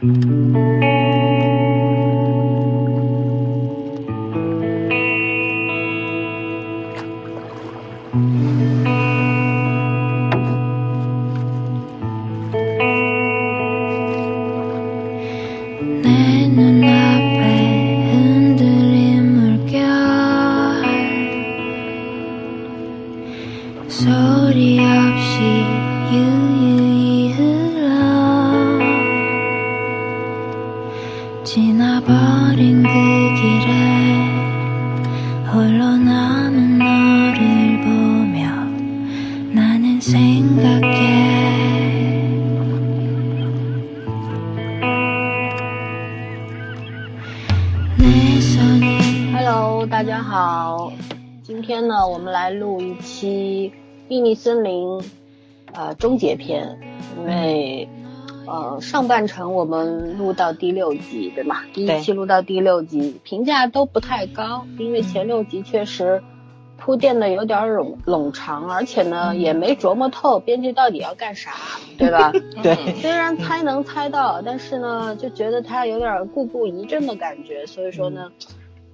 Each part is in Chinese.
秘密森林，呃，终结篇，因为呃上半程我们录到第六集，对吗？第一期录到第六集，评价都不太高，因为前六集确实铺垫的有点冗冗长，而且呢也没琢磨透编剧到底要干啥，对吧？对。虽然猜能猜到，但是呢就觉得他有点故布疑阵的感觉，所以说呢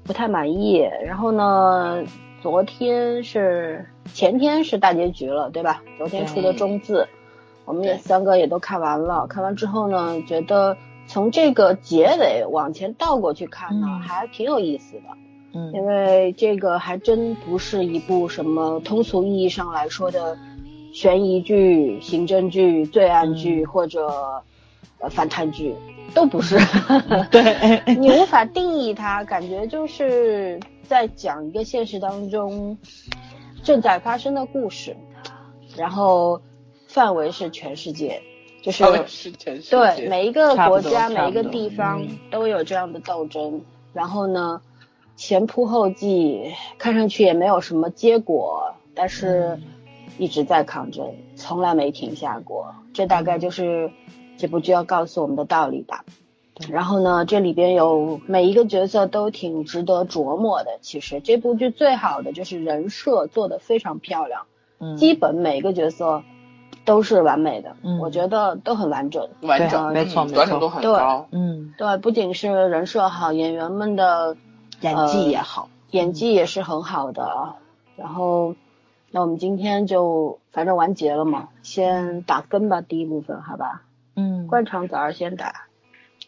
不太满意。然后呢，昨天是。前天是大结局了，对吧？昨天出的中字，我们也三个也都看完了。看完之后呢，觉得从这个结尾往前倒过去看呢，还挺有意思的。嗯，因为这个还真不是一部什么通俗意义上来说的悬疑剧、刑侦剧、罪案剧或者呃反贪剧，都不是。对，你无法定义它，感觉就是在讲一个现实当中。正在发生的故事，然后范围是全世界，就是对每一个国家、每一个地方都有这样的斗争。然后呢，前仆后继，看上去也没有什么结果，但是一直在抗争，从来没停下过。这大概就是这部剧要告诉我们的道理吧。然后呢，这里边有每一个角色都挺值得琢磨的。其实这部剧最好的就是人设做的非常漂亮，嗯，基本每个角色都是完美的，嗯，我觉得都很完整，完整，没错，完整度很高，嗯，对，不仅是人设好，演员们的演技也好，演技也是很好的。然后，那我们今天就反正完结了嘛，先打分吧，第一部分，好吧？嗯，惯常早上先打。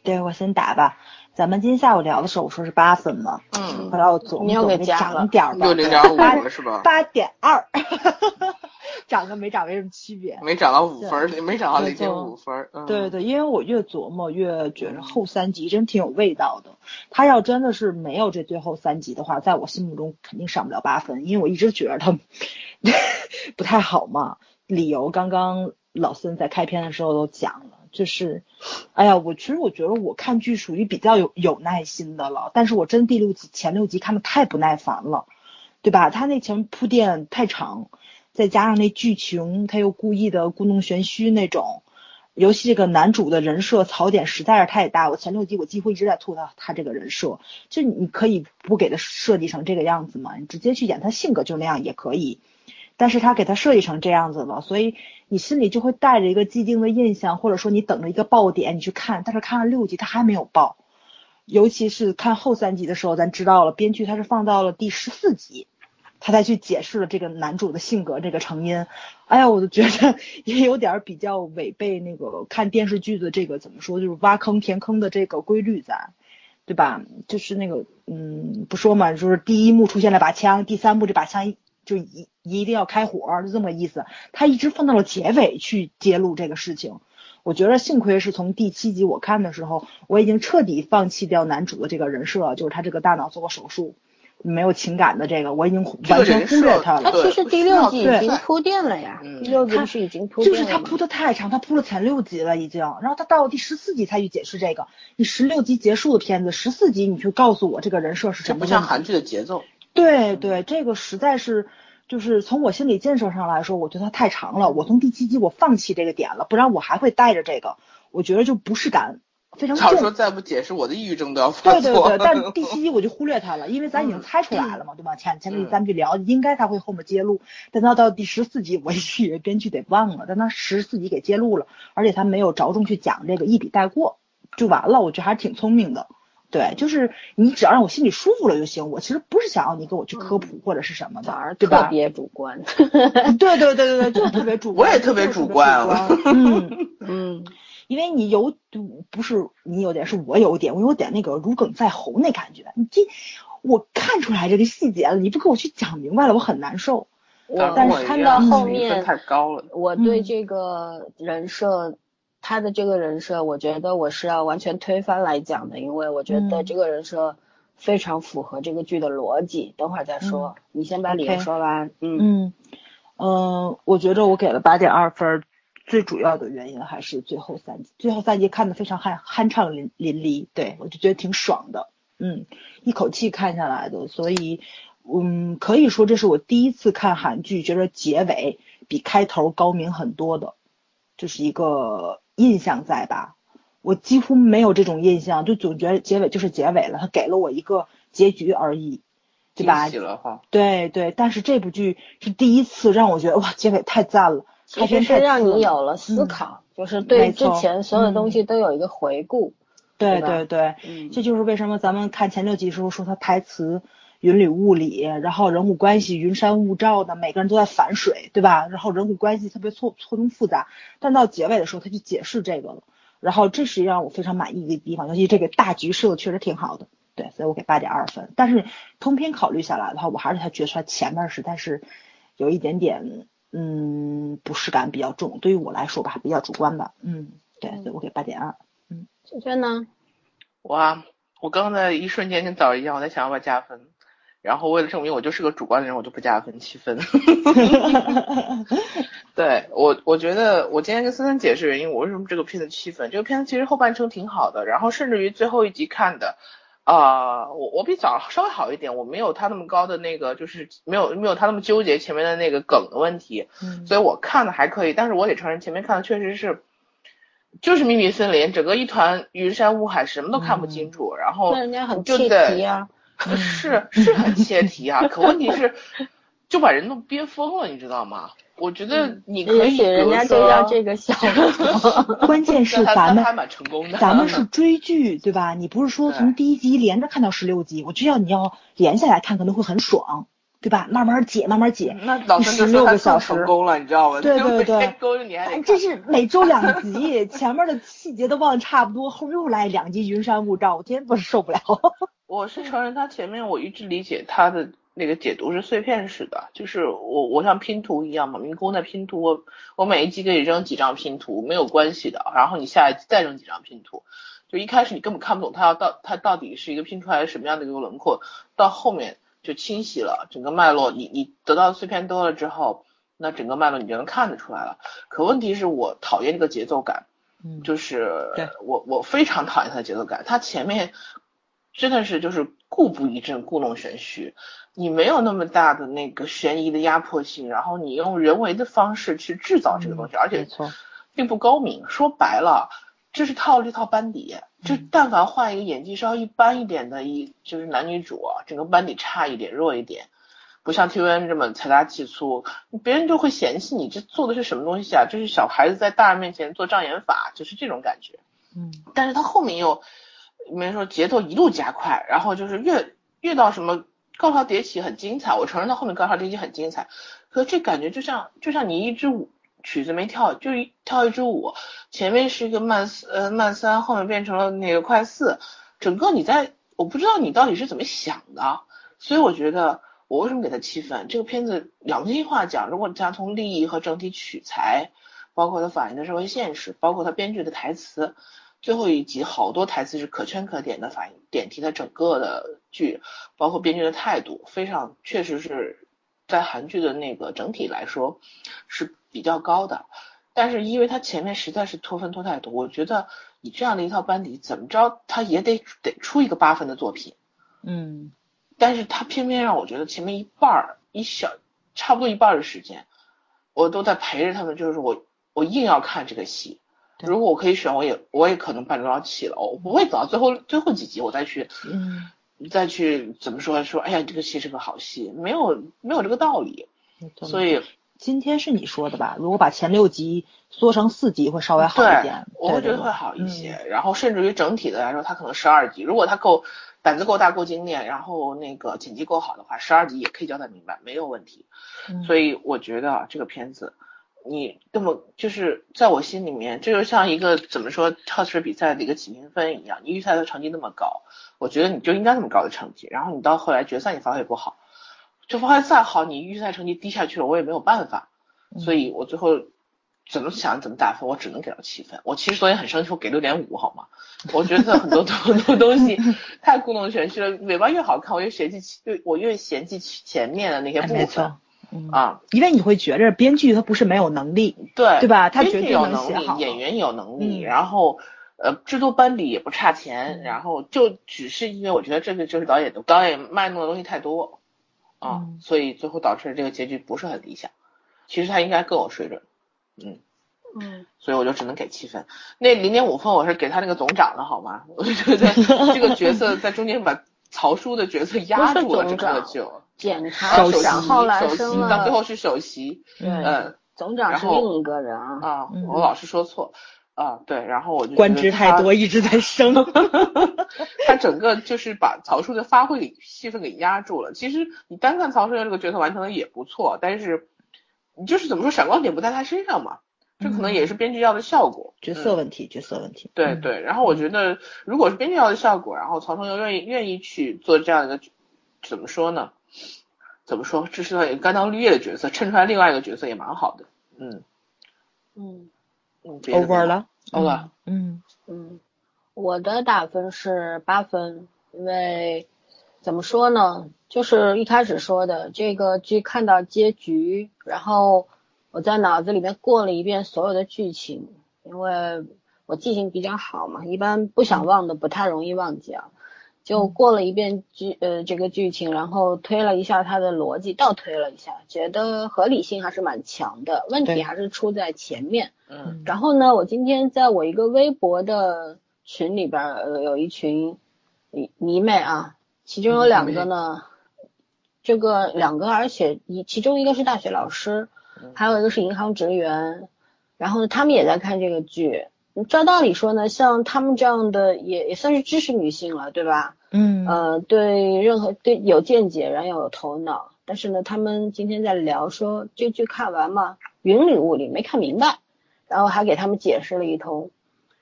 对，我先打吧。咱们今天下午聊的时候，我说是八分嘛。嗯。后来我琢磨琢磨，涨点吧。六零点五了是吧？八点二。涨跟没涨没什么区别。没涨到五分，没涨到零点五分。对对对，因为我越琢磨越觉得后三集真挺有味道的。他要真的是没有这最后三集的话，在我心目中肯定上不了八分，因为我一直觉得他 不太好嘛。理由刚刚老孙在开篇的时候都讲了。就是，哎呀，我其实我觉得我看剧属于比较有有耐心的了，但是我真第六集前六集看的太不耐烦了，对吧？他那前铺垫太长，再加上那剧情他又故意的故弄玄虚那种，尤其这个男主的人设槽点实在是太大。我前六集我几乎一直在吐槽他这个人设，就你可以不给他设计成这个样子嘛，你直接去演他性格就那样也可以。但是他给他设计成这样子了，所以你心里就会带着一个既定的印象，或者说你等着一个爆点你去看，但是看了六集他还没有爆，尤其是看后三集的时候，咱知道了编剧他是放到了第十四集，他才去解释了这个男主的性格这个成因，哎呀，我就觉得也有点比较违背那个看电视剧的这个怎么说，就是挖坑填坑的这个规律在，对吧？就是那个嗯，不说嘛，就是第一幕出现了把枪，第三幕这把枪。就一一定要开火，就这么个意思。他一直放到了结尾去揭露这个事情。我觉得幸亏是从第七集我看的时候，我已经彻底放弃掉男主的这个人设，就是他这个大脑做过手术，没有情感的这个，我已经完全忽略他了。他其实第六集已经铺垫了呀，第六集是已经铺垫了。就是他铺的太长，他铺了前六集了已经，然后他到第十四集才去解释这个。你十六集结束的片子，十四集你去告诉我这个人设是什么？不像韩剧的节奏。对对，这个实在是，就是从我心理建设上来说，我觉得它太长了。我从第七集我放弃这个点了，不然我还会带着这个，我觉得就不适感非常重。他说再不解释，我的抑郁症都要发作。对对对，但 第七集我就忽略它了，因为咱已经猜出来了嘛，对吧？前前面咱们去聊，应该他会后面揭露。但到到第十四集，我以为编剧得忘了，但他十四集给揭露了，而且他没有着重去讲这个，一笔带过。就完了，我觉得还是挺聪明的。对，就是你只要让我心里舒服了就行。我其实不是想要你给我去科普或者是什么的，对吧？特别主观。对对对对对，就特别主观。我也特别主观。嗯嗯，因为你有不是你有点，是我有点，我有点那个如鲠在喉那感觉。你这我看出来这个细节了，你不给我去讲明白了，我很难受。我但是看到后面太高了，我对这个人设。他的这个人设，我觉得我是要完全推翻来讲的，因为我觉得这个人设非常符合这个剧的逻辑。等会儿再说，你先把理由说完。嗯嗯嗯，我觉得我给了八点二分，最主要的原因还是最后三集，最后三集看的非常酣酣畅淋淋漓，对我就觉得挺爽的。嗯，一口气看下来的，所以嗯，可以说这是我第一次看韩剧，觉得结尾比开头高明很多的，就是一个。印象在吧？我几乎没有这种印象，就总觉得结尾就是结尾了，他给了我一个结局而已，对吧？对对，但是这部剧是第一次让我觉得哇，结尾太赞了，其实是让你有了思考，就是对之前所有的东西都有一个回顾。对对对，这就是为什么咱们看前六集时候说他台词。云里雾里，然后人物关系云山雾罩的，每个人都在反水，对吧？然后人物关系特别错错综复杂，但到结尾的时候他就解释这个了，然后这是让我非常满意的地方，尤其这个大局设的确实挺好的，对，所以我给八点二分。但是通篇考虑下来的话，我还是他觉得他前面实在是有一点点，嗯，不适感比较重，对于我来说吧，比较主观吧，嗯，对，所以我给八点二，嗯，萱萱呢？我啊，我刚才一瞬间跟早一样，我在想要不要加分。然后为了证明我就是个主观的人，我就不加分七分。对我，我觉得我今天跟森森解释原因，我为什么这个片子七分？这个片子其实后半程挺好的，然后甚至于最后一集看的，啊，我我比早稍微好一点，我没有他那么高的那个，就是没有没有他那么纠结前面的那个梗的问题，所以我看的还可以。但是我得承认前面看的确实是，就是秘密森林，整个一团云山雾海，什么都看不清楚，然后就在。是是很切题啊，可问题是就把人都憋疯了，你知道吗？我觉得你可以，人家就要这个效果。关键是咱们还蛮成功的，咱们 是追剧对吧？你不是说从第一集连着看到十六集？我就要你要连下来看，可能会很爽，对吧？慢慢解，慢慢解。那老十六个小时成功了，你知道吗？对对对，这是每周两集，前面的细节都忘得差不多，后又来两集云山雾罩，我今天不是受不了。我是承认他前面我一直理解他的那个解读是碎片式的，就是我我像拼图一样嘛，民工在拼图，我我每一集给你扔几张拼图没有关系的，然后你下一集再扔几张拼图，就一开始你根本看不懂他要到他到底是一个拼出来什么样的一个轮廓，到后面就清晰了整个脉络，你你得到的碎片多了之后，那整个脉络你就能看得出来了。可问题是我讨厌这个节奏感，嗯，就是我我非常讨厌他的节奏感，他前面。真的是就是故布疑阵，故弄玄虚，你没有那么大的那个悬疑的压迫性，然后你用人为的方式去制造这个东西，而且并不高明。说白了，这是套这套班底，就但凡换一个演技稍微一般一点的一就是男女主，整个班底差一点弱一点，不像 T V N 这么财大气粗，别人就会嫌弃你这做的是什么东西啊？就是小孩子在大人面前做障眼法，就是这种感觉。嗯，但是他后面又。没说节奏一路加快，然后就是越越到什么高潮迭起很精彩，我承认到后面高潮迭起很精彩，可这感觉就像就像你一支舞曲子没跳，就一跳一支舞，前面是一个慢四呃慢三，后面变成了那个快四，整个你在我不知道你到底是怎么想的，所以我觉得我为什么给他七分？这个片子良心话讲，如果讲从利益和整体取材，包括它反映的社会现实，包括它编剧的台词。最后一集好多台词是可圈可点的，反映点题的整个的剧，包括编剧的态度，非常确实是在韩剧的那个整体来说是比较高的。但是因为他前面实在是拖分拖太多，我觉得以这样的一套班底，怎么着他也得得出一个八分的作品。嗯，但是他偏偏让我觉得前面一半儿一小差不多一半的时间，我都在陪着他们，就是我我硬要看这个戏。如果我可以选，我也我也可能半着起了，我不会走到最后最后几集我再去，嗯，再去怎么说说，哎呀，这个戏是个好戏，没有没有这个道理，所以今天是你说的吧？如果把前六集缩成四集，会稍微好一点。我会觉得会好一些。然后甚至于整体的来说，它可能十二集，如果它够胆子够大、够精炼，然后那个剪辑够好的话，十二集也可以交代明白，没有问题。所以我觉得这个片子，你这么就是在我心里面，这就像一个怎么说跳水比赛的一个起评分一样。你预赛的成绩那么高，我觉得你就应该那么高的成绩。然后你到后来决赛你发挥不好。就发挥再好，你预赛成绩低下去了，我也没有办法，所以我最后怎么想怎么打分，我只能给到七分。我其实昨天很生气，我给六点五，好吗？我觉得很多 很多东西太故弄玄虚了，尾巴越好看，我越嫌弃，越我越嫌弃前面的那些部分。啊，因为你会觉着编剧他不是没有能力，对对吧？他绝对有能力，演员有能力，然后呃制作班底也不差钱，然后就只是因为我觉得这个就是导演的导演卖弄的东西太多。啊，所以最后导致这个结局不是很理想。其实他应该更有水准，嗯嗯，所以我就只能给七分。那零点五分我是给他那个总长的好吗？我就觉得这个角色在中间把曹叔的角色压住了，这个就检查首席，后来升到最后是首席，嗯，总长是另一个人啊。啊，我老是说错。啊，对，然后我就官职太多，一直在升。他整个就是把曹叔的发挥给戏份给压住了。其实你单看曹叔这个角色完成的也不错，但是你就是怎么说闪光点不在他身上嘛？这可能也是编剧要的效果，角色问题，角色问题。对对，然后我觉得如果是编剧要的效果，然后曹冲又愿意愿意去做这样一个怎么说呢？怎么说？这是一个甘当绿叶的角色，衬出来另外一个角色也蛮好的。嗯嗯。over 了，over，嗯嗯，我的打分是八分，因为怎么说呢，就是一开始说的这个剧看到结局，然后我在脑子里面过了一遍所有的剧情，因为我记性比较好嘛，一般不想忘的不太容易忘记啊。就过了一遍剧呃这个剧情，然后推了一下它的逻辑，倒推了一下，觉得合理性还是蛮强的，问题还是出在前面。嗯。然后呢，我今天在我一个微博的群里边，呃，有一群迷迷妹啊，其中有两个呢，这个两个，而且一其中一个是大学老师，还有一个是银行职员，然后呢，他们也在看这个剧。照道理说呢，像他们这样的也也算是知识女性了，对吧？嗯，呃，对任何对有见解，然后有头脑。但是呢，他们今天在聊说这剧看完嘛，云里雾里没看明白，然后还给他们解释了一通。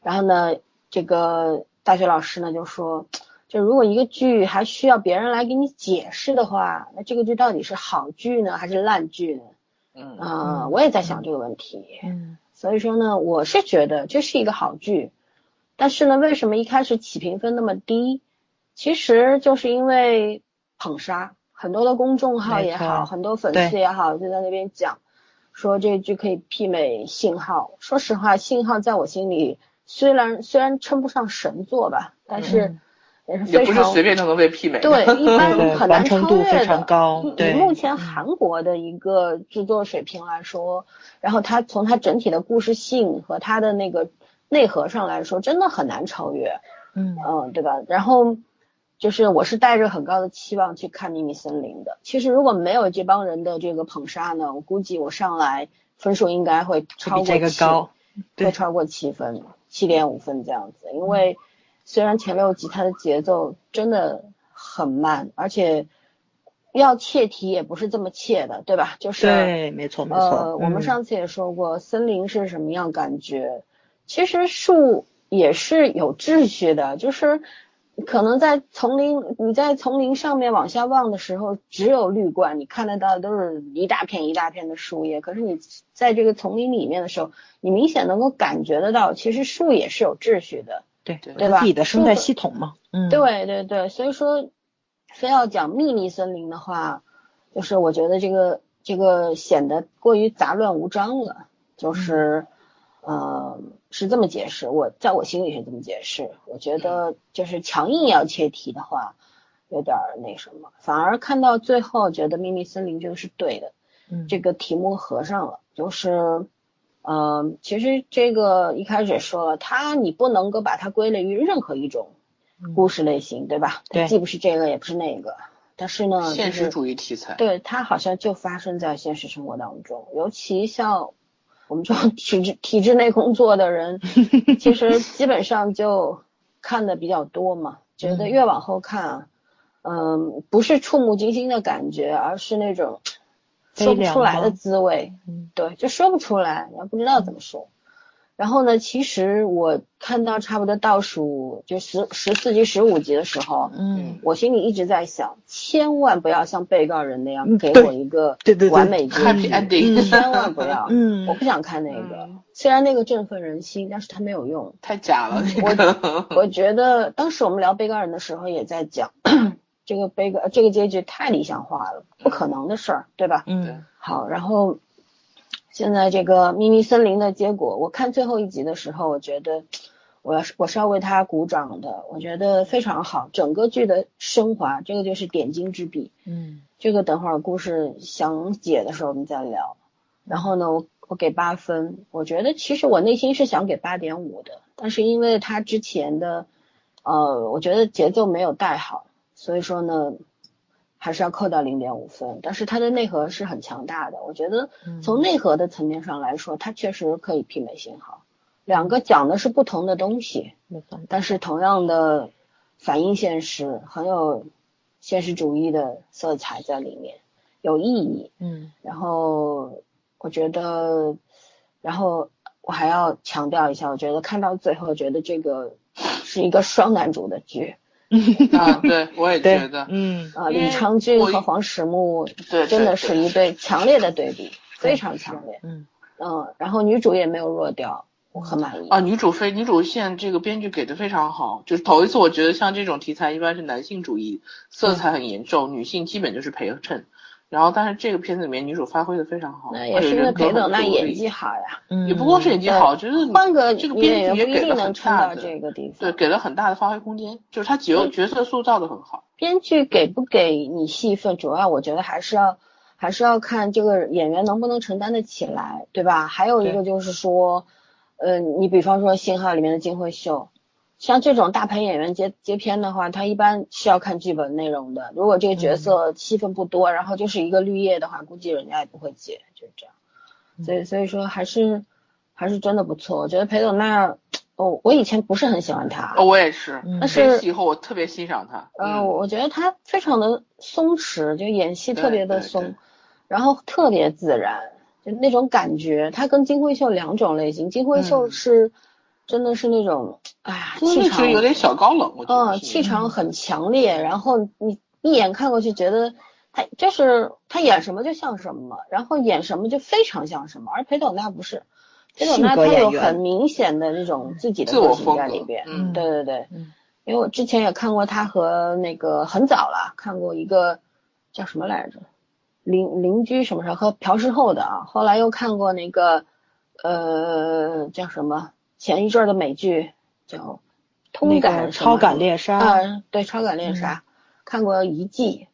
然后呢，这个大学老师呢就说，就如果一个剧还需要别人来给你解释的话，那这个剧到底是好剧呢，还是烂剧呢？嗯啊，我也在想这个问题。嗯。所以说呢，我是觉得这是一个好剧，但是呢，为什么一开始起评分那么低？其实就是因为捧杀，很多的公众号也好，很多粉丝也好，就在那边讲说这剧可以媲美信号。说实话，信号在我心里虽然虽然称不上神作吧，但是。也不是随便都能被媲美。对，一般 很难超越的。以目前韩国的一个制作水平来说，然后它从它整体的故事性和它的那个内核上来说，真的很难超越。嗯嗯，对吧？然后就是我是带着很高的期望去看《秘密森林》的。其实如果没有这帮人的这个捧杀呢，我估计我上来分数应该会超过七，会超过七分，七点五分这样子，因为。虽然前六集它的节奏真的很慢，而且要切题也不是这么切的，对吧？就是对，没错没错。呃，我们上次也说过，森林是什么样感觉？其实树也是有秩序的，就是可能在丛林，你在丛林上面往下望的时候，只有绿冠，你看得到的都是一大片一大片的树叶。可是你在这个丛林里面的时候，你明显能够感觉得到，其实树也是有秩序的。对对吧？自己的生态系统嘛，嗯，对对对，所以说非要讲秘密森林的话，就是我觉得这个这个显得过于杂乱无章了，就是呃是这么解释，我在我心里是这么解释，我觉得就是强硬要切题的话，有点那什么，反而看到最后觉得秘密森林这个是对的，嗯，这个题目合上了，就是。嗯，其实这个一开始也说了，它你不能够把它归类于任何一种故事类型，对吧？对，既不是这个，也不是那个，但是呢，现实主义题材。对它好像就发生在现实生活当中，尤其像我们这种 体制体制内工作的人，其实 基本上就看的比较多嘛，觉得越往后看，嗯，不是触目惊心的感觉，而是那种说不出来的滋味，嗯对，就说不出来，也不知道怎么说。然后呢，其实我看到差不多倒数就十十四集、十五集的时候，嗯我心里一直在想，千万不要像被告人那样给我一个对对对完美结局千万不要，嗯我不想看那个嗯。虽然那个振奋人心，但是它没有用。太假了，这个。我觉得当时我们聊被告人的时候也在讲，这个悲歌这个结局太理想化了，不可能的事儿，对吧？嗯好，然后现在这个秘密森林的结果，我看最后一集的时候，我觉得我要是我是要为他鼓掌的，我觉得非常好，整个剧的升华，这个就是点睛之笔。嗯这个等会儿故事详解的时候我们再聊。然后呢，我我给八分，我觉得其实我内心是想给八点五的，但是因为他之前的，呃，我觉得节奏没有带好，所以说呢，还是要扣掉零点五分。但是它的内核是很强大的，我觉得嗯从内核的层面上来说，它确实可以媲美信号。两个讲的是不同的东西，但是同样的反映现实，很有现实主义的色彩在里面，有意义。嗯然后我觉得，然后我还要强调一下，我觉得看到最后，觉得这个是一个双男主的剧 啊，对，我也觉得，嗯啊，李昌俊和黄始木对，真的是一对强烈的对比，非常强烈。嗯嗯，然后女主也没有弱掉，我很满意。啊，女主非女主线这个编剧给的非常好，就是头一次我觉得像这种题材一般是男性主义色彩很严重，女性基本就是陪衬。然后但是这个片子里面女主发挥的非常好，也是因为人格很裴斗娜演技好呀，嗯，也不光是演技好，就是换个这个女演员不一编剧也给了定能撑很大的到这个地方对，给了很大的发挥空间，就是他角角色塑造的很好。编剧给不给你戏份，主要我觉得还是要还是要看这个演员能不能承担得起来，对吧？还有一个就是说，呃，你比方说《信号》里面的金惠秀，像这种大牌演员接接片的话，他一般是要看剧本内容的。如果这个角色戏份不多，然后就是一个绿叶的话，估计人家也不会接，就是这样。所以所以说还是还是真的不错。我觉得裴斗娜，哦，我以前不是很喜欢她，哦，我也是，嗯但是戏以后我特别欣赏他。呃，嗯我我觉得他非常的松弛，就演戏特别的松，然后特别自然，就那种感觉。他跟金惠秀两种类型，金惠秀嗯是、真的是那种，哎呀，气场有点小高冷，我觉得嗯，气场很强烈，然后你一眼看过去觉得他就是他演什么就像什么，然后演什么就非常像什么，而裴斗娜不是。裴斗娜她有很明显的这种自己的自我个性风格在里边，嗯对对对，嗯因为我之前也看过他和那个很早了，看过一个叫什么来着，邻邻居什么时候和朴世厚的啊，后来又看过那个呃叫什么前一阵儿的美剧叫《通感超感猎杀，啊，对，超感猎杀，看过一季，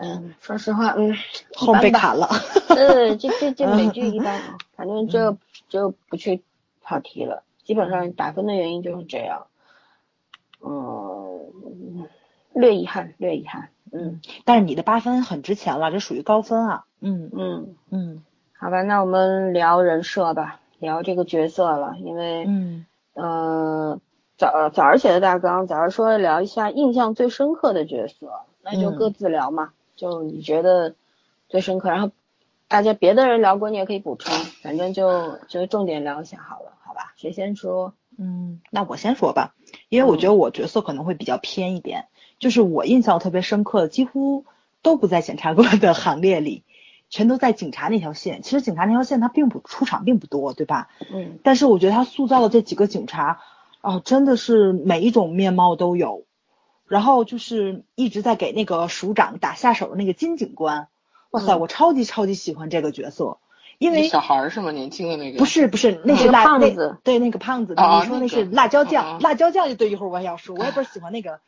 嗯，说实话，嗯，后面被砍了。对，这这这美剧一般，反正这就不去跑题了。基本上打分的原因就是这样，嗯，略遗憾，略遗憾，嗯。但是你的八分很值钱了，这属于高分啊。嗯嗯，嗯。好吧，那我们聊人设吧，聊这个角色了，因为嗯呃早早儿写的大纲，早儿说聊一下印象最深刻的角色，那就嗯各自聊嘛，就你觉得最深刻，然后大家别的人聊过你也可以补充，反正就就重点聊一下好了，好吧？谁先说？嗯，那我先说吧，因为我觉得我角色可能会比较偏一点，就是我印象特别深刻的，几乎都不在检察官的行列里，全都在警察那条线。其实警察那条线他并不出场并不多，对吧？嗯但是我觉得他塑造的这几个警察，啊，真的是每一种面貌都有。然后就是一直在给那个署长打下手的那个金警官，哇塞，嗯我超级超级喜欢这个角色，因为小孩儿是吗？年轻的那个不是不是，那那个是辣那胖子对那个胖子，哦你说那那是辣椒酱，辣椒酱就对，一会儿我也要说，我也倍儿喜欢那个，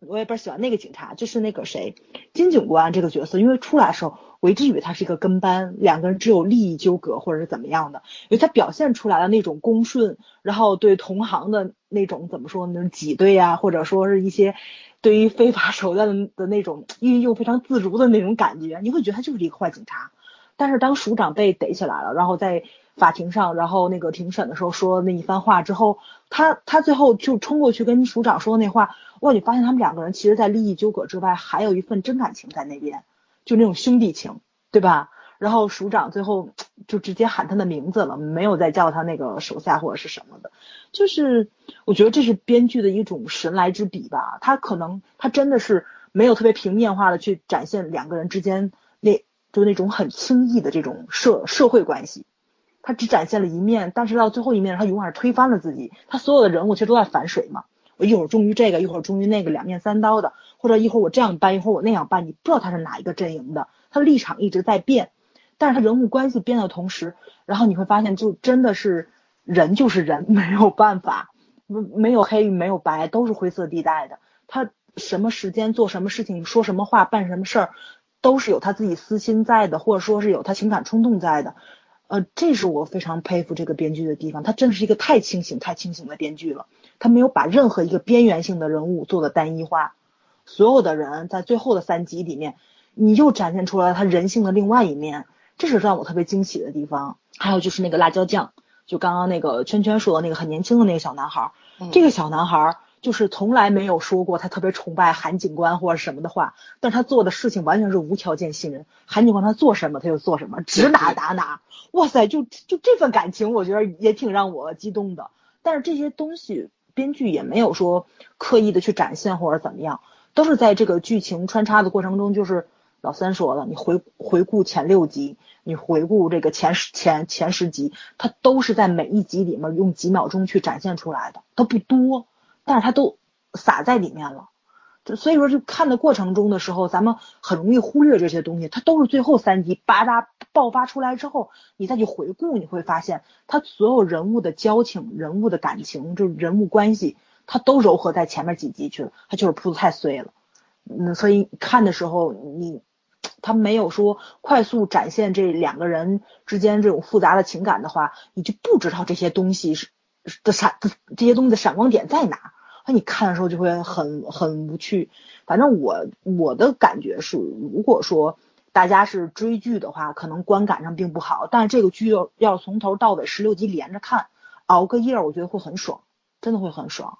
我也倍儿喜欢那个警察，就是那个谁金警官这个角色，因为出来的时候，我一直以为他是一个跟班，两个人只有利益纠葛或者是怎么样的，因为他表现出来的那种恭顺，然后对同行的那种怎么说呢，挤兑啊，或者说是一些对于非法手段的那种运用非常自如的那种感觉，你会觉得他就是一个坏警察。但是当署长被逮起来了，然后在法庭上，然后那个庭审的时候说那一番话之后，他他最后就冲过去跟署长说那话，哇，你发现他们两个人其实，在利益纠葛之外，还有一份真感情在那边，就那种兄弟情，对吧？然后署长最后就直接喊他的名字了，没有再叫他那个手下或者是什么的，就是我觉得这是编剧的一种神来之笔吧，他可能他真的是没有特别平面化的去展现两个人之间那。就那种很轻易的这种社社会关系，他只展现了一面，但是到最后一面，他永远是推翻了自己。他所有的人物其实都在反水嘛，我一会儿忠于这个，一会儿忠于那个，两面三刀的，或者一会儿我这样办，一会儿我那样办，你不知道他是哪一个阵营的，他的立场一直在变。但是他人物关系变的同时，然后你会发现，就真的是人就是人，没有办法，没有黑与没有白，都是灰色地带的。他什么时间做什么事情，说什么话，办什么事儿。都是有他自己私心在的，或者说是有他情感冲动在的，呃，这是我非常佩服这个编剧的地方。他真的是一个太清醒、太清醒的编剧了。他没有把任何一个边缘性的人物做的单一化，所有的人在最后的三集里面，你又展现出来他人性的另外一面，这是让我特别惊喜的地方。还有就是那个辣椒酱，就刚刚那个圈圈说的那个很年轻的那个小男孩，这个小男孩。就是从来没有说过他特别崇拜韩警官或者什么的话，但是他做的事情完全是无条件信任韩警官，他做什么他就做什么，指哪打哪。哇塞，就就这份感情，我觉得也挺让我激动的。但是这些东西编剧也没有说刻意的去展现或者怎么样，都是在这个剧情穿插的过程中，就是老三说了，你回回顾前六集，你回顾这个前十前前十集，它都是在每一集里面用几秒钟去展现出来的，它不多。但是它都撒在里面了，所以说就看的过程中的时候，咱们很容易忽略这些东西，它都是最后三集吧嗒爆发出来之后，你再去回顾，你会发现它所有人物的交情、人物的感情，就是人物关系，它都糅合在前面几集去了，它就是铺的太碎了，嗯，所以看的时候你，他没有说快速展现这两个人之间这种复杂的情感的话，你就不知道这些东西是。的闪这些东西的闪光点在哪？那你看的时候就会很很无趣。反正我我的感觉是，如果说大家是追剧的话，可能观感上并不好。但是这个剧要要从头到尾十六集连着看，熬个夜，我觉得会很爽，真的会很爽。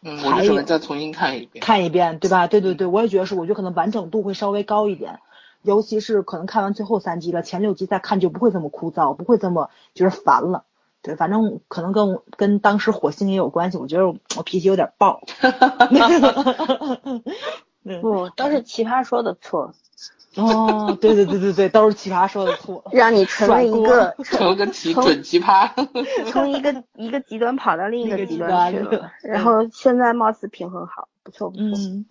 嗯，我准备再重新看一遍。看一遍，对吧？对对对，我也觉得是。我觉得可能完整度会稍微高一点，尤其是可能看完最后三集了，前六集再看就不会这么枯燥，不会这么就是烦了。对，反正可能跟跟当时火星也有关系。我觉得我脾气有点暴。不，都是奇葩说的错。哦，对对对对对，都是奇葩说的错，让你成了一个 成了个奇准奇葩，从一个一个极端跑到另一个极端去了。然后现在貌似平衡好，不错不错。嗯，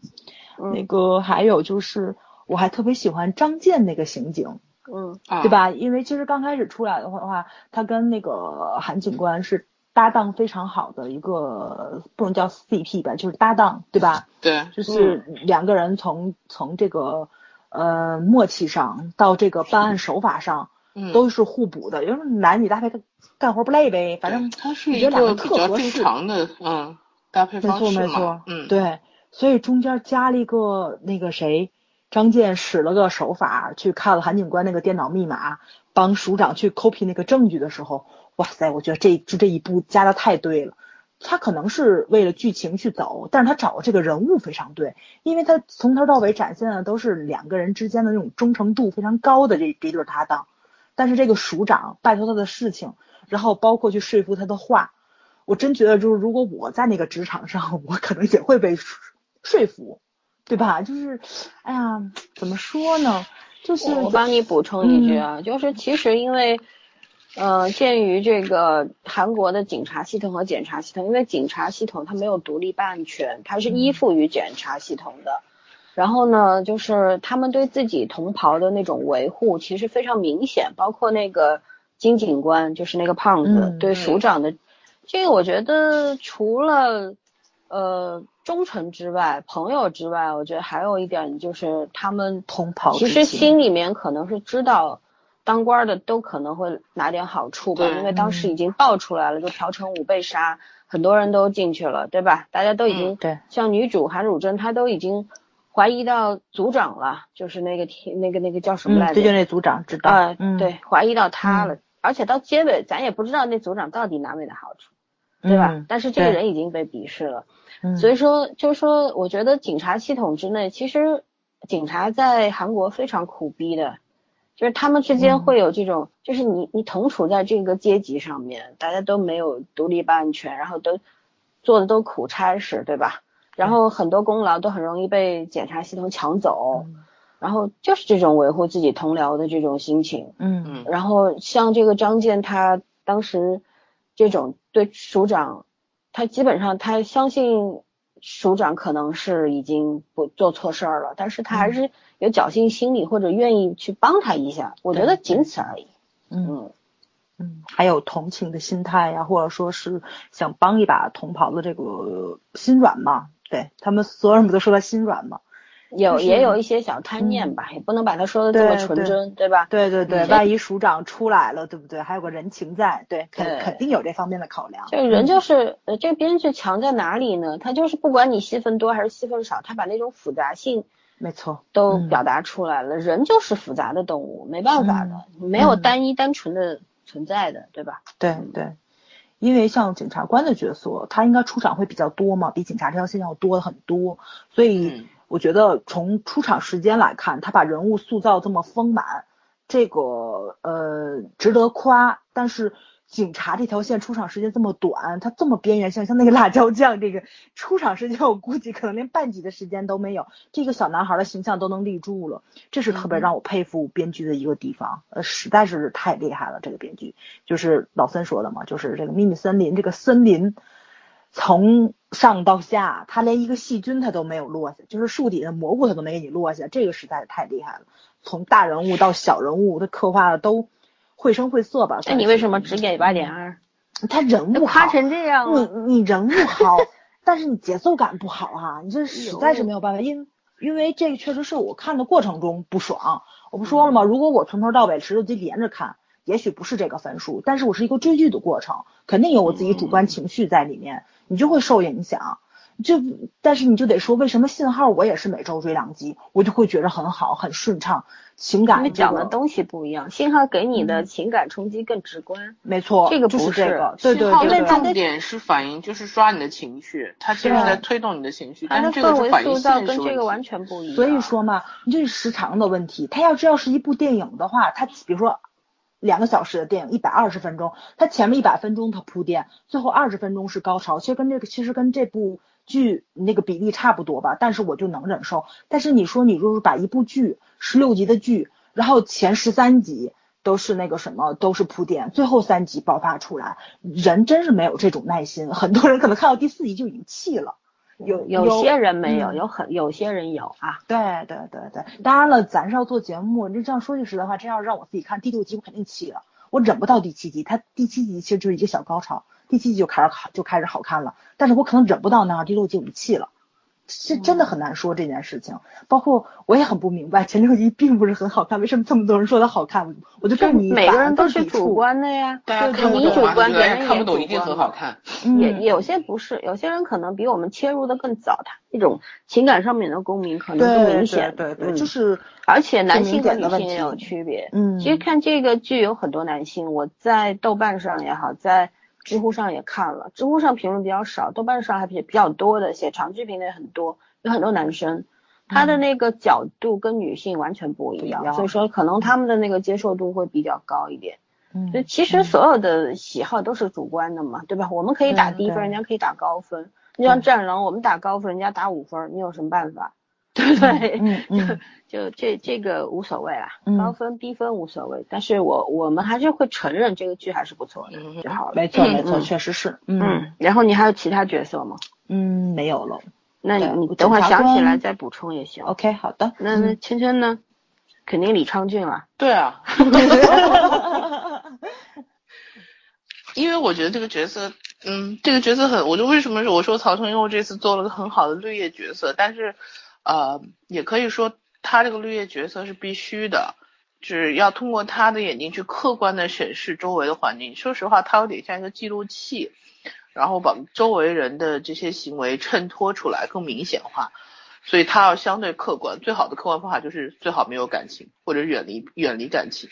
那个还有就是，我还特别喜欢张健那个刑警。嗯，对吧？因为其实刚开始出来的话的话，他跟那个韩警官是搭档非常好的一个，不能叫 CP 吧，就是搭档，对吧？对，就是两个人从从这个呃默契上到这个办案手法上，都是互补的，因为男女搭配干活不累呗，反正他是一个比较正常的嗯搭配方式没错没错，嗯，对，所以中间加了一个那个谁。张健使了个手法，去看了韩警官那个电脑密码，帮署长去 copy 那个证据的时候，哇塞，我觉得这就这一步加的太对了。他可能是为了剧情去走，但是他找的这个人物非常对，因为他从头到尾展现的都是两个人之间的那种忠诚度非常高的这这对搭档。但是这个署长拜托他的事情，然后包括去说服他的话，我真觉得就是如果我在那个职场上，我可能也会被说服。对吧？就是，哎呀，怎么说呢？就是我帮你补充一句啊，就是其实因为，呃，鉴于这个韩国的警察系统和检察系统，因为警察系统它没有独立办案权，它是依附于检察系统的。然后呢，就是他们对自己同袍的那种维护其实非常明显，包括那个金警官，就是那个胖子对署长的，这个我觉得除了，呃。忠诚之外，朋友之外，我觉得还有一点就是他们同袍其实心里面可能是知道。当官的都可能会拿点好处吧，因为当嗯时已经爆出来了，就朴成武被杀，很多人都进去了，对吧？大家都已经、嗯对像女主韩汝贞，她都已经怀疑到组长了，就是那个天那个那个叫什么来嗯，着？这就那组长知道，啊、嗯，对，怀疑到他了，而且到结尾咱也不知道那组长到底拿没拿好处，嗯，对吧？但是这个人已经被鄙视了，嗯，所以说就是说，我觉得警察系统之内，其实警察在韩国非常苦逼的。就是他们之嗯间会有这种，就是你你同处在这个阶级上面，大家都没有独立办案权，然后都做的都苦差事，对吧？然后很多功劳都很容易被检察系统抢走，嗯然后就是这种维护自己同僚的这种心情。嗯嗯然后像这个张健，他当时这种对署长，他基本上他相信署长可能是已经不做错事儿了，但是他还是有侥幸心理或者愿意去帮他一下，我觉得仅此而已。嗯嗯，嗯，还有同情的心态呀，或者说是想帮一把同袍的这个心软嘛，对他们所有人不都说他心软吗？就是有也有一些小贪念吧，也不能把它说的这么纯真，对吧？对对对，嗯万一署长出来了，对不对？还有个人情在，对，肯肯定有这方面的考量。这个人就是，呃，这个编剧强在哪里呢？他就是不管你戏份多还是戏份少，他把那种复杂性没错，嗯都表达出来了。人就是复杂的动物，没办法的，没有嗯单一单纯的存在的，对吧？对对，因为像检察官的角色，他应该出场会比较多嘛，比警察这条线要多很多，所以嗯我觉得从出场时间来看，他把人物塑造这么丰满，这个呃值得夸。但是警察这条线出场时间这么短，他这么边缘性，像那个辣椒酱这个出场时间，我估计可能连半集的时间都没有，这个小男孩的形象都能立住了，这是特别让我佩服编剧的一个地方，呃，实在是太厉害了，这个编剧。就是老森说的嘛，就是这个秘密森林，这个森林从上到下，它连一个细菌它都没有落下，就是树底的蘑菇它都没给你落下，这个实在是太厉害了。从大人物到小人物，他刻画的都绘声绘色吧。那你为什么只给八点二？他人物好，都夸成这样你，你人物好，但是你节奏感不好哈、你这实在是没有办法，因因为这个确实是我看的过程中不爽。我不说了吗？如果我从头到尾持续连着看，也许不是这个分数，但是我是一个追剧的过程，肯定有我自己主观情绪在里面，你就会受影响。就但是你就得说，为什么信号我也是每周追两集，我就会觉得很好，很顺畅，情感讲的东西不一样，信号给你的嗯情感冲击更直观。没错，这个不是是这个，对对信号的对对重点是反映，就是刷你的情绪，它其实是在推动你的情绪，但是这个氛围是反映塑造现实。跟这个完全不一样。所以说嘛，你这是时长的问题。它要知道是一部电影的话，它比如说两个小时的电影，一百二十分钟，他前面一百分钟他铺垫，最后二十分钟是高潮，其实跟这个其实跟这部剧那个比例差不多吧，但是我就能忍受。但是你说你如果把一部剧十六集的剧，然后前十三集。都是那个什么，都是铺垫，最后三集爆发出来，人真是没有这种耐心。很多人可能看到第四集就已经气了，有有些人没有，嗯。有很有些人有啊。对对对对，当然了，咱是要做节目，你这样说句实在话，真要让我自己看第六集，我肯定气了，我忍不到第七集，它第七集其实就是一个小高潮，第七集就开始好就开始好看了，但是我可能忍不到那儿，第六集我就气了，这真的很难说这件事情。包括我也很不明白，前六一并不是很好看，为什么这么多人说它好看？我就跟你每个人都是主，观的呀，对看不懂嘛，你主观，对不对？别人看不懂一定很好看。嗯也有些不是，有些人可能比我们切入的更早，他那种情感上面的共鸣可能更明显。对对对，嗯就是而且男性和女性也有区别。嗯，其实看这个剧有很多男性，我在豆瓣上也好，在知乎上也看了，知乎上评论比较少，豆瓣上还比比较多的，写长剧评的也很多，有很多男生，他的那个角度跟女性完全不一样，所以说可能他们的那个接受度会比较高一点。嗯就其实所有的喜好都是主观的嘛，对吧？我们可以打低分，人家可以打高分。你像战狼，我们打高分，人家打五分，你有什么办法？对不对？嗯嗯 就这这个无所谓啦，嗯高分低分无所谓，但是我我们还是会承认这个剧还是不错的嗯就好了。没错没错，嗯确实是，嗯嗯，然后你还有其他角色吗？嗯，没有了。那你你等会想起来再补充也行。OK，好的。那那圈圈呢？肯定李昌俊了。对啊，因为我觉得这个角色嗯，这个角色很，我就为什么我说曹承佑这次做了个很好的绿叶角色，但是，呃，也可以说他这个绿叶角色是必须的，就是要通过他的眼睛去客观的审视周围的环境。说实话，他有点像一个记录器，然后把周围人的这些行为衬托出来，更明显化，所以他要相对客观。最好的客观方法就是最好没有感情，或者远离远离感情。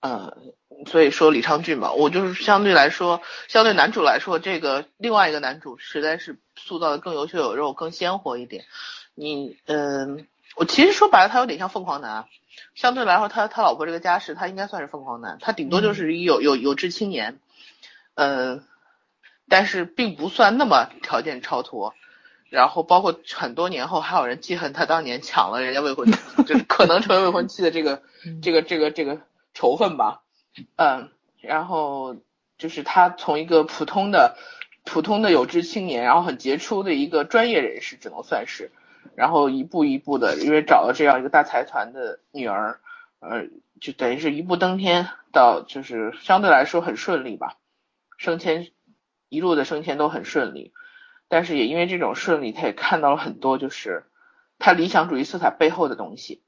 呃，所以说李昌俊嘛，我就是相对来说，相对男主来说，这个另外一个男主实在是塑造的更有血有肉，更鲜活一点。你，嗯，我其实说白了，他有点像凤凰男，相对来说，他他老婆这个家世，他应该算是凤凰男，他顶多就是一有有有志青年，嗯，但是并不算那么条件超脱。然后包括很多年后还有人记恨他当年抢了人家未婚，就是可能成为未婚妻的这个这个这个这个。仇恨吧，嗯，然后就是他从一个普通的、普通的有志青年，然后很杰出的一个专业人士，只能算是，然后一步一步的，因为找了这样一个大财团的女儿，呃，就等于是一步登天，到就是相对来说很顺利吧，升迁一路的升迁都很顺利，但是也因为这种顺利，他也看到了很多就是他理想主义色彩背后的东西。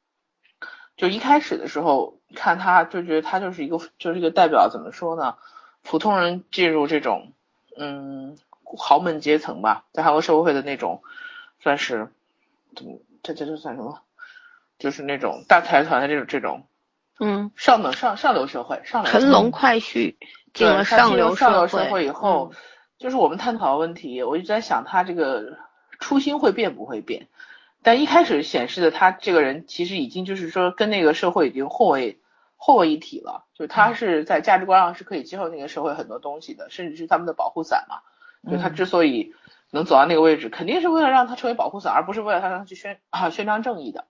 就一开始的时候看他，就觉得他就是一个，就是一个代表，怎么说呢？普通人进入这种，嗯，豪门阶层吧，在韩国社会的那种，算是怎么？这这这算什么？就是那种大财团的这种这种，嗯，上等上上流社会，上流乘龙快婿进了上流上流社会以后，就是我们探讨的问题，我一直在想他这个初心会变不会变？但一开始显示的他这个人其实已经就是说跟那个社会已经混为混为一体了，就是他是在价值观上是可以接受那个社会很多东西的，甚至是他们的保护伞嘛。就他之所以能走到那个位置，肯定是为了让他成为保护伞，而不是为了他让他去宣啊宣张正义的。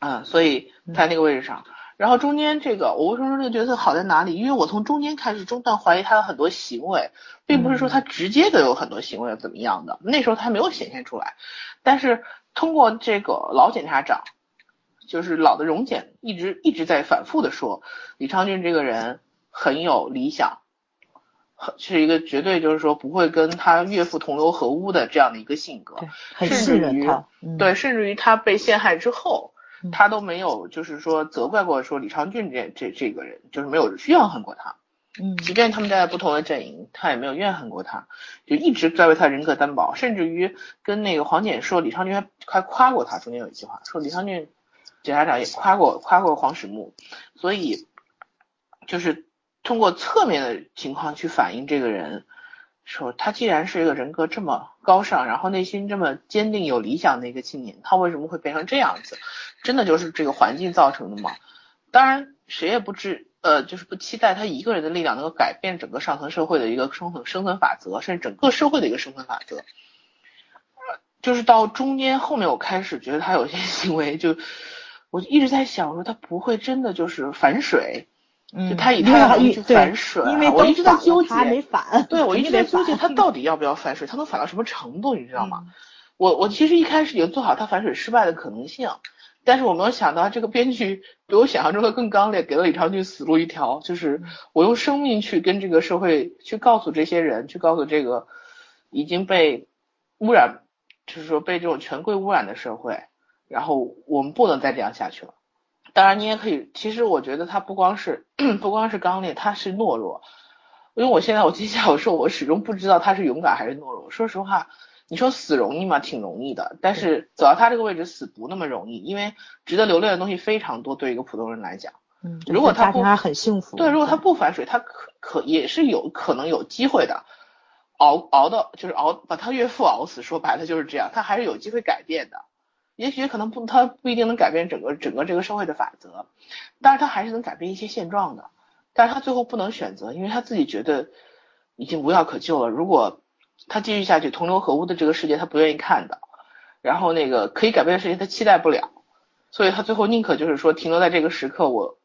嗯，所以在那个位置上，然后中间这个我为什么说这个角色好在哪里？因为我从中间开始中断怀疑他的很多行为，并不是说他直接的有很多行为怎么样的，那时候他没有显现出来，但是。通过这个老检察长，就是老的荣检，一直一直在反复的说，李昌俊这个人很有理想，很是一个绝对就是说不会跟他岳父同流合污的这样的一个性格，很信任他。对，甚至于他被陷害之后，他都没有就是说责怪过说李昌俊这这这个人，就是没有怨恨过他。嗯，即便他们在不同的阵营，他也没有怨恨过他，就一直在为他人格担保，甚至于跟那个黄检说李昌俊还还夸过他。中间有一句话说李昌俊检察长也夸过夸过黄始木，所以就是通过侧面的情况去反映这个人，说他既然是一个人格这么高尚，然后内心这么坚定有理想的一个青年，他为什么会变成这样子？真的就是这个环境造成的吗？当然谁也不知。呃，就是不期待他一个人的力量能够改变整个上层社会的一个生存生存法则，甚至整个社会的一个生存法则。就是到中间后面，我开始觉得他有些行为，就我一直在想说，他不会真的就是反水，就他以他的去反水，因为我一直在 纠结，没反，对我一直在纠结他到底要不要反水，他能反到什么程度，你知道吗？我我其实一开始已经做好他反水失败的可能性。但是我没有想到，这个编剧比我想象中的更刚烈，给了李昌俊死路一条。就是我用生命去跟这个社会去告诉这些人，去告诉这个已经被污染，就是说被这种权贵污染的社会，然后我们不能再这样下去了。当然，你也可以，其实我觉得他不光是 不光是刚烈，他是懦弱。因为我现在我接下来我说我始终不知道他是勇敢还是懦弱。说实话。你说死容易吗？挺容易的，但是走到他这个位置死不那么容易，因为值得留恋的东西非常多。对一个普通人来讲，嗯，如果他不很幸福，对，如果他不反水，他可可也是有可能有机会的，熬熬到就是熬把他岳父熬死。说白了就是这样，他还是有机会改变的。也许可能不，他不一定能改变整个整个这个社会的法则，但是他还是能改变一些现状的。但是他最后不能选择，因为他自己觉得已经无药可救了。如果他继续下去，同流合污的这个世界他不愿意看到，然后那个可以改变的事情他期待不了，所以他最后宁可就是说停留在这个时刻，我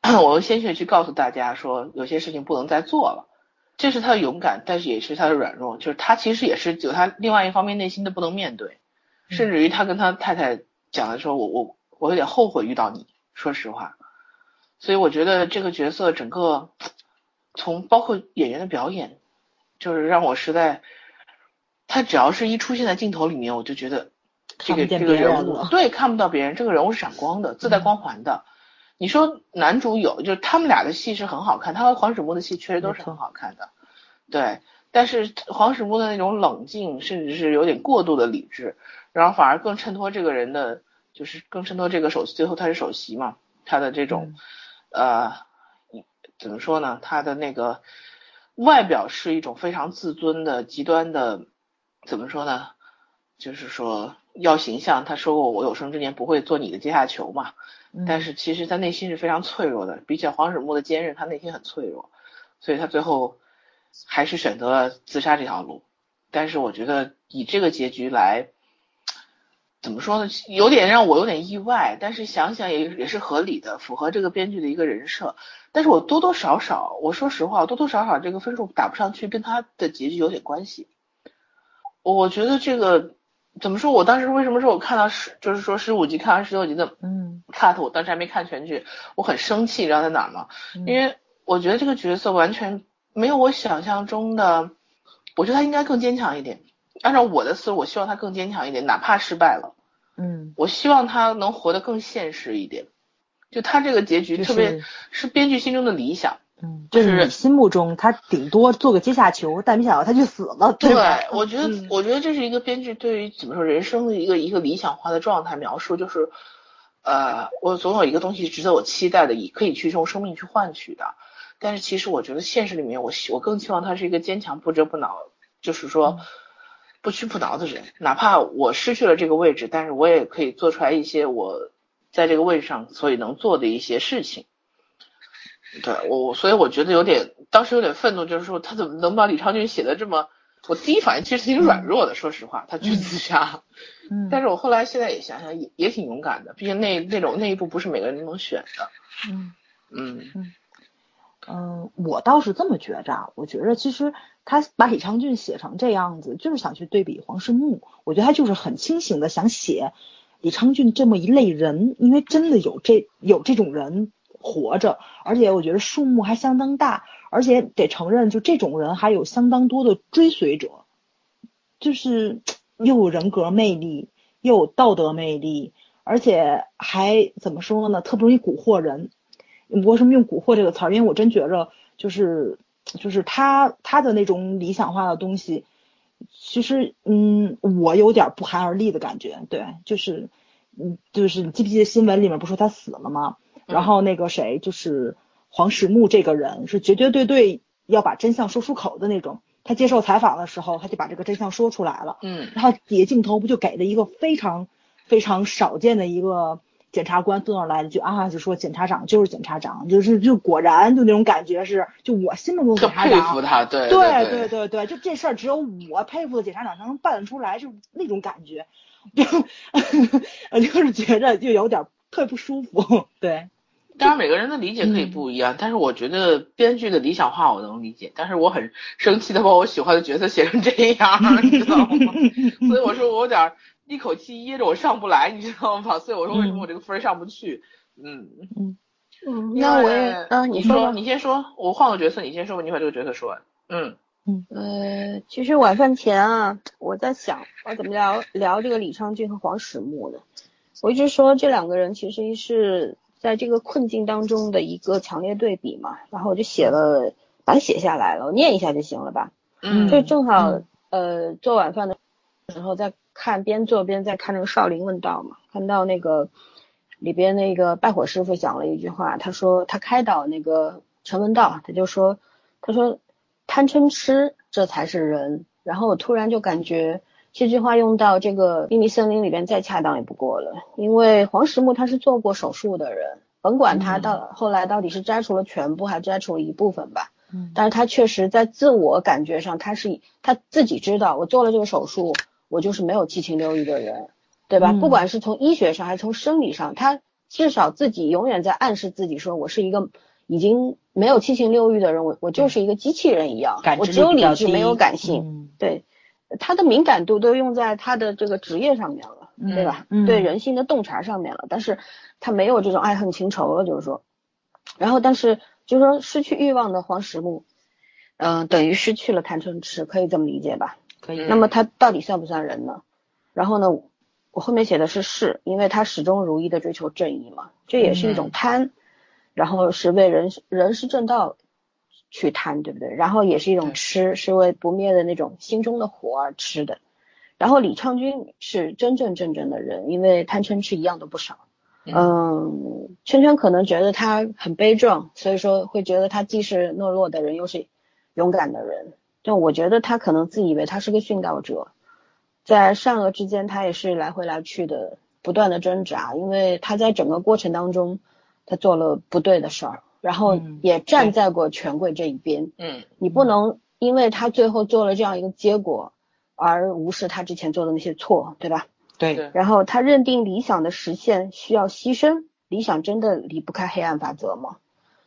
我用鲜血去告诉大家说有些事情不能再做了，这是他的勇敢，但是也是他的软弱，就是他其实也是有他另外一方面内心的不能面对，甚至于他跟他太太讲的时候，我我我有点后悔遇到你，说实话，所以我觉得这个角色整个。从包括演员的表演，就是让我实在，他只要是一出现在镜头里面，我就觉得这个这个人物对看不到别人，这个人物是闪光的，自带光环的。你说男主有，就是他们俩的戏是很好看，他和黄始木的戏确实都是很好看的，对。但是黄始木的那种冷静，甚至是有点过度的理智，然后反而更衬托这个人的，就是更衬托这个首席，最后他是首席嘛，他的这种，呃，怎么说呢？他的那个外表是一种非常自尊的、极端的，怎么说呢？就是说要形象，他说过我有生之年不会做你的阶下囚嘛。但是其实他内心是非常脆弱的，比起黄始木的坚韧，他内心很脆弱，所以他最后。还是选择了自杀这条路，但是我觉得以这个结局来，怎么说呢？有点让我有点意外，但是想想也也是合理的，符合这个编剧的一个人设。但是我多多少少，我说实话，多多少少这个分数打不上去，跟他的结局有点关系。我觉得这个怎么说？我当时为什么说我看到十，就是说十五集看完十六集的，嗯，cut，我当时还没看全剧，我很生气，你知道在哪吗？因为我觉得这个角色完全。没有我想象中的，我觉得他应该更坚强一点。按照我的思路，我希望他更坚强一点，哪怕失败了，嗯，我希望他能活得更现实一点。就他这个结局，特别是编剧心中的理想，嗯，就是你心目中他顶多做个阶下囚，但没想到他就死了，对吧？我觉得，我觉得这是一个编剧对于怎么说人生的一个一个理想化的状态描述，就是呃，我总有一个东西值得我期待的，以可以去用生命去换取的。但是其实我觉得现实里面，我希我更希望他是一个坚强不折不挠，就是说不屈不挠的人。哪怕我失去了这个位置，但是我也可以做出来一些我在这个位置上所以能做的一些事情。对我，所以我觉得有点当时有点愤怒，就是说他怎么能把李昌俊写的这么？我第一反应其实挺软弱的，说实话，他去自杀。嗯。但是我后来现在也想想，也也挺勇敢的，毕竟那那种那一步不是每个人都能选的。嗯嗯嗯。嗯，我倒是这么觉着，我觉着其实他把李昌俊写成这样子，就是想去对比黄世木。我觉得他就是很清醒的想写李昌俊这么一类人，因为真的有这有这种人活着，而且我觉得数目还相当大，而且得承认，就这种人还有相当多的追随者，就是 又有人格魅力，又有道德魅力，而且还怎么说呢，特不容易蛊惑人。为什么用“蛊惑”这个词儿？因为我真觉着，就是就是他他的那种理想化的东西，其实嗯，我有点不寒而栗的感觉。对，就是嗯，就是你记不记得新闻里面不说他死了吗？然后那个谁，就是黄石木这个人是绝绝对对要把真相说出口的那种。他接受采访的时候，他就把这个真相说出来了。嗯。然后底下镜头不就给了一个非常非常少见的一个。检察官坐那来了句啊，就说检察长就是检察长，就是就果然就那种感觉是，就我心目中检察长。佩服他，对对对对对，就这事儿只有我佩服的检察长才能办得出来，就那种感觉，就 就是觉着就有点特别不舒服。对，当然每个人的理解可以不一样，但是我觉得编剧的理想化我能理解，但是我很生气的把我喜欢的角色写成这样，你知道吗？所以我说我有点。一口气噎着我上不来，你知道吗？所以我说为什么我这个分上不去？嗯嗯嗯，那我也啊，你说，你先说，我换个角色，你先说吧，你把这个角色说完。嗯嗯呃，其实晚饭前啊，我在想我怎么聊聊这个李昌俊和黄始木的。我一直说这两个人其实是在这个困境当中的一个强烈对比嘛，然后我就写了，把它写下来了，我念一下就行了吧？嗯，就正好呃做晚饭的时候在。看边做边在看那个少林问道嘛，看到那个里边那个拜火师傅讲了一句话，他说他开导那个陈文道，他就说他说贪嗔痴这才是人。然后我突然就感觉这句话用到这个秘密森林里边再恰当也不过了，因为黄石木他是做过手术的人，甭管他到后来到底是摘除了全部还摘除了一部分吧，但是他确实在自我感觉上他是他自己知道我做了这个手术。我就是没有七情六欲的人，对吧？不管是从医学上还是从生理上，他至少自己永远在暗示自己说，我是一个已经没有七情六欲的人，我我就是一个机器人一样，我只有理智没有感性。对，他的敏感度都用在他的这个职业上面了，对吧？对人性的洞察上面了，但是他没有这种爱恨情仇了，就是说，然后但是。就是说失去欲望的黄石木，嗯、等于失去了贪嗔痴，可以这么理解吧？可以。嗯那么他到底算不算人呢？然后呢，我后面写的是是，因为他始终如一的追求正义嘛，这也是一种贪，然后是为人人是正道去贪，对不对？然后也是一种对吃，是为不灭的那种心中的火而吃的。然后李昌君是真正正正的人，因为贪嗔痴一样都不少。嗯，圈圈可能觉得他很悲壮，所以说会觉得他既是懦弱的人，又是勇敢的人。就我觉得他可能自以为他是个殉道者，在善恶之间，他也是来回来去的，不断的挣扎，因为他在整个过程当中，他做了不对的事儿，然后嗯也站在过权贵这一边。嗯你不能因为他最后做了这样一个结果，而无视他之前做的那些错，对吧？对，对然后他认定理想的实现需要牺牲，理想真的离不开黑暗法则吗？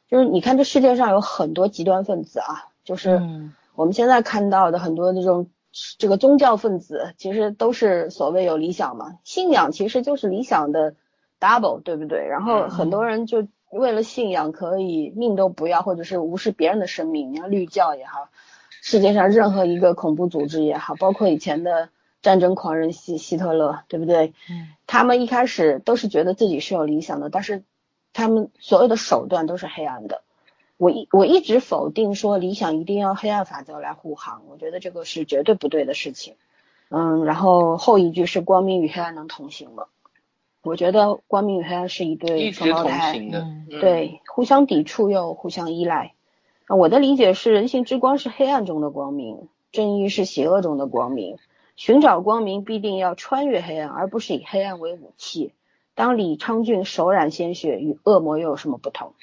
就是你看这世界上有很多极端分子啊，就是嗯我们现在看到的很多这种这个宗教分子，其实都是所谓有理想嘛，信仰其实就是理想的 double，对不对？然后很多人就为了信仰可以命都不要，或者是无视别人的生命，你看绿教也好，世界上任何一个恐怖组织也好，包括以前的战争狂人希希特勒，对不对？嗯他们一开始都是觉得自己是有理想的，但是他们所有的手段都是黑暗的。我一我一直否定说理想一定要黑暗法则来护航，我觉得这个是绝对不对的事情。嗯，然后后一句是光明与黑暗能同行吗？我觉得光明与黑暗是一对双胞胎，对，互相抵触又互相依赖。啊我的理解是，人性之光是黑暗中的光明，正义是邪恶中的光明。寻找光明必定要穿越黑暗，而不是以黑暗为武器。当李昌俊手染鲜血，与恶魔又有什么不同？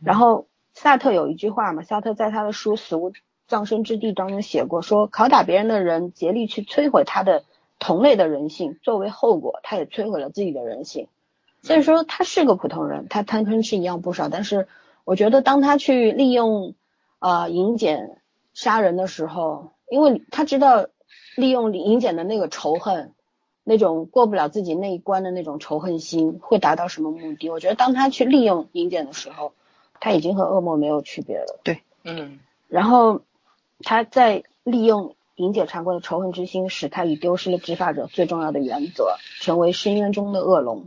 然后萨特有一句话嘛，萨特在他的书《死无葬身之地》当中写过，说拷打别人的人竭力去摧毁他的同类的人性，作为后果，他也摧毁了自己的人性。所以说他是个普通人，他贪嗔痴一样不少，但是我觉得当他去利用呃银简杀人的时候，因为他知道利用银简的那个仇恨，那种过不了自己那一关的那种仇恨心会达到什么目的？我觉得当他去利用银简的时候，他已经和恶魔没有区别了。对嗯然后他在利用银检察官的仇恨之心，使他已丢失了执法者最重要的原则，成为深渊中的恶龙，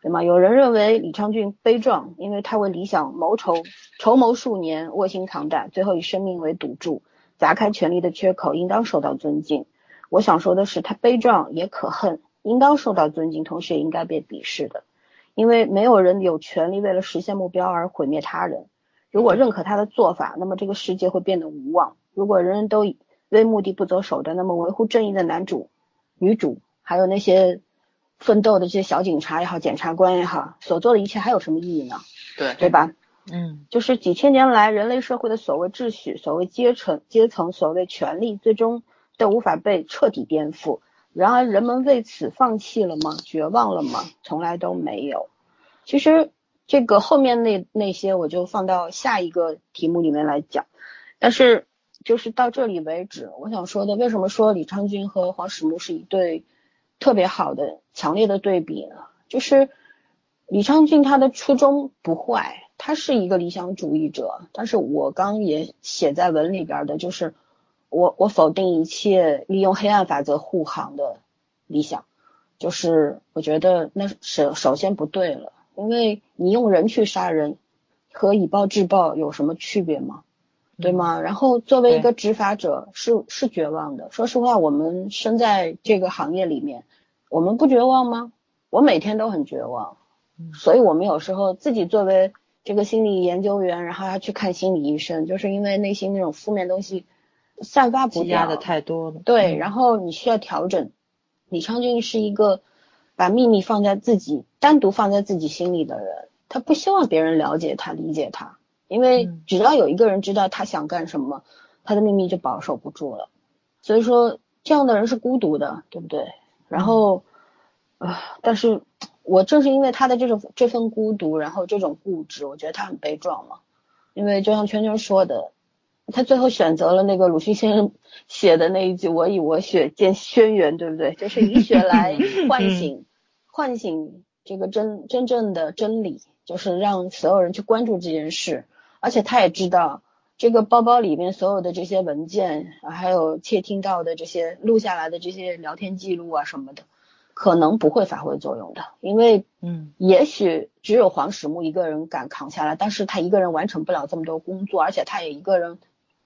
对吗？有人认为李昌俊悲壮，因为他为理想谋筹筹谋数年，卧薪尝胆，最后以生命为赌注，砸开权力的缺口，应当受到尊敬。我想说的是，他悲壮也可恨，应当受到尊敬，同时也应该被鄙视的，因为没有人有权利为了实现目标而毁灭他人。如果认可他的做法，那么这个世界会变得无望。如果人人都以为目的不择手段，那么维护正义的男主、女主，还有那些奋斗的这些小警察也好、检察官也好，所做的一切还有什么意义呢？对对吧？嗯就是几千年来人类社会的所谓秩序、所谓阶层、阶层、所谓权利，最终都无法被彻底颠覆。然而，人们为此放弃了吗？绝望了吗？从来都没有。其实这个后面那那些我就放到下一个题目里面来讲，但是就是到这里为止，我想说的，为什么说李昌君和黄始木是一对特别好的、强烈的对比呢？就是李昌俊他的初衷不坏，他是一个理想主义者，但是我刚也写在文里边的，就是我我否定一切利用黑暗法则护航的理想，就是我觉得那首首先不对了，因为你用人去杀人和以暴制暴有什么区别吗？对吗？然后作为一个执法者是是绝望的。说实话，我们身在这个行业里面，我们不绝望吗？我每天都很绝望，所以我们有时候自己作为这个心理研究员，然后要去看心理医生，就是因为内心那种负面东西散发不掉积压的太多了。对，嗯然后你需要调整。李昌俊是一个把秘密放在自己单独放在自己心里的人，他不希望别人了解他、理解他，因为嗯只要有一个人知道他想干什么，他的秘密就保守不住了。所以说，这样的人是孤独的，对不对？然后，啊、但是我正是因为他的这种这份孤独，然后这种固执，我觉得他很悲壮嘛。因为就像圈圈说的，他最后选择了那个鲁迅先生写的那一句“我以我血见轩辕”，对不对？就是以血来 唤醒，唤醒这个真真正的真理，就是让所有人去关注这件事，而且他也知道这个包包里面所有的这些文件，还有窃听到的这些录下来的这些聊天记录啊什么的，可能不会发挥作用的，因为嗯，也许只有黄始木一个人敢扛下来，但是他一个人完成不了这么多工作，而且他也一个人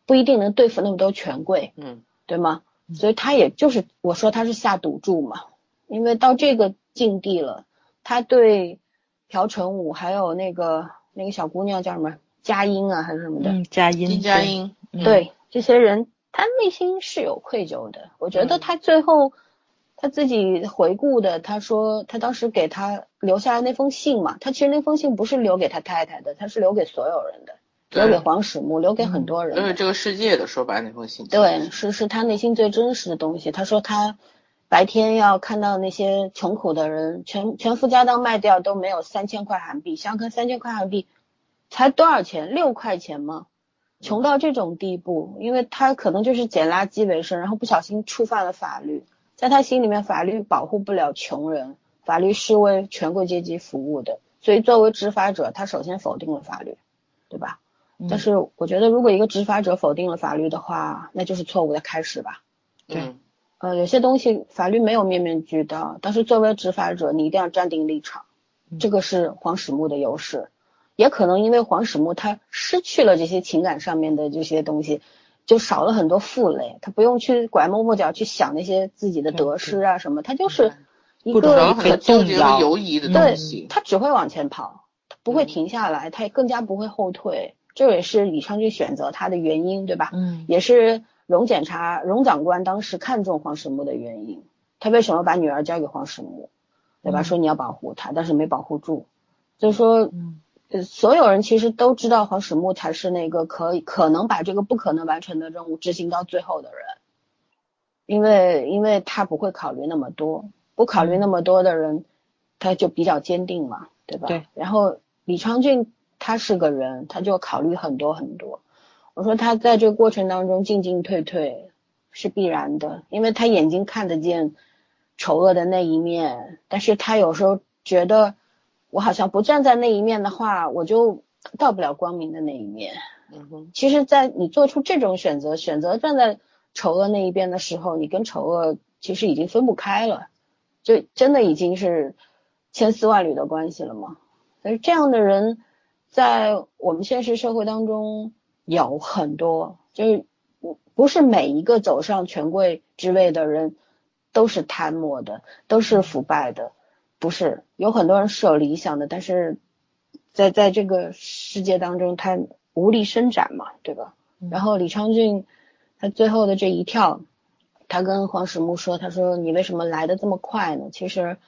不一定能对付那么多权贵，嗯，对吗？嗯。所以他也就是我说他是下赌注嘛，因为到这个境地了，他对朴成武还有那个那个小姑娘叫什么佳音啊还是什么的，嗯，佳音，丁佳音，嗯。对这些人，他内心是有愧疚的。我觉得嗯。他最后他自己回顾的，他说他当时给他留下来那封信嘛，他其实那封信不是留给他太太的，他是留给所有人的，对留给黄始木，留给很多人的。留给这个世界的，说白了那封信。对，是是他内心最真实的东西。他说他白天要看到那些穷苦的人，全全副家当卖掉都没有三千块韩币，想想看三千块韩币才多少钱？六块钱吗？穷到这种地步，因为他可能就是捡垃圾为生，然后不小心触犯了法律，在他心里面，法律保护不了穷人，法律是为权贵阶级服务的，所以作为执法者，他首先否定了法律，对吧？嗯但是我觉得，如果一个执法者否定了法律的话，那就是错误的开始吧。对嗯呃，有些东西法律没有面面俱到，但是作为执法者，你一定要站定立场，嗯这个是黄始木的优势。也可能因为黄始木他失去了这些情感上面的这些东西，就少了很多负累，他不用去拐弯抹角去想那些自己的得失啊什么，他就是一个很多容易被纠结和动摇犹疑的对东西。他只会往前跑，他不会嗯停下来，他也更加不会后退。这也是李昌钧选择他的原因，对吧？嗯也是荣检察荣长官当时看中黄始木的原因。他为什么把女儿交给黄始木，对吧？嗯说你要保护他，但是没保护住。所以说，嗯呃，所有人其实都知道黄始木才是那个可以可能把这个不可能完成的任务执行到最后的人，因为因为他不会考虑那么多，不考虑那么多的人，他就比较坚定嘛，对吧？对。然后李昌俊他是个人，他就考虑很多很多。我说他在这个过程当中进进退退是必然的，因为他眼睛看得见丑恶的那一面，但是他有时候觉得我好像不站在那一面的话，我就到不了光明的那一面。嗯哼，其实，在你做出这种选择，选择站在丑恶那一边的时候，你跟丑恶其实已经分不开了，就真的已经是千丝万缕的关系了嘛。所以这样的人，在我们现实社会当中有很多，就是不是每一个走上权贵之位的人都是贪墨的，都是腐败的，不是有很多人是有理想的，但是在在这个世界当中，他无力伸展嘛，对吧？嗯然后李昌俊他最后的这一跳，他跟黄始木说：“他说你为什么来的这么快呢？其实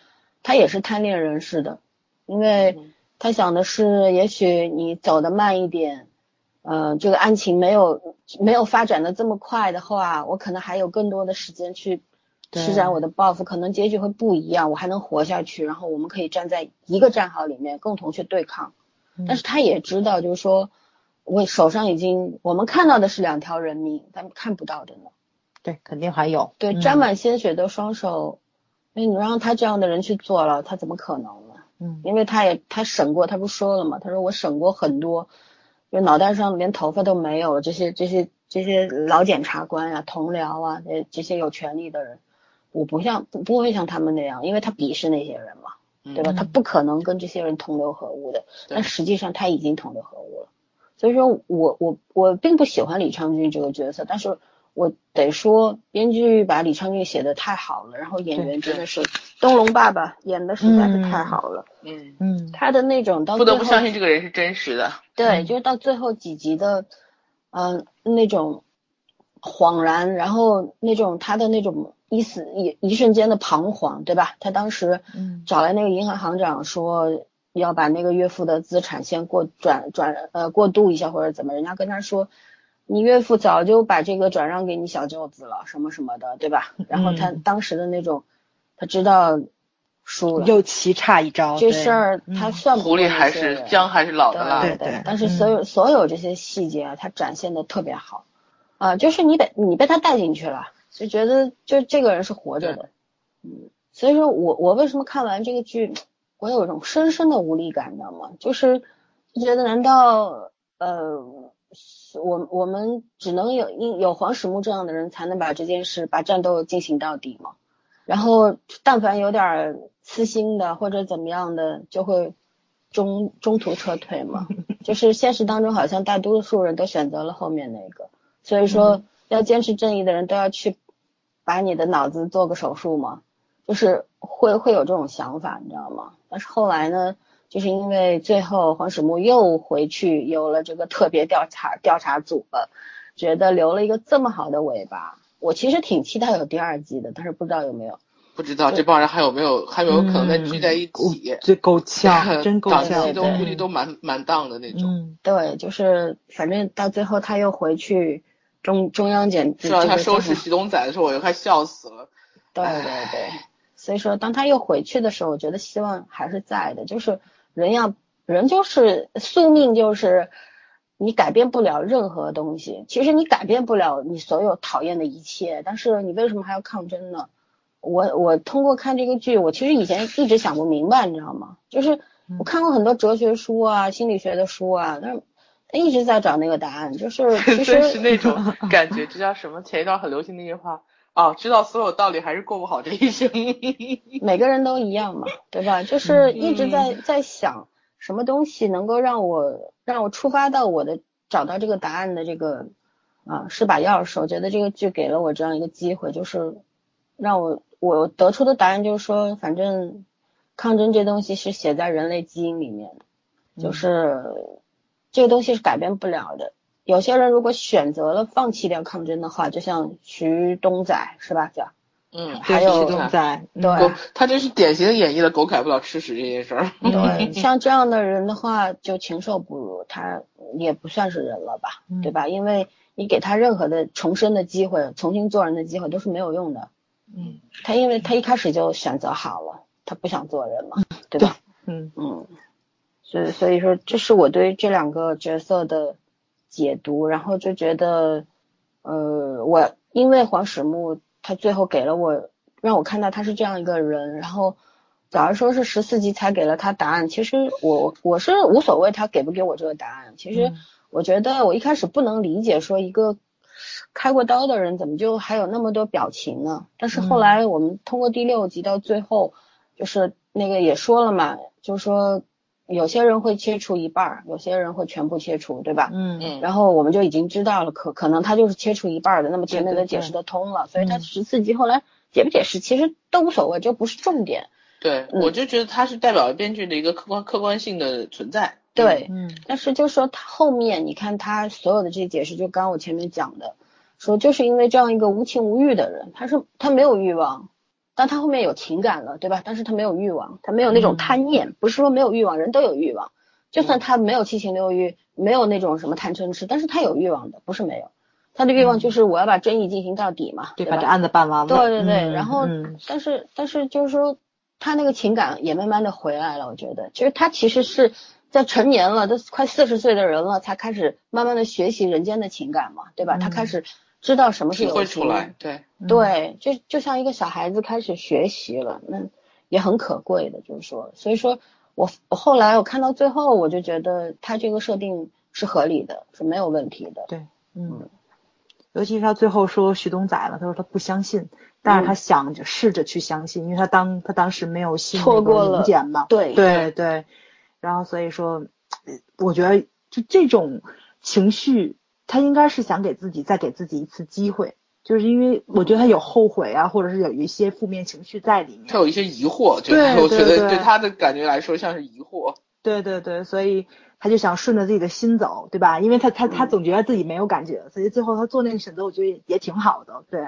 他也是贪恋人世的，因为他想的是，也许你走得慢一点，呃，这个案情没有没有发展的这么快的话，我可能还有更多的时间去施展我的抱负，可能结局会不一样，我还能活下去，然后我们可以站在一个战壕里面共同去对抗。嗯但是他也知道，就是说我手上已经我们看到的是两条人命，咱们看不到的呢。对，肯定还有，对，嗯沾满鲜血的双手，那你让他这样的人去做了，他怎么可能呢？嗯因为他也他审过，他不说了吗？他说我审过很多，就脑袋上连头发都没有了，这些这些这些老检察官啊、同僚啊，这这些有权利的人，我不像不不会像他们那样，因为他鄙视那些人嘛，对吧？嗯他不可能跟这些人同流合污的，但实际上他已经同流合污了。所以说我我我并不喜欢李昌钧这个角色，但是我得说，编剧把李昌钰写的太好了，然后演员真的是东龙爸爸演的实在是太好了，嗯，嗯他的那种到最后不得不相信这个人是真实的。对，嗯就是到最后几集的，嗯、那种恍然，然后那种他的那种一死一一瞬间的彷徨，对吧？他当时嗯找来那个银行行长说要把那个岳父的资产先过转转呃过渡一下或者怎么，人家跟他说。你岳父早就把这个转让给你小舅子了，什么什么的，对吧？然后他嗯当时的那种，他知道输了，又棋差一招，这事儿嗯他算不过狐狸还是姜还是老的辣。对对对但是所有、所有这些细节啊，他展现的特别好啊、就是你被你被他带进去了，就觉得就这个人是活着的，嗯，所以说我我为什么看完这个剧，我有一种深深的无力感，你知道吗？就是就觉得难道呃，我我们只能有有黄始木这样的人才能把这件事把战斗进行到底嘛。然后但凡有点私心的或者怎么样的，就会中中途撤退嘛。就是现实当中好像大多数人都选择了后面那个，所以说要坚持正义的人都要去把你的脑子做个手术嘛。就是会会有这种想法，你知道吗？但是后来呢，就是因为最后黄始木又回去有了这个特别调查调查组了，觉得留了一个这么好的尾巴，我其实挺期待有第二季的，但是不知道有没有。不知道这帮人还有没有还有没有可能再聚在一起？这够呛，真够呛，都估计都蛮蛮荡的那种。对，就是反正到最后他又回去中中央检，知道，他收拾徐东仔的时候，我就快笑死了。对对对。所以说，当他又回去的时候，我觉得希望还是在的。就是人要人就是宿命，就是你改变不了任何东西。其实你改变不了你所有讨厌的一切，但是你为什么还要抗争呢？我我通过看这个剧，我其实以前一直想不明白，你知道吗？就是我看过很多哲学书啊、心理学的书啊，但是一直在找那个答案。就是 其实是那种 感觉，这叫什么？前一段很流行那句话。哦，知道所有道理还是过不好这一生。每个人都一样嘛，对吧？就是一直在在想什么东西能够让我让我触发到我的找到这个答案的这个啊是把钥匙。我觉得这个剧给了我这样一个机会，就是让我我得出的答案就是说，反正抗争这东西是写在人类基因里面的，就是这个东西是改变不了的。有些人如果选择了放弃掉抗争的话，就像徐东仔是吧？叫嗯，还有徐东仔，对，他这是典型的演绎了狗改不了吃屎这件事儿。对，像这样的人的话，就禽兽不如，他也不算是人了吧？对吧？因为你给他任何的重生的机会、重新做人的机会都是没有用的。嗯，他因为他一开始就选择好了，他不想做人嘛，对吧？嗯嗯，所以所以说，这是我对这两个角色的。解读，然后就觉得，呃，我因为黄始木他最后给了我，让我看到他是这样一个人，然后假如说是十四集才给了他答案，其实我我是无所谓他给不给我这个答案，其实我觉得我一开始不能理解说一个开过刀的人怎么就还有那么多表情呢？但是后来我们通过第六集到最后，就是那个也说了嘛，就是说。有些人会切除一半儿，有些人会全部切除，对吧？嗯嗯。然后我们就已经知道了，可可能他就是切除一半的，那么前面的解释的通了，所以他十四集后来解不解释其实都无所谓，这不是重点。对，我就觉得他是代表了编剧的一个客观客观性的存在。对，嗯。但是就是说他后面你看他所有的这些解释，就刚我前面讲的，说就是因为这样一个无情无欲的人，他是他没有欲望。但他后面有情感了，对吧？但是他没有欲望，他没有那种贪念，不是说没有欲望，人都有欲望。就算他没有七情六欲，没有那种什么贪嗔痴，但是他有欲望的，不是没有。他的欲望就是我要把正义进行到底嘛，对把这案子办完了。对对对，然后但是但是就是说他那个情感也慢慢的回来了，我觉得，其实他其实是在成年了，都快四十岁的人了，才开始慢慢的学习人间的情感嘛，对吧？他开始。知道什么是有出来，对对，就就像一个小孩子开始学习了，那也很可贵的。就是说，所以说我我后来我看到最后，我就觉得他这个设定是合理的，是没有问题的。对，嗯，尤其是他最后说徐东仔了，他说他不相信，但是他想着试着去相信，因为他当他当时没有信错过了检嘛，对对对，然后所以说，我觉得就这种情绪。他应该是想给自己再给自己一次机会，就是因为我觉得他有后悔啊，或者是有一些负面情绪在里面。他有一些疑惑，对，我觉得对他的感觉来说像是疑惑。对对对，所以他就想顺着自己的心走，对吧？因为他他他总觉得自己没有感觉，所以最后他做那个选择，我觉得也挺好的。对，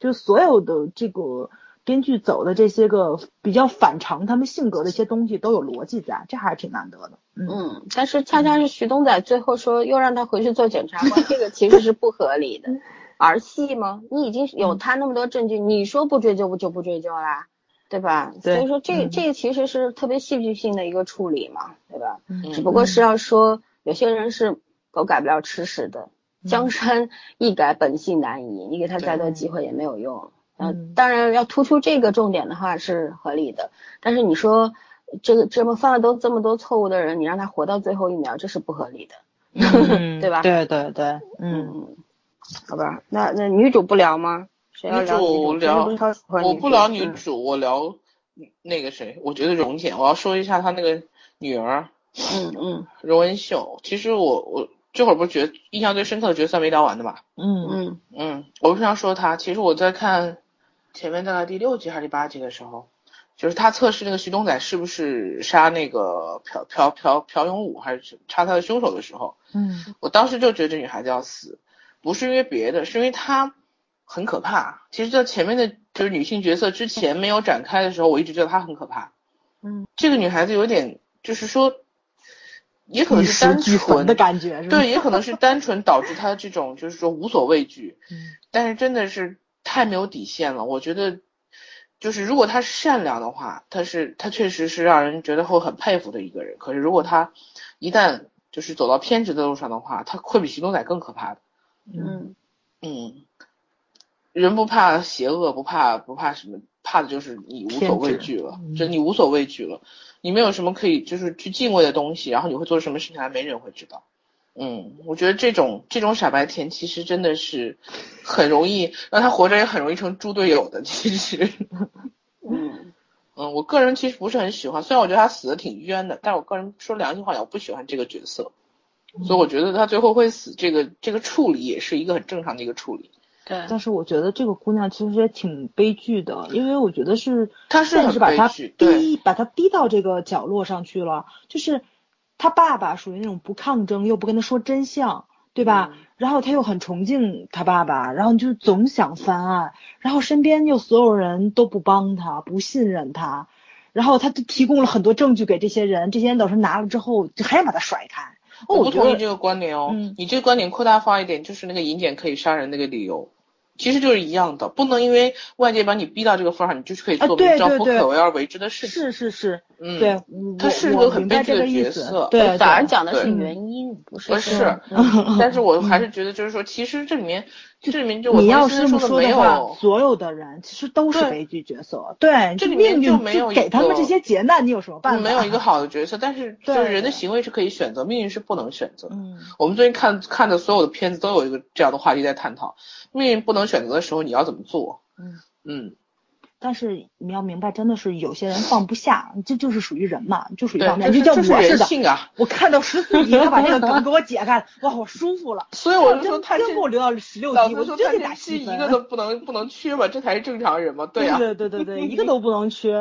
就所有的这个。编剧走的这些个比较反常，他们性格的一些东西都有逻辑在，这还是挺难得的。嗯，但是恰恰是徐东仔最后说又让他回去做检察官，这个其实是不合理的。儿戏吗？你已经有他那么多证据，你说不追究不就不追究啦，对吧？所以说这这个其实是特别戏剧性的一个处理嘛，对吧？只不过是要说有些人是狗改不了吃屎的，江山易改本性难移，你给他再多机会也没有用。嗯，当然要突出这个重点的话是合理的，但是你说这个这么犯了都这么多错误的人，你让他活到最后一秒，这是不合理的。嗯 对吧对对对，嗯，嗯，好吧，那那女主不聊吗？谁要女聊我不聊女嗯主，我聊那个谁，我觉得荣姐，我要说一下她那个女儿嗯嗯荣恩秀。其实我我这会儿不是觉印象最深刻的角色没聊完的嘛？嗯嗯嗯，我为什么要说她？其实我在看前面大概第六集还是第八集的时候，就是他测试那个徐东仔是不是杀那个朴朴朴朴永武，还是杀他的凶手的时候，嗯我当时就觉得这女孩子要死，不是因为别的，是因为她很可怕。其实，在前面的就是女性角色之前没有展开的时候，我一直觉得她很可怕。嗯，这个女孩子有点，就是说，也可能是单纯的感觉？对，也可能是单纯导致她这种就是说无所畏惧。嗯但是真的是太没有底线了。我觉得，就是如果他是善良的话，他是他确实是让人觉得会很佩服的一个人。可是如果他一旦就是走到偏执的路上的话，他会比徐东仔更可怕的。嗯嗯，人不怕邪恶，不怕不怕什么，怕的就是你无所畏惧了就你无所畏惧了，你没有什么可以就是去敬畏的东西，然后你会做什么事情，还没人会知道。嗯，我觉得这种这种傻白甜其实真的是很容易让他活着，也很容易成猪队友的。其实，嗯嗯，我个人其实不是很喜欢，虽然我觉得他死的挺冤的，但我个人说良心话讲，我不喜欢这个角色，所以我觉得他最后会死，这个这个处理也是一个很正常的一个处理。对，但是我觉得这个姑娘其实也挺悲剧的，因为我觉得是她是很现实把她逼把她逼到这个角落上去了，就是她爸爸属于那种不抗争又不跟他说真相，对吧？嗯然后他又很崇敬他爸爸，然后就总想翻案，然后身边又所有人都不帮他，不信任他，然后他就提供了很多证据给这些人，这些人等是拿了之后就还想把他甩开。哦，我不同意这个观点哦。嗯你这个观点扩大化一点，就是那个银检可以杀人那个理由，其实就是一样的，不能因为外界把你逼到这个份儿上，你就是可以啊做明知道不可为而为之的事情。是是是，嗯，对，他是个很悲剧的角色对，反而讲的是原因，不是不是嗯但是我还是觉得，就是说，其实这里面就我你要这么说的话，所有的人其实都是悲剧角色。对，这里面命运就没有一给他们个这些劫难，你有什么办法？没有一个。好的角色，但是就是人的行为是可以选择，命运是不能选择。嗯，我们最近看看的所有的片子都有一个这样的话题在探讨，命运不能选择的时候，你要怎么做？嗯嗯，但是你要明白，真的是有些人放不下，这就是属于人嘛，就属于对放，不下。就像这是这是我似的，人性啊。我看到十四集，他把这个梗给我解开了，哇，我舒服了。所以我就真说探监真给我留到十六集，我就得说探监打七分。戏一个都不能不能缺吧，这才是正常人嘛。对呀、对对对对，一个都不能缺，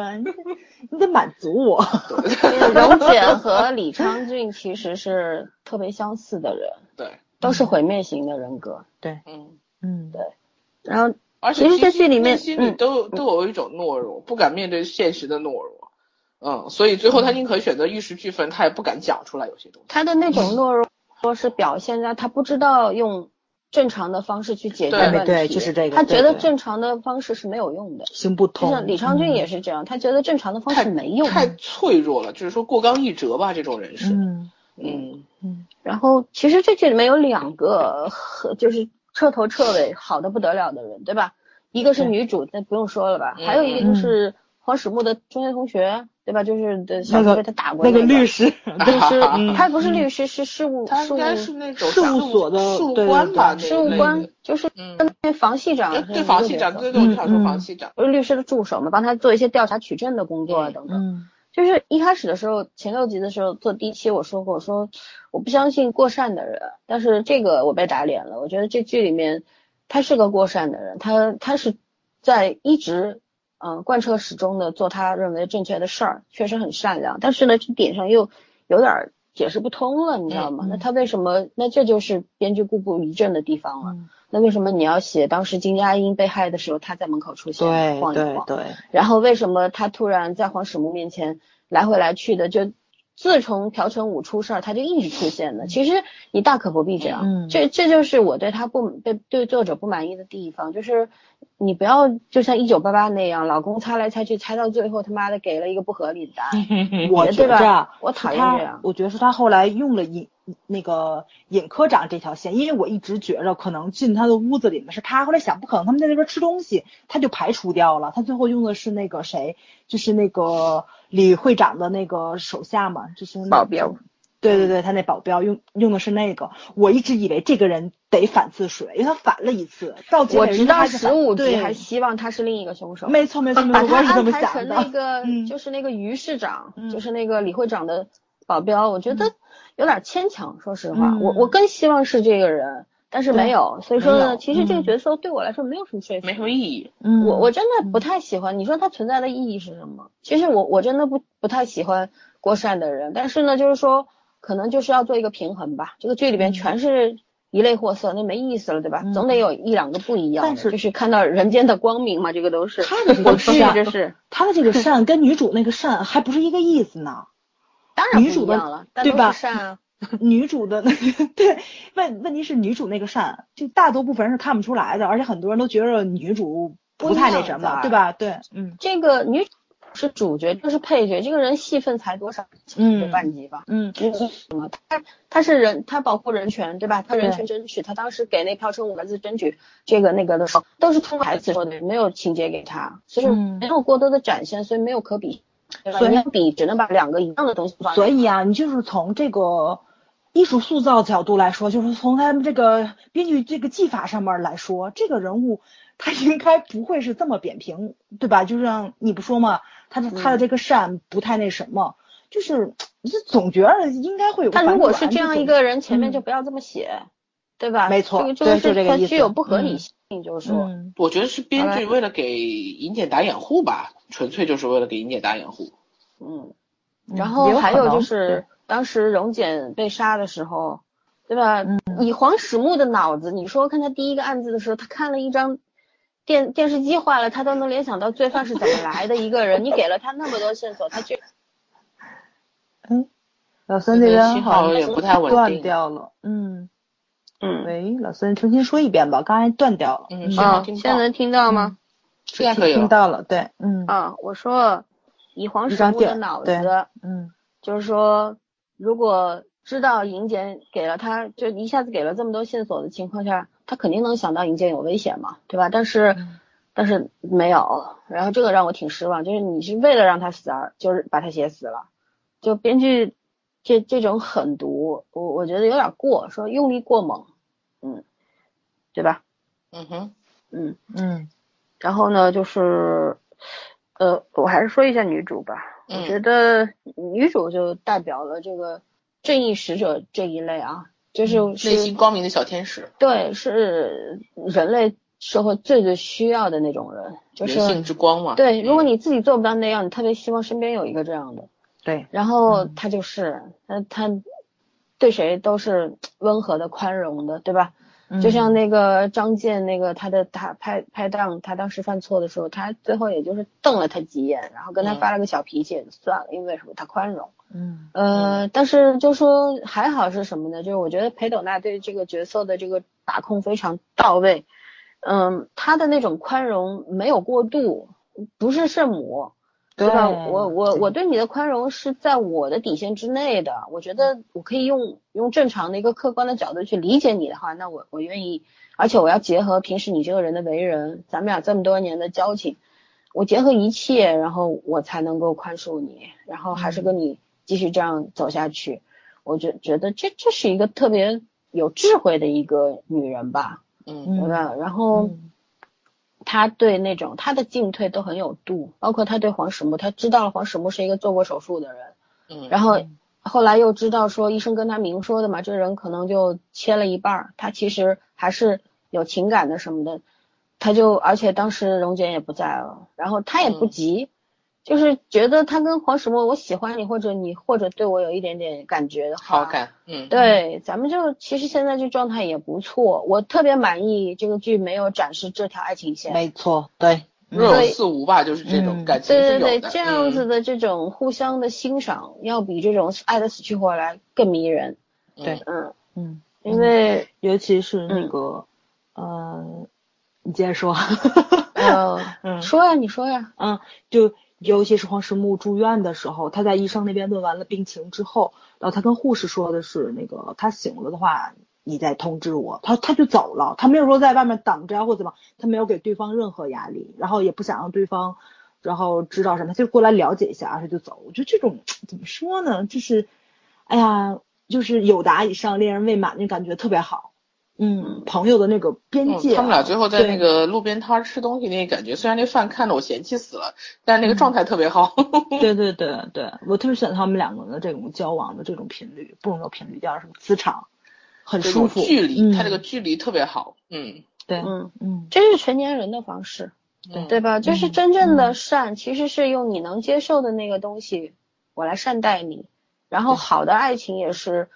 你得满足我。荣姐和李昌俊其实是特别相似的人，对，都是毁灭型的人格。嗯，嗯，对然后而且其实剧里面心里嗯都有都有一种懦弱，不敢面对现实的懦弱。嗯，所以最后他宁可选择玉石俱焚，他也不敢讲出来有些东西。他的那种懦弱，说是表现在他不知道用正常的方式去解决对问题，对就是这个他觉得正常的方式是没有用的。行不通。像李昌俊也是，这样，他觉得正常的方式没用。太脆弱了，就是说过刚易折吧，这种人是。嗯嗯嗯然后其实这剧里面有两个和就是彻头彻尾好的不得了的人，对吧？一个是女主，那不用说了吧？嗯还有一个就是黄始木的中学同学，对吧？就是的小那个时候被他打过那个个律师，律师，嗯他不是律师，是事务事务他应该是那种事务所的事务官吧，事务官，就是嗯，跟那房系长对房系长，对对，我就想说嗯房系长。就是律师的助手嘛，帮他做一些调查取证的工作等等。嗯就是一开始的时候，前六集的时候做第一期，我说过，我说我不相信过善的人，但是这个我被打脸了。我觉得这剧里面他是个过善的人，他他是在一直嗯、呃贯彻始终的做他认为正确的事儿，确实很善良，但是呢这点上又有点儿解释不通了，你知道吗？那他为什么？那这就是编剧故布疑阵的地方了。嗯，那为什么你要写当时金佳音被害的时候他在门口出现对晃一晃？对对，然后为什么他突然在黄始木面前来回来去的？就自从朴成武出事儿，他就一直出现的。其实你大可不必这样，嗯这这就是我对他不对对作者不满意的地方，就是你不要就像一九八八那样，老公猜来猜去，猜到最后他妈的给了一个不合理的答案。我觉着啊我讨厌这样，我觉得是他后来用了尹那个尹科长这条线，因为我一直觉着可能进他的屋子里面是他，后来想不可能他们在那边吃东西，他就排除掉了。他最后用的是那个谁，就是那个李会长的那个手下嘛，就是那保镖。对对对，他那保镖用用的是那个，我一直以为这个人得反次水，因为他反了一次，到结尾我直到还是反十五集还希望他是另一个凶手。没错没错没把错，我也是这他安排么想的。成那个嗯就是那个于市长，嗯就是那个李会长的保镖，我觉得有点牵强。说实话，嗯我我更希望是这个人，但是没有。所以说呢，其实这个嗯角色对我来说没有什么说服。没什么意义。嗯，我我真的不太喜欢。你说它存在的意义是什么？其实我我真的不不太喜欢郭善的人，但是呢，就是说可能就是要做一个平衡吧。这个剧里边嗯全是一类货色，那没意思了，对吧？嗯总得有一两个不一样的，但是就是看到人间的光明嘛，这个都是。他的这个 善这是他的这个善跟女主那个善还不是一个意思呢。当然不女主的一样了，对吧善啊。女主的那个 对问问题是女主那个善，就大多部分人是看不出来的，而且很多人都觉得女主不太那什么，对吧？对，嗯这个女主是主角，就是配角，这个人戏份才多少？嗯有半集吧。嗯什么？他他是人，他保护人权，对吧？他人权争取，他当时给那朴成武儿子争取这个那个的时候，都是通过台词说的，没有情节给他，所以嗯没有过多的展现，所以没有可比，对吧？所以你只能把两个一样的东西放在。所以啊，你就是从这个艺术塑造角度来说，就是从他们这个编剧这个技法上面来说，这个人物 他应该不会是这么扁平，对吧？就像你不说嘛，他的他的这个善不太那什么，就是 你就总觉得应该会有个他如果是这样一个人，前嗯面就不要这么写，对吧？没错这个就对就这个意思它具有不合理嗯性，就是说。嗯我觉得是编剧为了给莹姐打掩护吧，纯粹就是为了给莹姐打掩护。嗯，嗯然后还有就是当时荣简被杀的时候，对吧？嗯以黄始木的脑子，你说看他第一个案子的时候，他看了一张电电视机坏了，他都能联想到罪犯是怎么来的一个人，你给了他那么多线索，他就嗯，老孙这边信好像号也不太稳定断。掉了，嗯，嗯喂，老孙重新说一遍吧，刚才断掉了，嗯现在能听到吗？是可以。听到了，对，嗯啊，我说以黄始一张电木的脑子，嗯就是说，如果知道银简给了他，就一下子给了这么多线索的情况下，他肯定能想到银简有危险嘛，对吧？但是，嗯但是没有，然后这个让我挺失望，就是你是为了让他死而，就是把他写死了，就编剧这这种狠毒，我我觉得有点过，说用力过猛，嗯，对吧？嗯哼，嗯，嗯然后呢，就是，呃，我还是说一下女主吧。我嗯觉得女主就代表了这个正义使者这一类啊，就是内心光明的小天使，对，是人类社会最最需要的那种人，就是人性之光嘛。对。如果嗯你自己做不到那样，你特别希望身边有一个这样的。对，然后嗯他就是，他他对谁都是温和的、宽容的，对吧？就像那个张健，那个他的他拍拍档，他当时犯错的时候，他最后也就是瞪了他几眼，然后跟他嗯发了个小脾气，算了，因为什么？他宽容。嗯呃，但是就说还好是什么呢？就是我觉得裴斗娜对这个角色的这个把控非常到位，嗯，他的那种宽容没有过度，不是圣母，对吧？我我我对你的宽容是在我的底线之内的，我觉得我可以用用正常的一个客观的角度去理解你的话，那我我愿意，而且我要结合平时你这个人的为人，咱们俩这么多年的交情，我结合一切，然后我才能够宽恕你，然后还是跟你继续这样走下去。我觉觉得这这是一个特别有智慧的一个女人吧，嗯对吧？然后。嗯他对那种他的进退都很有度，包括他对黄始木，他知道了黄始木是一个做过手术的人，嗯，然后后来又知道说医生跟他明说的嘛，这人可能就切了一半儿，他其实还是有情感的什么的，他就而且当时荣姐也不在了，然后他也不嗯。急，就是觉得他跟黄始墨，我喜欢你或者你或者对我有一点点感觉的，好感，嗯，对，咱们就其实现在这状态也不错，我特别满意这个剧没有展示这条爱情线。没错，对，若有对似无吧，就是这种嗯。感情是对对对，这样子嗯的这种互相的欣赏，要比这种爱的死去活来更迷人。对嗯，嗯，因为尤其是那嗯。个，呃，你接着说，呃，嗯。说呀，你说呀，嗯，就尤其是黄石木住院的时候，他在医生那边问完了病情之后，然后他跟护士说的是，那个他醒了的话，你再通知我。他他就走了，他没有说在外面等着或怎么，他没有给对方任何压力，然后也不想让对方，然后知道什么，就过来了解一下，他就走。我觉得这种怎么说呢，就是，哎呀，就是有达以上恋人未满那感觉特别好。嗯，朋友的那个边嗯界啊、他们俩最后在那个路边摊儿吃东西那个感觉，虽然那饭看着我嫌弃死了，但是那个状态特别好。对对对对，我特别喜欢他们两个人的这种交往的这种频率，不能说频率，叫什么磁场，很舒服。距离，嗯、他这个距离特别好。嗯，对，嗯，嗯，这是成年人的方式，对对吧？就是嗯真正嗯的善，其实是用你能接受的那个东西，我来善待你。然后好的爱情也是，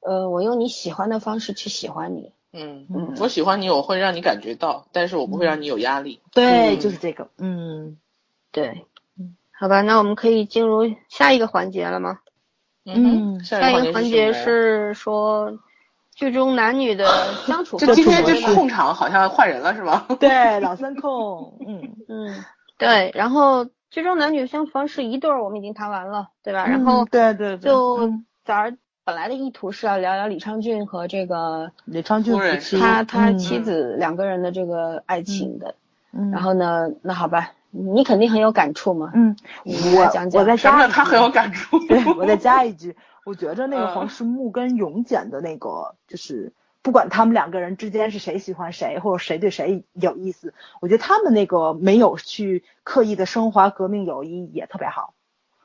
呃，我用你喜欢的方式去喜欢你。嗯嗯我喜欢你，我会让你感觉到，但是我不会让你有压力。对，嗯就是这个，嗯对嗯，好吧，那我们可以进入下一个环节了吗？嗯下下一个个环节是说剧中男女的相处这方式。今天这控场好像换人了是吧？对，老三控，嗯嗯，对，然后剧中男女相处方式一对儿我们已经谈完了，对吧？然后嗯对对对，就嗯早儿本来的意图是要聊聊李昌俊和这个李昌俊他他嗯妻子两个人的这个爱情的。嗯，然后呢，那好吧，你肯定很有感触嘛。嗯，我讲讲我再什么加一句他很有感触？对，我再加一句，我觉着那个嗯黄世木跟永简的那个，就是不管他们两个人之间是谁喜欢谁，或者谁对谁有意思，我觉得他们那个没有去刻意的升华革命友谊也特别好，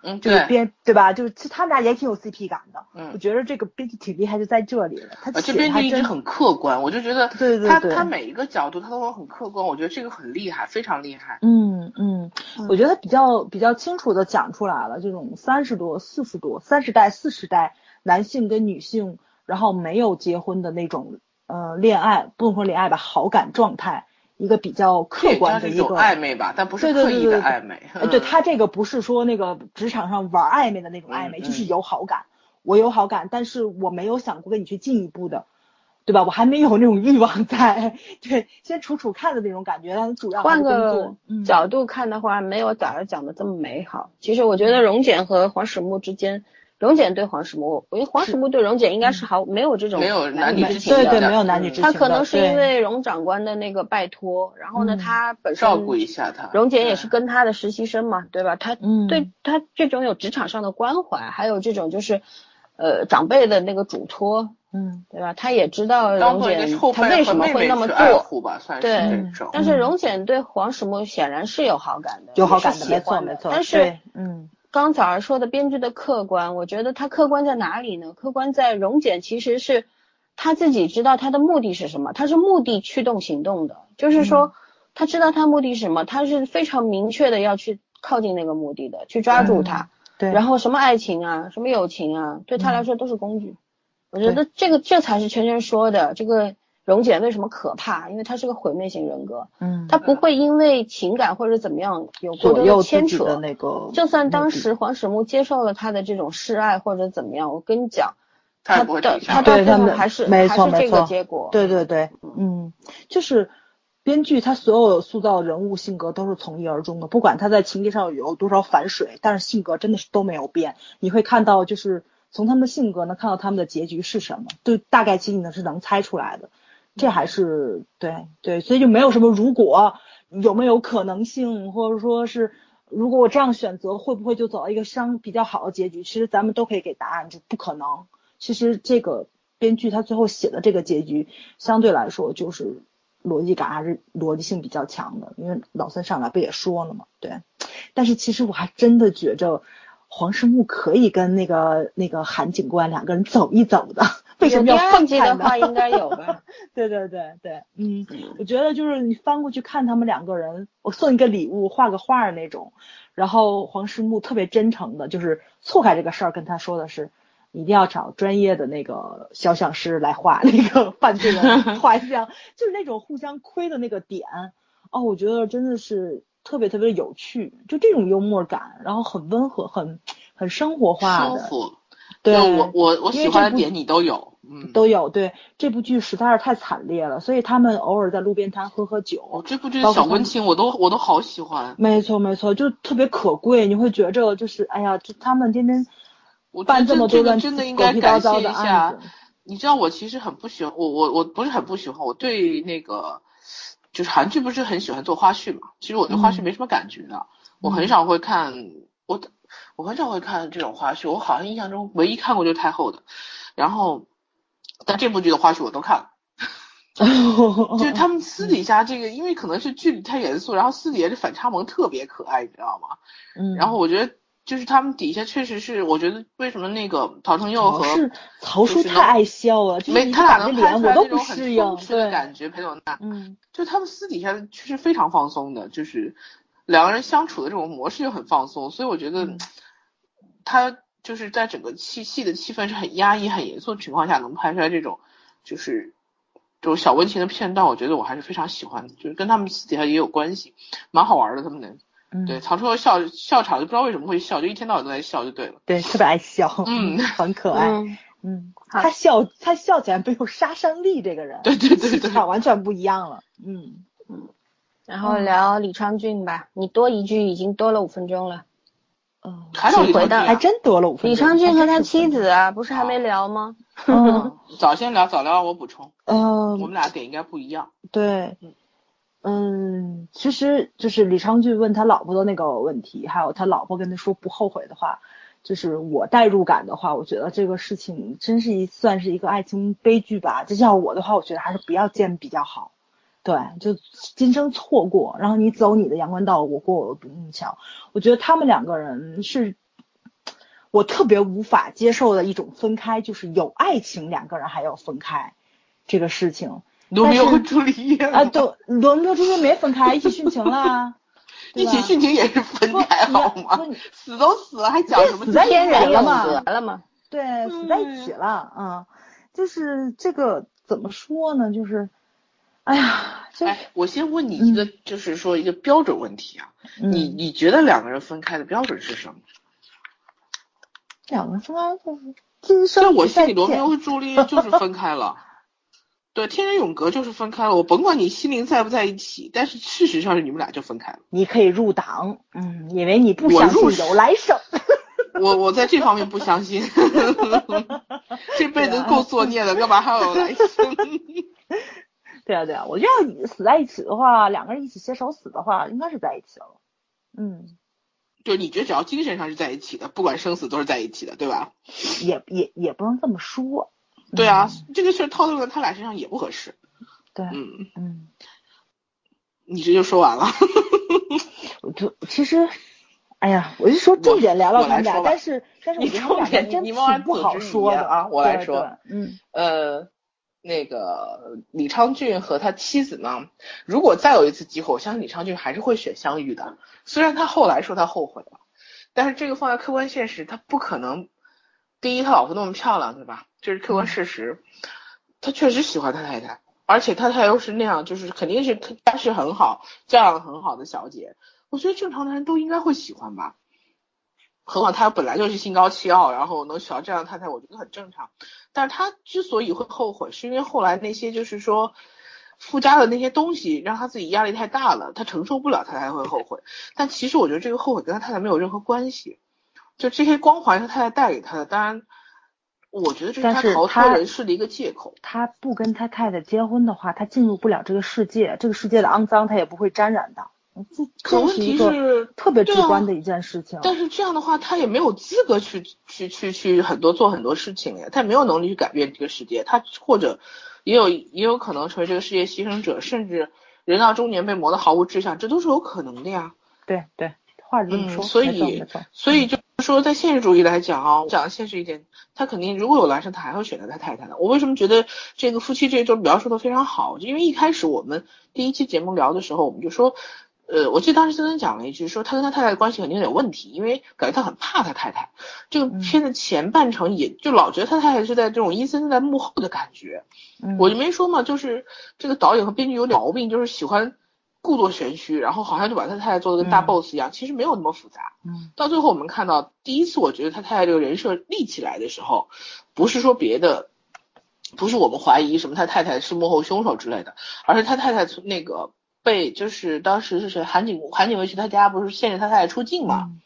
嗯，就是对，编对吧？就是其实他们俩也挺有 CP 感的，嗯我觉得这个编剧挺厉害，就在这里了。他呃，这写编剧一直很客观，我就觉得对对对他他每一个角度他都很客观，我觉得这个很厉害，非常厉害。嗯嗯嗯，我觉得比较比较清楚的讲出来了，这种三十多、四十多、三十代、四十代男性跟女性，然后没有结婚的那种呃恋爱，不能说恋爱吧，好感状态，一个比较客观的一个暧昧吧，但不是对对刻意对对对的暧昧。哎，对嗯他这个不是说那个职场上玩暧昧的那种暧昧，嗯就是嗯有好感，我有好感，但是我没有想过跟你去进一步的，对吧？我还没有那种欲望在，对，先处处看的那种感觉，但主要还换个作，嗯，角度看的话，没有早上讲的这么美好。其实我觉得荣简和黄始木之间，荣简对黄始木，我觉得黄始木对荣简应该是毫没有这种没有男女女之情的。对对，的没有男女嗯之情的，他可能是因为荣长官的那个拜托，然后呢，嗯他本身照顾一下他。荣简也是跟他的实习生嘛，对吧？他嗯对他这种有职场上的关怀，还有这种就是，呃，长辈的那个嘱托，嗯对吧？他也知道荣简他为什么会那么做，对。但是嗯荣简对黄始木显然是有好感的，有好感的，没错没错，但是，嗯刚早上说的编剧的客观，我觉得他客观在哪里呢？客观在荣简其实是他自己知道他的目的是什么，他是目的驱动行动的，就是嗯说他知道他目的是什么，他是非常明确的要去靠近那个目的的，去抓住它。对，然后什么爱情啊，什么友情啊，对他来说都是工具。我觉得这个这才是圈圈说的这个荣简为什么可怕，因为他是个毁灭型人格，嗯，他不会因为情感或者怎么样有过多的牵扯。的那个，就算当时黄始木接受了他的这种示爱或者怎么样，我跟你讲，他的他到最后对他们还是没还是这个错没错结果。对对对，嗯，就是编剧他所有塑造人物性格都是从一而终的，不管他在情节上有多少反水，但是性格真的是都没有变。你会看到，就是从他们的性格能看到他们的结局是什么，就大概其你呢是能猜出来的。这还是对对，所以就没有什么如果有没有可能性，或者说是如果我这样选择，会不会就走到一个相比较好的结局？其实咱们都可以给答案，就不可能。其实这个编剧他最后写的这个结局，相对来说就是逻辑感还是逻辑性比较强的，因为老三上来不也说了嘛，对。但是其实我还真的觉着黄世木可以跟那个那个韩警官两个人走一走的，为什么要有第二分开呢？季的话应该有吧？对对对对，嗯，我觉得就是你翻过去看他们两个人，我送一个礼物，画个画儿那种，然后黄世木特别真诚的，就是错开这个事儿，跟他说的是，一定要找专业的那个肖像师来画那个 犯罪的 画像，就是那种互相亏的那个点，哦，我觉得真的是特别特别有趣，就这种幽默感，然后很温和，很很生活化的，舒服。对，就我我我喜欢的点你都有，嗯，都有。对，这部剧实在是太惨烈了，所以他们偶尔在路边摊喝喝酒。哦，这部剧小温情我都我都好喜欢。没错没错，就特别可贵。你会觉着就是，哎呀，就他们天天我办这么多乱真的应该感谢叨的案一下子。。你知道我其实很不喜欢，我我我不是很不喜欢，我对那个就是韩剧不是很喜欢做花絮嘛。其实我对花絮嗯没什么感觉的，我很少会看。我我很少会看这种花絮，我好像印象中唯一看过就是太后的，然后但这部剧的花絮我都看了。就是他们私底下这个，因为可能是剧里太严肃，然后私底下这反差萌特别可爱，你知道吗？嗯，然后我觉得就是他们底下确实是，我觉得为什么那个陶承佑和是曹叔太爱笑了，没他俩能拍出来那种很不适应，松弛的对，感觉，裴斗娜，嗯就他们私底下确实非常放松的，就是两个人相处的这种模式就很放松，所以我觉得嗯他就是在整个气戏的气氛是很压抑、很严肃的情况下，能拍出来这种就是这种小温情的片段，我觉得我还是非常喜欢的，就是跟他们私底下也有关系，蛮好玩的。他们的嗯，对曹承佑笑笑场就不知道为什么会笑，就一天到晚都在笑就对了。对，特别爱笑，嗯 很可爱，嗯，嗯，他笑他笑起来没有杀伤力，这个人，对对对气对，场完全不一样了，嗯嗯。然后聊李昌俊吧，你多一句已经多了五分钟了。嗯，还有请回到还真多了五分钟。李昌俊和他妻子啊，不是还没聊吗？嗯 早先聊早聊，我补充，嗯我嗯，们俩点应该不一样。对，嗯，其实就是李昌俊问他老婆的那个问题，还有他老婆跟他说不后悔的话，就是我代入感的话，我觉得这个事情真是一算是一个爱情悲剧吧。就像我的话，我觉得还是不要见比较好。对，就今生错过，然后你走你的阳关道，我过我的独木桥。我觉得他们两个人是我特别无法接受的一种分开，就是有爱情两个人还要分开这个事情。罗密欧和朱丽叶啊，对，罗密欧朱丽叶没分开，一起殉情了，一起殉情也是分开好吗？死都死了还讲什么死在天人了嘛了嘛。对，死在一起了，嗯，就是这个怎么说呢？就是，哎呀，就、哎，我先问你一个，就是说一个标准问题啊，嗯你你觉得两个人分开的标准是什么？两个人分开就是今在我心里，罗密欧和朱丽叶就是分开了，对，天人永隔就是分开了。我甭管你心灵在不在一起，但是事实上是你们俩就分开了。你可以入党，嗯，因为你不我相信入有来生。我我在这方面不相信，这辈子够作孽的，干嘛还要有来生？对啊，对啊，我觉得你死在一起的话，两个人一起携手死的话，应该是在一起了。嗯，就你觉得只要精神上是在一起的，不管生死都是在一起的，对吧？也也也不能这么说。对啊，这个事儿套用在他俩身上也不合适。对，嗯，嗯，你这就说完了。我就其实，哎呀，我就说重点聊聊他们俩，但是但是我你觉得他们重点俩真不好说的啊我来说嗯呃，那个李昌俊和他妻子呢，如果再有一次机会，我相信李昌俊还是会选相遇的。虽然他后来说他后悔了，但是这个放在客观现实，他不可能。第一，他老婆那么漂亮，对吧？这是客观事实。他确实喜欢他太太，而且他太太又是那样，就是肯定是家世很好、教养很好的小姐。我觉得正常的人都应该会喜欢吧。何况他本来就是心高气傲，然后能娶到这样的太太，我觉得很正常。但是他之所以会后悔，是因为后来那些就是说附加的那些东西，让他自己压力太大了，他承受不了，他才会后悔。但其实我觉得这个后悔跟他太太没有任何关系，就这些光环是他太太带给他的。当然，我觉得这是他逃脱人世的一个借口。他不跟他太太结婚的话，他进入不了这个世界，这个世界的肮脏他也不会沾染到。可问题是特别直观的一件事情。但是这样的话，他也没有资格去去去去很多做很多事情呀，他也没有能力去改变这个世界，他或者也有也有可能成为这个世界牺牲者，甚至人到中年被磨得毫无志向，这都是有可能的呀。对对，话是这么嗯，说，所以所以就是说，在现实主义来讲啊，讲的现实一点，他肯定如果有来生，他还会选择他太太的。我为什么觉得这个夫妻这一周描述的非常好？就因为一开始我们第一期节目聊的时候，我们就说。呃，我记得当时森森讲了一句，说他跟他太太的关系肯定有点问题，因为感觉他很怕他太太。这个嗯片的前半程也就老觉得他太太是在这种阴森森在幕后的感觉。嗯我就没说嘛，就是这个导演和编剧有点毛病，就是喜欢故作玄虚，然后好像就把他太太做的跟大嗯 boss 一样，其实没有那么复杂。嗯到最后我们看到，第一次我觉得他太太这个人设立起来的时候，不是说别的，不是我们怀疑什么他太太是幕后凶手之类的，而是他太太从那个被就是当时是谁韩景韩景薇去他家不是限制他太太出境嘛，嗯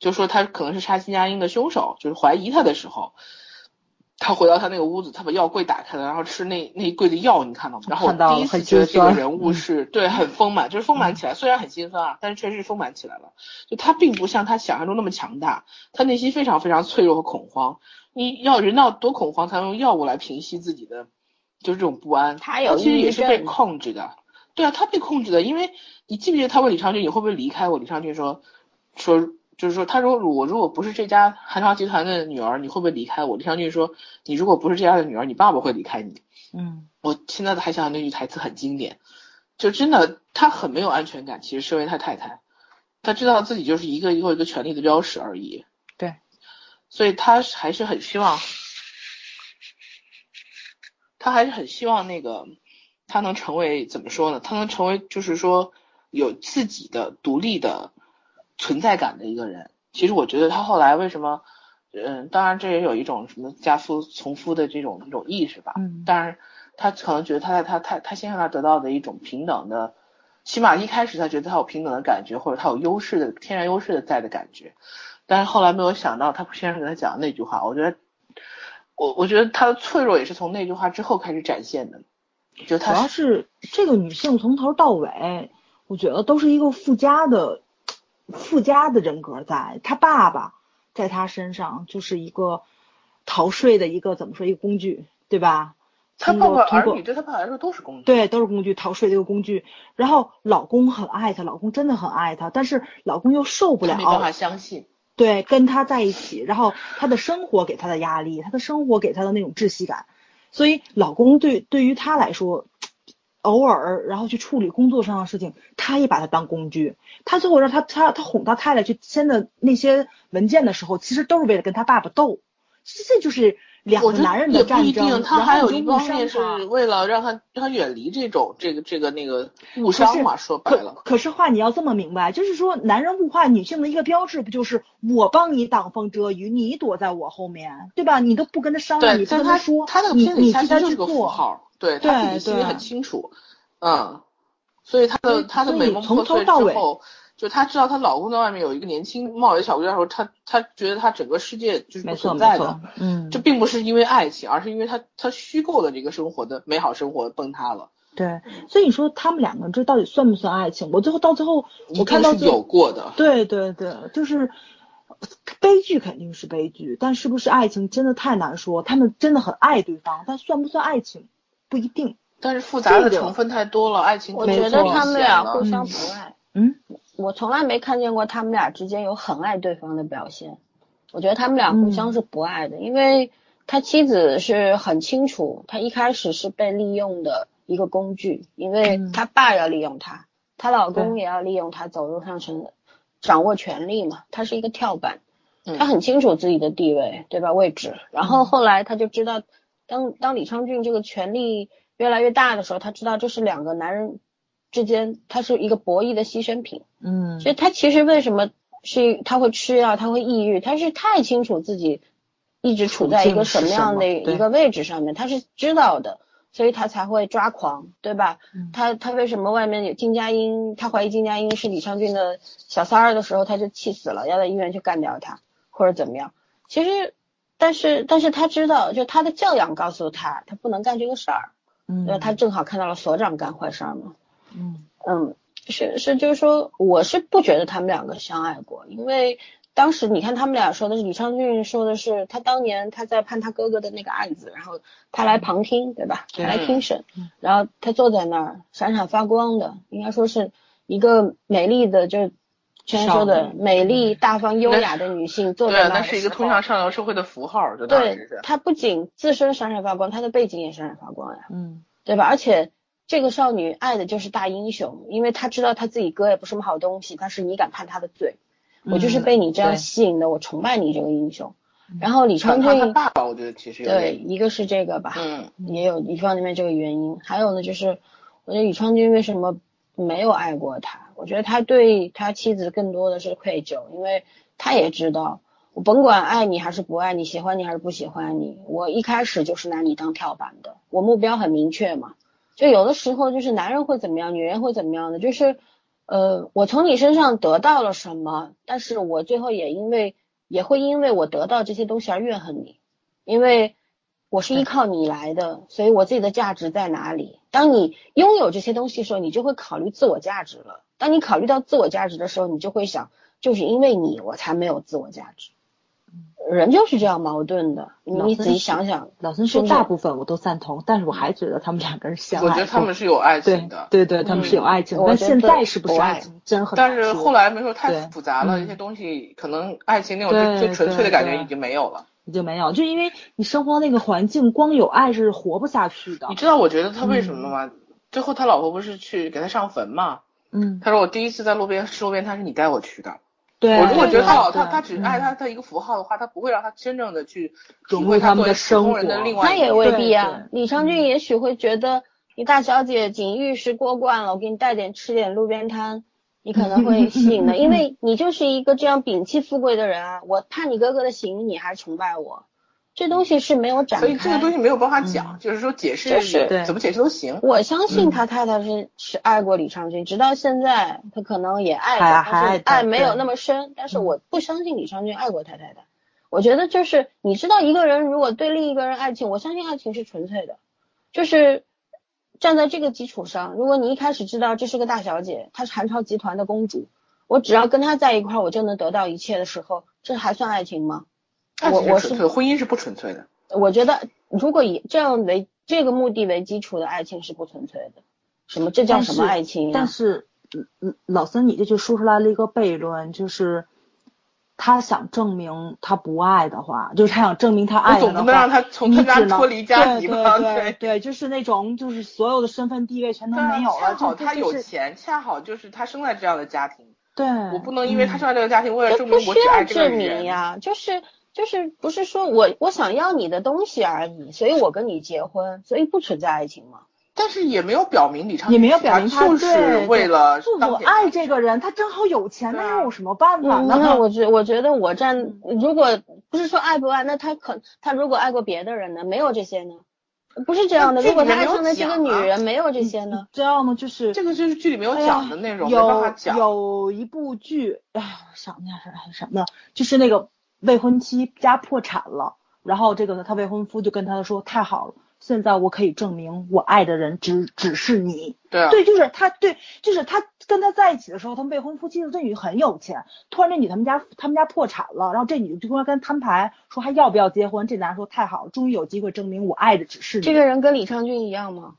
就说他可能是杀金佳英的凶手，就是怀疑他的时候，他回到他那个屋子，他把药柜打开了，然后吃那那一柜的药，你看到吗？然后第一次很觉得这个人物嗯是对很丰满，就是丰满起来，虽然很心酸啊，但是确实是丰满起来了。就他并不像他想象中那么强大，他内心非常非常脆弱和恐慌。你要人要多恐慌，才能用药物来平息自己的就是这种不安。他有其实也是被控制的。对啊，他被控制的，因为你记不记得他问李昌俊你会不会离开我？李昌俊说说就是说，他说我如果不是这家韩商集团的女儿，你会不会离开我？李昌俊说你如果不是这家的女儿，你爸爸会离开你。嗯我现在还想想那句台词很经典，就真的他很没有安全感。其实身为他太太，他知道自己就是一个一个一个权力的标识而已。对，所以他还是很希望，他还是很希望那个他能成为怎么说呢？他能成为就是说有自己的独立的存在感的一个人。其实我觉得他后来为什么，嗯，当然这也有一种什么家夫从夫的这种一种意识吧。嗯当然他可能觉得他在他他他先生他得到的一种平等的，起码一开始他觉得他有平等的感觉，或者他有优势的天然优势的在的感觉。但是后来没有想到，他先生给他讲的那句话，我觉得，我我觉得他的脆弱也是从那句话之后开始展现的。就主要是这个女性从头到尾，我觉得都是一个附加的附加的人格在。她爸爸在她身上就是一个逃税的一个怎么说一个工具，对吧？他通爸爸儿女对他爸爸来说都是工具。对，都是工具，逃税的一个工具。然后老公很爱她，老公真的很爱她，但是老公又受不了，他没办法相信。对，跟她在一起，然后她的生活给她的压力，她的生活给她的那种窒息感，所以老公对对于他来说，偶尔然后去处理工作上的事情，他也把他当工具。他最后让他他他哄他太太去签的那些文件的时候，其实都是为了跟他爸爸斗。其实这就是两个男人也不一的战争，定，他还有一方面是为了让他让他远离这种这个这个那个误伤嘛，说白了。可是话你要这么明白，就是说男人物化女性的一个标志，不就是我帮你挡风遮雨，你躲在我后面，对吧？你都不跟他商量，你不但他说，他那个你片子里你替他就是个符。号，对对他自己心里很清楚，嗯，所以他的他的美梦破碎之头到尾后，就她知道她老公在外面有一个年轻貌美小姑娘的时候，她她觉得她整个世界就是不存在的，，嗯，这并不是因为爱情，而是因为她她虚构的这个生活的美好生活崩塌了。对，所以你说他们两个这到底算不算爱情？我最后到最后，我看到是有，过的，对对对，就是悲剧肯定是悲剧，但是不是爱情真的太难说。他们真的很爱对方，但算不算爱情不一定。但是复杂的成分太多了，爱情我觉得他们俩互相不爱，嗯，我从来没看见过他们俩之间有很爱对方的表现。我觉得他们俩互相是不爱的，因为他妻子是很清楚，他一开始是被利用的一个工具，因为嗯他爸要利用他，她老公也要利用他走入上层，掌握权力嘛，他是一个跳板。嗯他很清楚自己的地位，对吧？位置。然后后来他就知道，当当李昌俊这个权力越来越大的时候，他知道这是两个男人之间，他是一个博弈的牺牲品。嗯所以他其实为什么是他会吃药，他会抑郁，他是太清楚自己一直处在一个什么样的一个位置上面，他是知道的。所以他才会抓狂，对吧？嗯他他为什么外面有金佳音？他怀疑金佳音是李昌俊的小三儿的时候，他就气死了，要在医院去干掉他，或者怎么样？其实，但是但是他知道，就他的教养告诉他，他不能干这个事儿。嗯，他正好看到了所长干坏事儿嘛。嗯嗯，是是，就是说，我是不觉得他们两个相爱过，因为当时你看他们俩说的是李昌俊说的是他当年他在判他哥哥的那个案子，然后他来旁听，对吧？他来听审嗯，然后他坐在那儿闪闪发光的，应该说是一个美丽的，就是圈说的美丽、大方、优雅的女性坐在，那儿的那是一个通向上流社会的符号，对时是。她不仅自身闪闪发光，她的背景也闪闪发光呀。嗯对吧？而且这个少女爱的就是大英雄，因为她知道她自己哥也不是什么好东西，但是你敢判他的罪，我就是被你这样吸引的，我崇拜你这个英雄。然后李昌他他俊，爸爸，我觉得其实对，一个是这个吧，嗯，也有一方面这个原因，还有呢就是，我觉得李昌俊为什么没有爱过他？我觉得他对他妻子更多的是愧疚，因为他也知道，我甭管爱你还是不爱你，喜欢你还是不喜欢你，我一开始就是拿你当跳板的，我目标很明确嘛。就有的时候就是男人会怎么样，女人会怎么样的，就是，呃，我从你身上得到了什么，但是我最后也因为也会因为我得到这些东西而怨恨你，因为我是依靠你来的，所以我自己的价值在哪里？当你拥有这些东西的时候，你就会考虑自我价值了。当你考虑到自我价值的时候，你就会想，就是因为你，我才没有自我价值。人就是这样矛盾的，你自己想想。老孙说大部分我都赞同，但是我还觉得他们两个人相爱。我觉得他们是有爱情的，对对，他们是有爱情。但现在是不是爱情？真很。但是后来没说太复杂了，一些东西可能爱情那种最纯粹的感觉已经没有了。已经没有，就因为你生活那个环境，光有爱是活不下去的。你知道我觉得他为什么吗？最后他老婆不是去给他上坟吗？嗯。他说我第一次在路边吃路边摊是你带我去的。对。我如果觉得他他他只爱他他一个符号的话，他不会让他真正的去融入他们的生活。他也未必啊。李昌俊也许会觉得你大小姐锦玉食过惯了，我给你带点吃点路边摊。你可能会吸引的，因为你就是一个这样摒弃富贵的人啊！我判你哥哥的刑，你还崇拜我，这东西是没有展开，所以这个东西没有办法讲，就是说解释怎么解释都行。我相信他太太是是爱过李昌俊，直到现在他可能也爱，但是爱没有那么深。但是我不相信李昌俊爱过他太太。我觉得就是你知道一个人如果对另一个人爱情，我相信爱情是纯粹的，就是。站在这个基础上，如果你一开始知道这是个大小姐，她是韩朝集团的公主，我只要跟她在一块儿，我就能得到一切的时候，这还算爱情吗？我我是婚姻是不纯粹的。我觉得如果以这样为这个目的为基础的爱情是不纯粹的。什么？这叫什么爱情？但是，嗯老孙，你这就说出来了一个悖论，就是。他想证明他不爱的话，就是他想证明他爱的话，总不能让他从他家脱离家庭吧？对对对，就是那种，就是所有的身份地位全都没有了。恰好他有钱，恰好就是他生在这样的家庭。对，我不能因为他生在这个家庭，为了证明我只爱这个人。不需要证明呀，就是就是不是说我我想要你的东西而已，所以我跟你结婚，所以不存在爱情吗？但是也没有表明李昌也没有表明他就是为了不我爱这个人，他正好有钱，那又有什么办法呢？那我觉我觉得我站，如果不是说爱不爱，那他可他如果爱过别的人呢？没有这些呢？不是这样的。如果他爱上的这个女人，没有这些呢？这样吗？就是这个就是剧里没有讲的内容，有有一部剧，哎呀，我想那是什么？就是那个未婚妻家破产了，然后这个他未婚夫就跟他说：“太好了。”现在我可以证明，我爱的人只只是你。对啊，对，就是他，对，就是他跟他在一起的时候，他们未婚夫妻的这女很有钱。突然这女他们家他们家破产了，然后这女就跟他跟摊牌，说还要不要结婚？这男说太好了，终于有机会证明我爱的只是你。这个人跟李昌俊一样吗？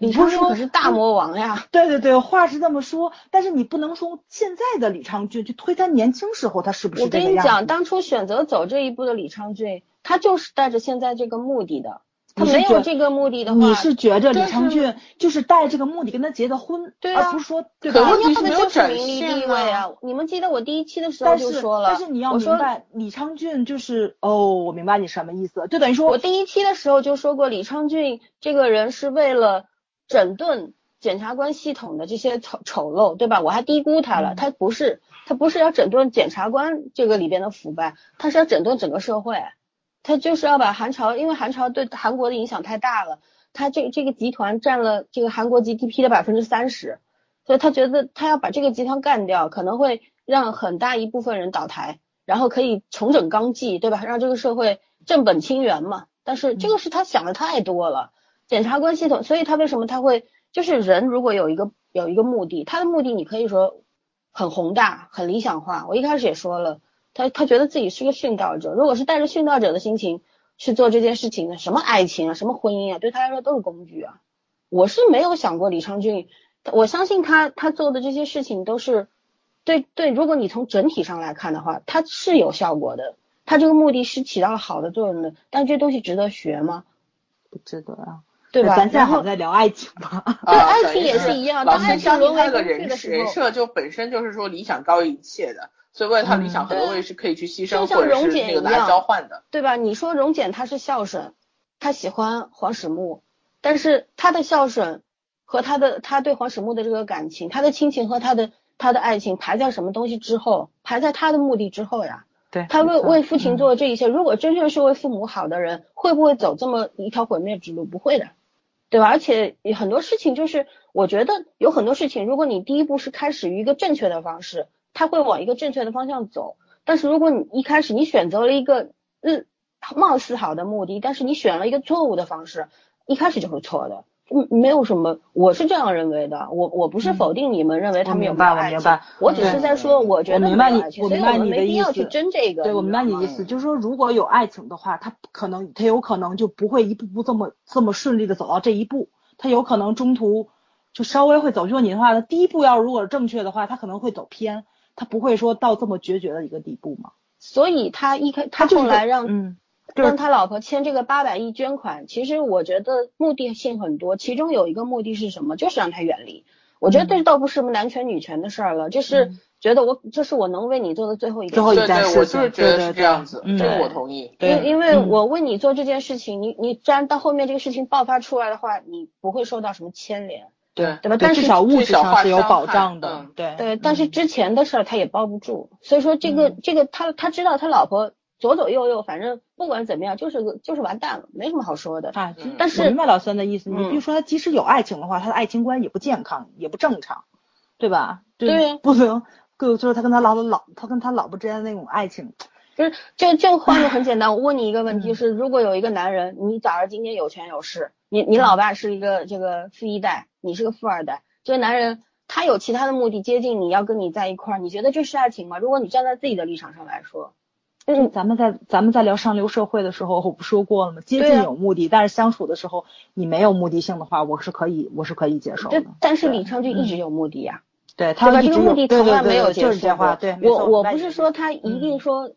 李昌俊可是大魔王呀。对对对，话是这么说，但是你不能说现在的李昌俊去推他年轻时候他是不是我跟你讲，当初选择走这一步的李昌俊，他就是带着现在这个目的的。他没有这个目的的话，你是觉着李昌俊就是带这个目的跟他结的婚，对而不是说对吧？肯定他的就是名利地位啊！你们记得我第一期的时候就说了，但是你要明白，李昌俊就是哦，我明白你什么意思，就等于说，我第一期的时候就说过，李昌俊这个人是为了整顿检察官系统的这些丑丑陋，对吧？我还低估他了，他不是，他不是要整顿检察官这个里边的腐败，他是要整顿整个社会。他就是要把韩朝，因为韩朝对韩国的影响太大了，他这这个集团占了这个韩国 GDP 的百分之三十，所以他觉得他要把这个集团干掉，可能会让很大一部分人倒台，然后可以重整纲纪，对吧？让这个社会正本清源嘛。但是这个是他想的太多了，检察官系统，所以他为什么他会就是人如果有一个有一个目的，他的目的你可以说很宏大、很理想化。我一开始也说了。他他觉得自己是个殉道者，如果是带着殉道者的心情去做这件事情的，什么爱情啊，什么婚姻啊，对他来说都是工具啊。我是没有想过李昌俊，我相信他他做的这些事情都是对对。如果你从整体上来看的话，他是有效果的，他这个目的是起到了好的作用的。但这东西值得学吗？不值得啊，对吧？咱现在好在聊爱情吧？对，爱情也是一样。当爱情沦为个人人设，就本身就是说理想高于一切的。所以为了他理想，很多东西是可以去牺牲或者是那个来交换的，对吧？你说荣简他是孝顺，他喜欢黄始木，但是他的孝顺和他的他对黄始木的这个感情，他的亲情和他的他的爱情排在什么东西之后？排在他的目的之后呀？对，他为为父亲做这一切，如果真正是为父母好的人，会不会走这么一条毁灭之路？不会的，对吧？而且很多事情就是，我觉得有很多事情，如果你第一步是开始于一个正确的方式。它会往一个正确的方向走，但是如果你一开始你选择了一个，嗯，貌似好的目的，但是你选了一个错误的方式，一开始就是错的。嗯，没有什么，我是这样认为的。我我不是否定你们认为他们有没有爱情，我只是在说，我觉得明白你，我明白你的意思。争这个，对我明白你的意思，就是说，如果有爱情的话，他可能他有可能就不会一步步这么这么顺利的走到这一步，他有可能中途就稍微会走。就你的话，他第一步要如果是正确的话，他可能会走偏，他不会说到这么决绝的一个地步嘛。所以他一开他后来让嗯。让他老婆签这个八百亿捐款，其实我觉得目的性很多，其中有一个目的是什么？就是让他远离。我觉得这倒不是什么男权女权的事儿了，就是觉得我这是我能为你做的最后一最后一件事情。我就是觉得是这样子，这个我同意。因因为我为你做这件事情，你你既然到后面这个事情爆发出来的话，你不会受到什么牵连，对对吧？但是至少物质上是有保障的，对对。但是之前的事儿他也包不住，所以说这个这个他他知道他老婆。左左右右，反正不管怎么样，就是个就是完蛋了，没什么好说的。啊，但是我明白老三的意思。你比如说，他即使有爱情的话，他的爱情观也不健康，也不正常，对吧？对，不能，就是他跟他老婆老，他跟他老婆之间的那种爱情，就是这这个话就很简单。我问你一个问题，是如果有一个男人，你早上今天有权有势，你你老爸是一个这个富一代，你是个富二代，这个男人他有其他的目的接近你要跟你在一块儿，你觉得这是爱情吗？如果你站在自己的立场上来说。嗯，咱们在咱们在聊上流社会的时候，我不说过了吗？接近有目的，但是相处的时候你没有目的性的话，我是可以我是可以接受的。但是李昌俊一直有目的呀，对他这个目的从来没有结束过。对，我我不是说他一定说，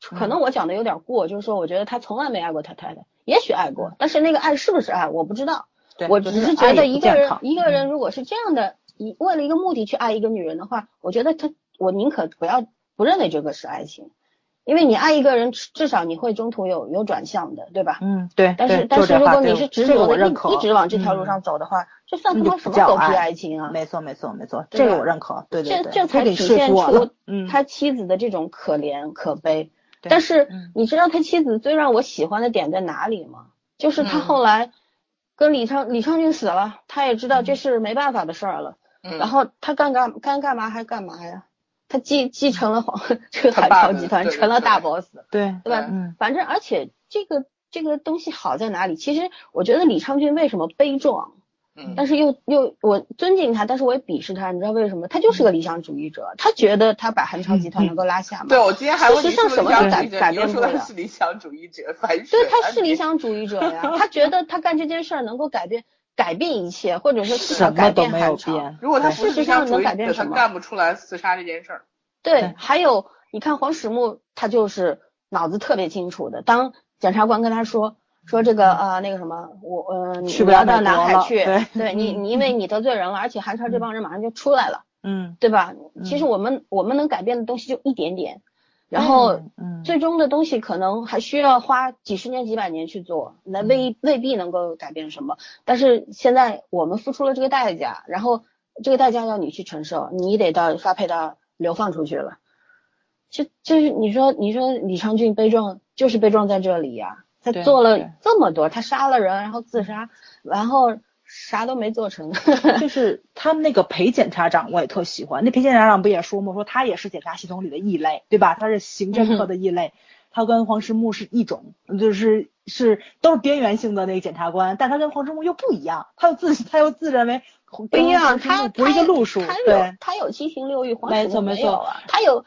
可能我讲的有点过，就是说我觉得他从来没爱过他太太，也许爱过，但是那个爱是不是爱我不知道。我只是觉得一个人一个人如果是这样的，一为了一个目的去爱一个女人的话，我觉得他我宁可不要不认为这个是爱情。因为你爱一个人，至少你会中途有有转向的，对吧？嗯，对。但是但是如果你是执着的一一直往这条路上走的话，这算他妈什么狗屁爱情啊？没错没错没错，这个我认可。对对对。这这才体现出他妻子的这种可怜可悲。但是你知道他妻子最让我喜欢的点在哪里吗？就是他后来跟李昌李昌俊死了，他也知道这是没办法的事儿了。嗯。然后他干干干干嘛还干嘛呀？他继继承了皇 这个海潮集团，成了大 boss，对对吧？嗯，反正而且这个这个东西好在哪里？其实我觉得李昌俊为什么悲壮，嗯，但是又又我尊敬他，但是我也鄙视他，你知道为什么？他就是个理想主义者，他觉得他把韩朝集团能够拉下对，我今天还问你是什么都改改变不了。是理想主义者，反正对，他是理想主义者呀，他觉得他干这件事儿能够改变改变一切，或者说至少改变韩超。如果他事实上能改变什么？干不出来自杀这件事儿。对，还有你看黄始木，他就是脑子特别清楚的。当检察官跟他说说这个呃那个什么，我呃你不要到南海去，对，对你你因为你得罪人了，而且韩超这帮人马上就出来了，嗯，对吧？其实我们我们能改变的东西就一点点，然后最终的东西可能还需要花几十年几百年去做，那未未必能够改变什么。但是现在我们付出了这个代价，然后这个代价要你去承受，你得到发配到。流放出去了，就就是你说你说李昌俊悲壮就是悲壮在这里呀，他做了这么多，他杀了人，然后自杀，然后啥都没做成。就是他们那个裴检察长我也特喜欢，那裴检察长不也说吗？说他也是检察系统里的异类，对吧？他是刑侦科的异类，他跟黄石木是一种，就是是都是边缘性的那个检察官，但他跟黄石木又不一样，他又自 他又自认为。不一样，他不是一个路数，对，他有七情六欲，黄始木没有啊，他有，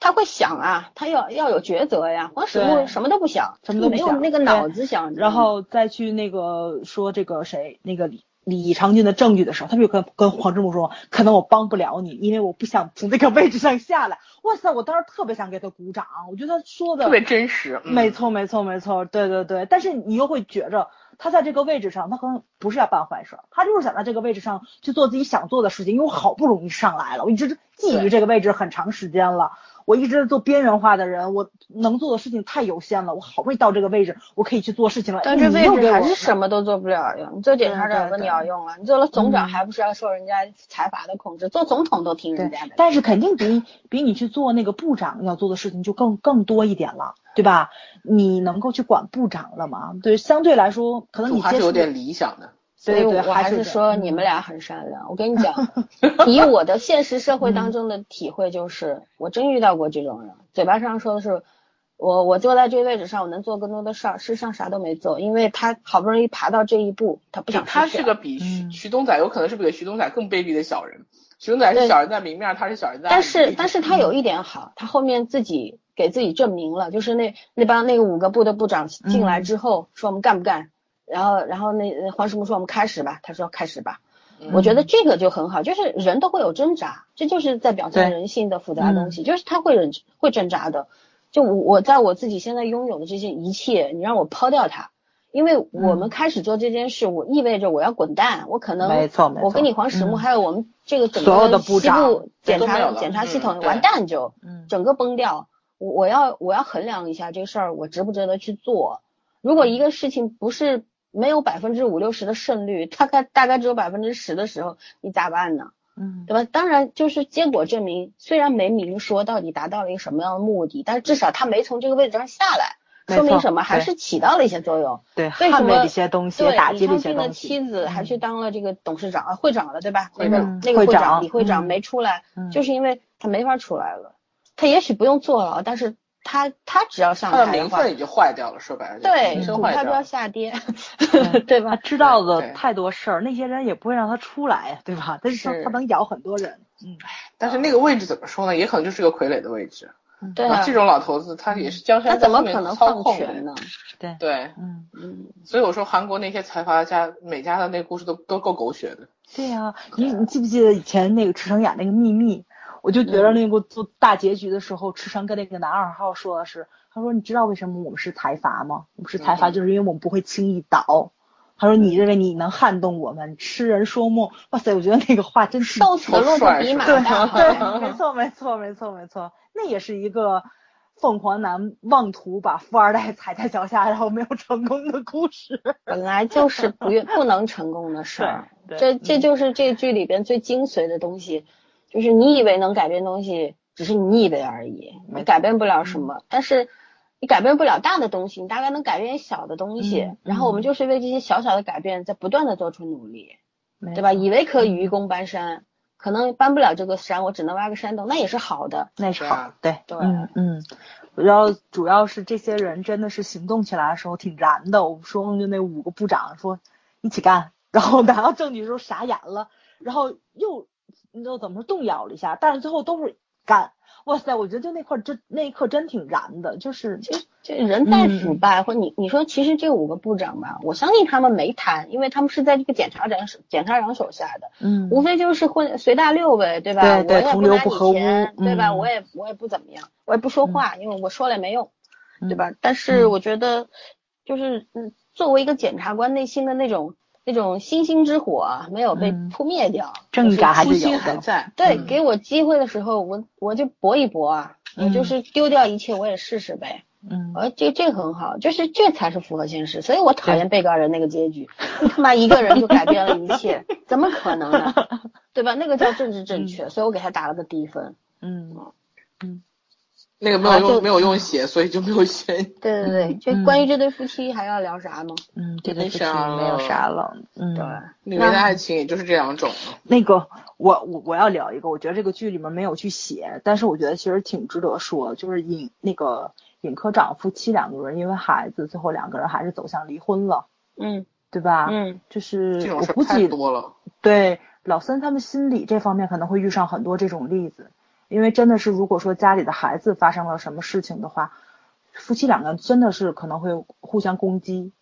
他会想啊，他要要有抉择呀，黄始木什么都不想，什么都没有那个脑子想，然后再去那个说这个谁那个李李长军的证据的时候，他就跟跟黄志木说，可能我帮不了你，因为我不想从这个位置上下来。哇塞，我当时特别想给他鼓掌，我觉得他说的特别真实，没错没错没错，对对对，但是你又会觉着。他在这个位置上，他可能不是要办坏事，他就是想在这个位置上去做自己想做的事情。因为我好不容易上来了，我一直觊觎这个位置很长时间了。我一直做边缘化的人，我能做的事情太有限了。我好不容易到这个位置，我可以去做事情了。但这位置还是什么都做不了呀！你做检察长有个鸟用啊！你做了总长，还不是要受人家财阀的控制？做总统都听人家的。但是肯定比比你去做那个部长要做的事情就更更多一点了，对吧？你能够去管部长了吗？对，相对来说，可能你还是有点理想的。所以我还是说你们俩很善良。我跟你讲，以我的现实社会当中的体会，就是我真遇到过这种人，嘴巴上说的是我我坐在这个位置上，我能做更多的事儿，事实上啥都没做，因为他好不容易爬到这一步，他不想他是个比。徐嗯。徐东仔有可能是比徐东仔更卑鄙的小人。徐东仔是小人在明面，他是小人在暗但是但是。他有一点好，他后面自己给自己证明了，就是那那帮那个五个部的部长进来之后、说我们干不干，然后然后那黄石木说我们开始吧，他说开始吧，嗯我觉得这个就很好，就是人都会有挣扎，这就是在表现人性的复杂东西，就是他会忍会挣扎的。就我我在我自己现在拥有的这些一切，你让我抛掉它，因为我们嗯开始做这件事，我意味着我要滚蛋，我可能没错没错我跟你黄石木、嗯还有我们这个整所有的个西部检察都没有了检查系统、嗯完蛋就嗯整个崩掉。我我要我要衡量一下这事儿我值不值得去做。如果一个事情不是没有百分之五六十的胜率，大概大概只有百分之十的时候，你咋办呢？嗯对吧？当然，就是结果证明，虽然没明说到底达到了一个什么样的目的，但是至少他没从这个位置上下来，说明什么？还是起到了一些作用。对，为什么捍卫一些东西，对，打击了一李昌俊的些东西。妻子还去嗯当了这个董事长啊，会长了，对吧？那个会长那个会会长李会长嗯没出来，嗯就是因为他没法出来了。他也许不用坐牢，但是他他只要上他的名分已经坏掉了，说白了，对名声股票就要坏掉了。下跌，对对吧他？知道对的太多事儿，那些人也不会让他出来，对吧？但是是他能咬很多人。嗯，但是那个位置怎么说呢？也可能就是个傀儡的位置。对啊，这种老头子他也是江山在后面怎么可能操控的。放权呢？对，对，嗯，嗯，所以我说韩国那些财阀家每家的那个故事都都够狗血的。对呀、你你记不记得以前那个池诚演那个秘密？我就觉得那部做大结局的时候，池诚跟那个男二号说的是，他说你知道为什么我们是财阀吗？我们是财阀，嗯就是因为我们不会轻易倒。他说你认为你能撼动我们，痴人说梦。哇塞，我觉得那个话真是瘦死的骆驼比马对大，对，没错没错没错没错，那也是一个凤凰男妄图把富二代踩在脚下，然后没有成功的故事。本来就是不愿不能成功的事儿。对这这嗯就是这剧里边最精髓的东西，就是你以为能改变东西，只是你以为而已，你改变不了什么。但是你改变不了大的东西，你大概能改变小的东西。嗯然后我们嗯就是为这些小小的改变在不断的做出努力，对对吧？以为可以愚公搬山，可能搬不了这个山，我只能挖个山洞，那也是好的。那是好对啊，对，对嗯嗯，然后主要是这些人真的是行动起来的时候挺燃的。我们说就那五个部长说一起干，然后拿到证据的时候傻眼了，然后又你知道怎么说动摇了一下，但是最后都是干。哇塞，我觉得就那块儿真那一刻真挺燃的，就是这人再嗯腐败，或你你说，其实这五个部长吧，我相信他们没贪，因为他们是在这个检察长手检察长手下的，嗯无非就是混随大溜呗，对吧？对对我也同流不合污钱，对吧？嗯我也我也不怎么样，我也不说话，因为我说了也没用，对吧？但是嗯我觉得，就是嗯，作为一个检察官内心的那种那种星星之火啊，没有被嗯扑灭掉，正义感还是有的。在。对，嗯给我机会的时候，我我就搏一搏啊，就是丢掉一切，我也试试呗。嗯，呃，这这很好，就是这才是符合现实，所以我讨厌被告人那个结局，他妈一个人就改变了一切，怎么可能呢？对吧？那个叫政治正确，所以我给他打了个低分。嗯嗯那个没有用，没有用写，所以就没有写。对对对，嗯就关于这对夫妻还要聊啥吗？嗯，这对夫妻没有啥了。嗯，对，里面的爱情也就是这两种。那个，我我我要聊一个，我觉得这个剧里面没有去写，但是我觉得其实挺值得说，就是尹那个尹科长夫妻两个人因为孩子，最后两个人还是走向离婚了，嗯对吧？嗯，就是这种事我估计太多了。对老三他们心理这方面可能会遇上很多这种例子，因为真的是如果说家里的孩子发生了什么事情的话，夫妻两个真的是可能会互相攻击，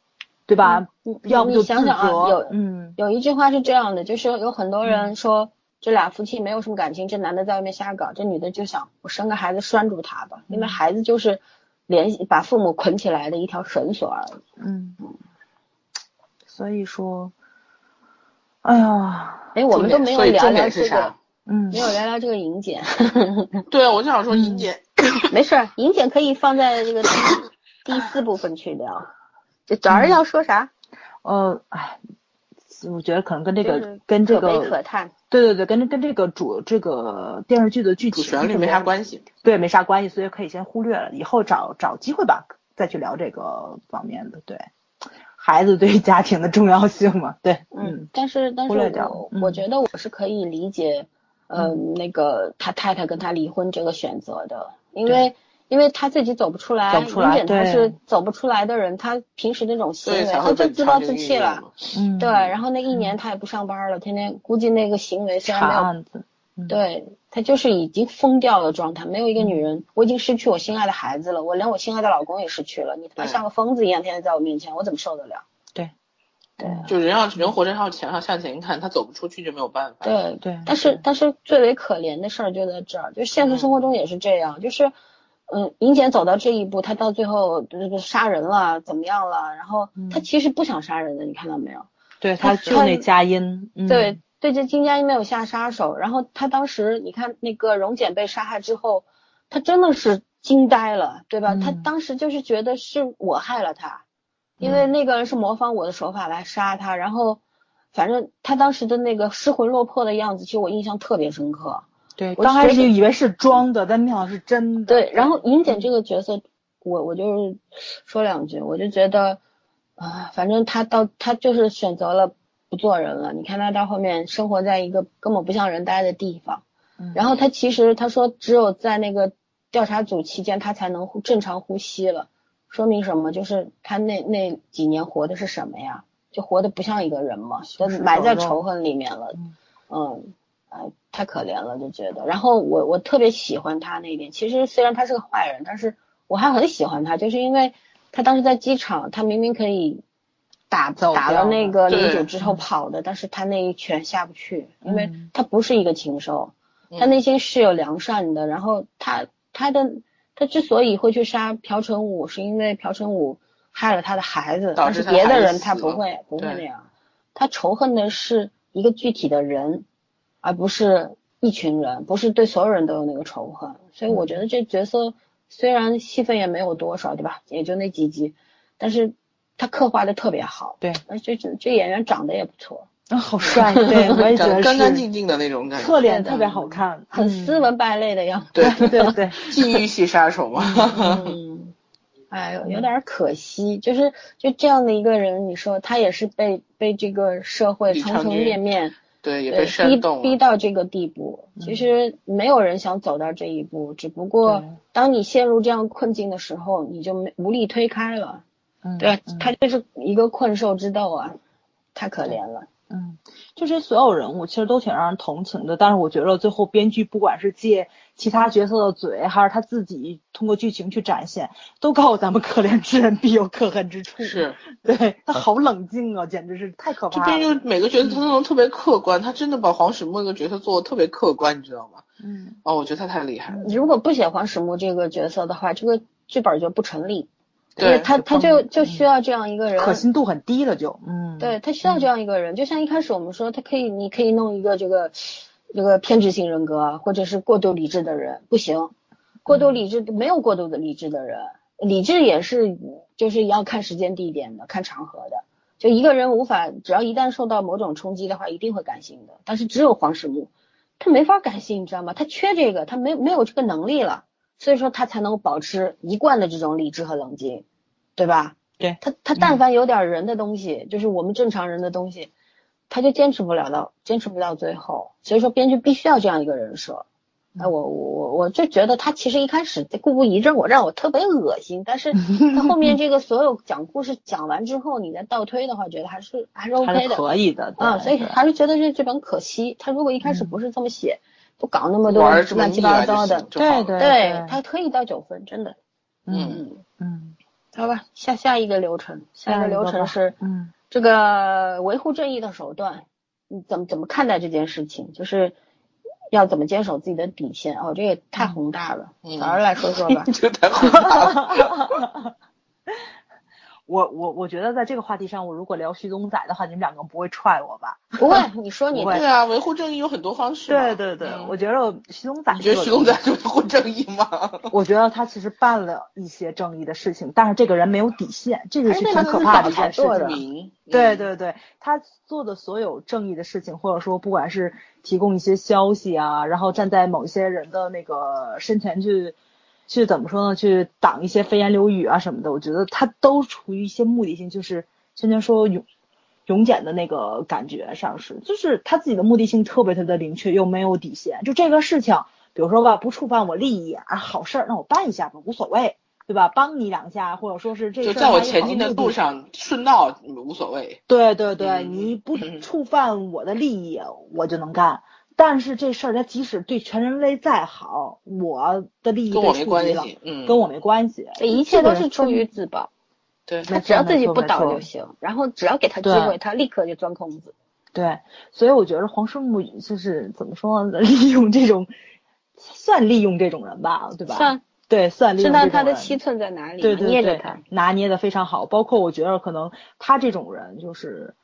对吧？你要不就自你想想啊，有嗯有一句话是这样的，就是有很多人说。这俩夫妻没有什么感情，这男的在外面瞎搞，这女的就想我生个孩子拴住他吧，因为嗯孩子就是联系把父母捆起来的一条绳索而已。嗯，所以说，哎呀，哎，我们都没有聊所以重聊这个点是啥，？嗯没有聊聊这个银检。对啊，我就想说尹姐，没事儿，银检可以放在这个第 第四部分去聊。这早上要说啥？呃，哎，我觉得可能跟这个、就是跟这可悲可个，叹。对对对，跟跟这个主这个电视剧的剧主情旋律没啥关系。对，没啥关系，所以可以先忽略了，以后找找机会吧，再去聊这个方面的。对，孩子对于家庭的重要性嘛，对，嗯，但是但是我觉得我是可以理解，呃，那个他太太跟他离婚这个选择的，因为因为他自己走不出来，明显他是走不出来的人，他平时那种行为，他就自暴自弃了。嗯，对，然后那一年他也不上班了，天天估计那个行为虽查然没有案子，嗯，对他就是已经疯掉的状态，没有一个女嗯人，我已经失去我心爱的孩子了，我连我心爱的老公也失去了，你他妈像个疯子一样天天在我面前，我怎么受得了？对，啊就人要人活着要前要向前看，他走不出去就没有办法。对对但是但是最为可怜的事儿就在这儿，就现实生活中也是这样，就是嗯，尹简走到这一步，他到最后这个杀人了，怎么样了？然后他嗯其实不想杀人的，你看到没有？对，他就那佳音，嗯对，对这金佳音没有下杀手，然后他当时你看那个荣简被杀害之后，他真的是惊呆了，对吧？他嗯当时就是觉得是我害了他，因为那个人是模仿我的手法来杀他，然后反正他当时的那个失魂落魄的样子，其实我印象特别深刻。对，我刚开始以为是装的，但没想到是真的。对，然后尹简这个角色，我我就是说两句，我就觉得啊，反正他到他就是选择了不做人了。你看他到后面生活在一个根本不像人待的地方，嗯然后他其实他说只有在那个调查组期间，他才能正常呼吸了，说明什么？就是他那那几年活的是什么呀？就活的不像一个人嘛，都埋在仇恨里面了。嗯嗯，哎，太可怜了，就觉得。然后我我特别喜欢他那一点，其实虽然他是个坏人，但是我还很喜欢他，就是因为他当时在机场，他明明可以打走打了那个女对主之后跑的，但是他那一拳下不去，因为嗯他不是一个禽兽，嗯他内心是有良善的。然后他他的他之所以会去杀朴成武，是因为朴成武害了他的孩子，但是别的人他不会不会那样，他仇恨的是一个具体的人，而不是一群人，不是对所有人都有那个仇恨。所以我觉得这角色虽然戏份也没有多少，对吧？也就那几集，但是他刻画的特别好，对，而且这这演员长得也不错，啊，好帅，对我也觉得干干，净净的那种感觉，侧脸特别好看，很斯文败类的样子。对嗯。对对，禁欲系杀手嘛。嗯，哎呦，有点可惜，就是就这样的一个人，你说他也是被被这个社会层层面面对，也被煽逼动了。逼到这个地步。其实没有人想走到这一步，只不过当你陷入这样困境的时候，你就没无力推开了。嗯对，嗯他就是一个困兽之斗啊，太可怜了。嗯，就是所有人物其实都挺让人同情的，但是我觉得最后编剧不管是借其他角色的嘴，还是他自己通过剧情去展现，都告诉咱们可怜之人必有可恨之处。是，对他好冷静啊，简直是太可怕了。边就每个角色他都能特别客观，他真的把黄始木那个角色做的特别客观，你知道吗？嗯，哦，我觉得他太厉害了。你如果不写黄始木这个角色的话，这个剧本就不成立。因对为他他就就需要这样一个人，可信度很低了就，嗯，对他需要这样一个人，就像一开始我们说，他可以，你可以弄一个这个这个偏执型人格，或者是过度理智的人，不行，过度理智没有过度的理智的人，理智也是就是要看时间地点的，看场合的。就一个人无法，只要一旦受到某种冲击的话，一定会感性的。但是只有黄始木，他没法感性，你知道吗？他缺这个，他没没有这个能力了，所以说他才能保持一贯的这种理智和冷静，对吧？对他他但凡有点人的东西，就是我们正常人的东西，他就坚持不了到坚持不到最后。所以说编剧必须要这样一个人设。哎，我我我我就觉得他其实一开始在故布疑阵，我让我特别恶心，但是他后面这个所有讲故事讲完之后，你再倒推的话，觉得还是还是 OK 的可以的，对啊，所以还是觉得这剧本可惜。他如果一开始不是这么写，不搞那么多乱七八糟的行，就好了对对他可以到九分，真的。嗯嗯，嗯好吧，下下一个流程，下一个流程是嗯这个维护正义的手段，你怎么怎么看待这件事情？就是要怎么坚守自己的底线？哦，这也太宏大了。嗯早儿来说说吧。这太宏大了。我我我觉得在这个话题上，我如果聊徐宗仔的话，你们两个不会踹我吧？不会，你说你会对啊，维护正义有很多方式。对对对，嗯我觉得徐宗仔，你觉得徐宗仔就维护正义吗？我觉得他其实办了一些正义的事情，但是这个人没有底线，这个是挺可怕的一件事做的情。对对对，他做的所有正义的事情，或者说不管是提供一些消息啊，然后站在某些人的那个身前去，去怎么说呢？去挡一些飞言流语啊什么的，我觉得他都出于一些目的性，就是圈圈说勇勇检的那个感觉上是，就是他自己的目的性特别特别的明确，又没有底线。就这个事情比如说吧，不触犯我利益啊，好事儿，那我办一下吧，无所谓，对吧？帮你两下，或者说是这就在我前进的路上顺道无所谓。对对对，嗯你不 触犯我的利益，我就能干。但是这事儿他即使对全人类再好，我的利益跟我没被触及了，关系，嗯，跟我没关系。这一切都是出于自保，对，他只要自己不倒就行，然后只要给他机会，他立刻就钻空子。对，所以我觉得黄世木就是怎么说呢？利用这种，算利用这种人吧，对吧？算对，算利知用道他的七寸在哪里嘛，对对对捏着他。，拿捏的非常好。包括我觉得可能他这种人就是，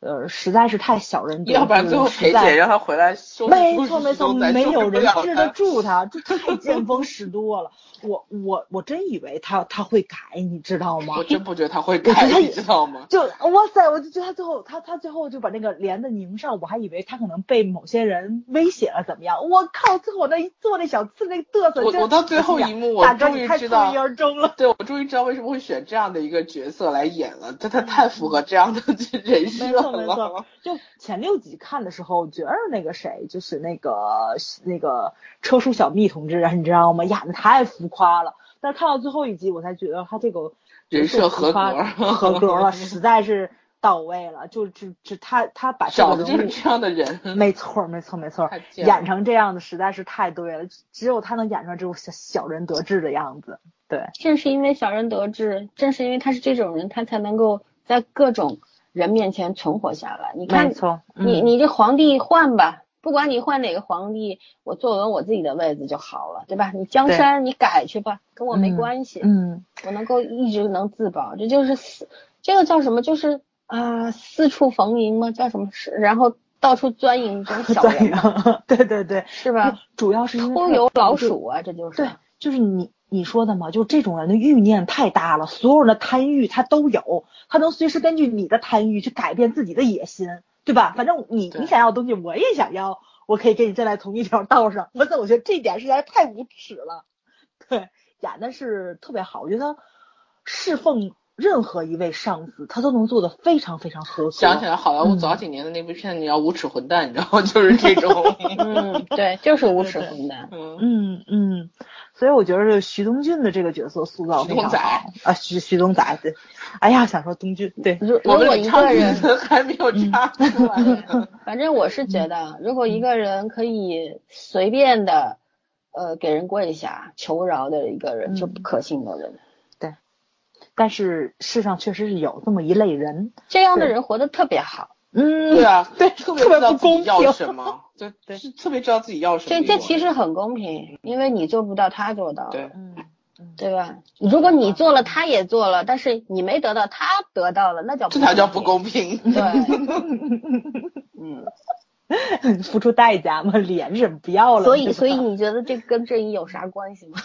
呃，实在是太小人得志，要不然最后裴姐让他回来收拾收拾没错没错，没有人治得住他，这太见风使舵了。我我我真以为他他会改，你知道吗我？真不觉得他会改，你知道吗？就哇塞，我就觉得他最后他他最后就把那个帘子拧上，我还以为他可能被某些人威胁了怎么样？我靠！最后那一做那小刺那嘚瑟，真我我到最后一幕，我终于知道而终了。对我终于知道为什么会选这样的一个角色来演了，他他太符合这样的 人设没错没错。，就前六集看的时候，觉得那个谁，就是那个那个车叔小蜜同志啊，你知道吗？演的太浮夸了。但是看到最后一集，我才觉得他这个人设合格 合格了，实在是到位了。就只只他他把这找的就是这样的人，没错，没错，没错演成这样的实在是太对了，只有他能演出来这种小小人得志的样子。对，正是因为小人得志，正是因为他是这种人，他才能够在各种人面前存活下来。你看，错，你嗯你这皇帝换吧，不管你换哪个皇帝，我坐稳我自己的位子就好了，对吧？你江山你改去吧，跟我没嗯关系，嗯，我能够一直能自保，这就是四，这个叫什么？就是啊、四处逢迎吗？叫什么？是然后到处钻营这种 小对人对对对，是吧？主要是偷油老鼠啊，这就是。对，就是你你说的嘛，就这种人的欲念太大了，所有人的贪欲他都有，他能随时根据你的贪欲去改变自己的野心，对吧？反正你你想要的东西，我也想要，我可以跟你站在同一条道上。我操，我觉得这一点实在是太无耻了。对，演的是特别好，我觉得侍奉任何一位上司，他都能做的非常非常合格。想起来好莱坞嗯早几年的那部片子叫《无耻混蛋》，你知道吗？就是这种。嗯，对，就是无耻混蛋。嗯，嗯嗯，所以我觉得徐东俊的这个角色塑造非常徐东仔好啊，徐徐东仔对，哎呀，想说东俊对，如如果一个人，还没有插出来。反正我是觉得，如果一个人可以随便的，呃，给人跪下求饶的一个人，就不可信的人，但是世上确实是有这么一类人，这样的人活得特别好。嗯，对啊，对特别特别知道自己不公平要什么，对对是特别知道自己要什么这。这其实很公平，因为你做不到，他做到了，对，嗯嗯，对吧？如果你做了，他也做了，但是你没得到，他得到了，那叫这才叫不。公平。对，嗯，付出代价嘛，脸是不要了，所以所以你觉得这跟正义有啥关系吗？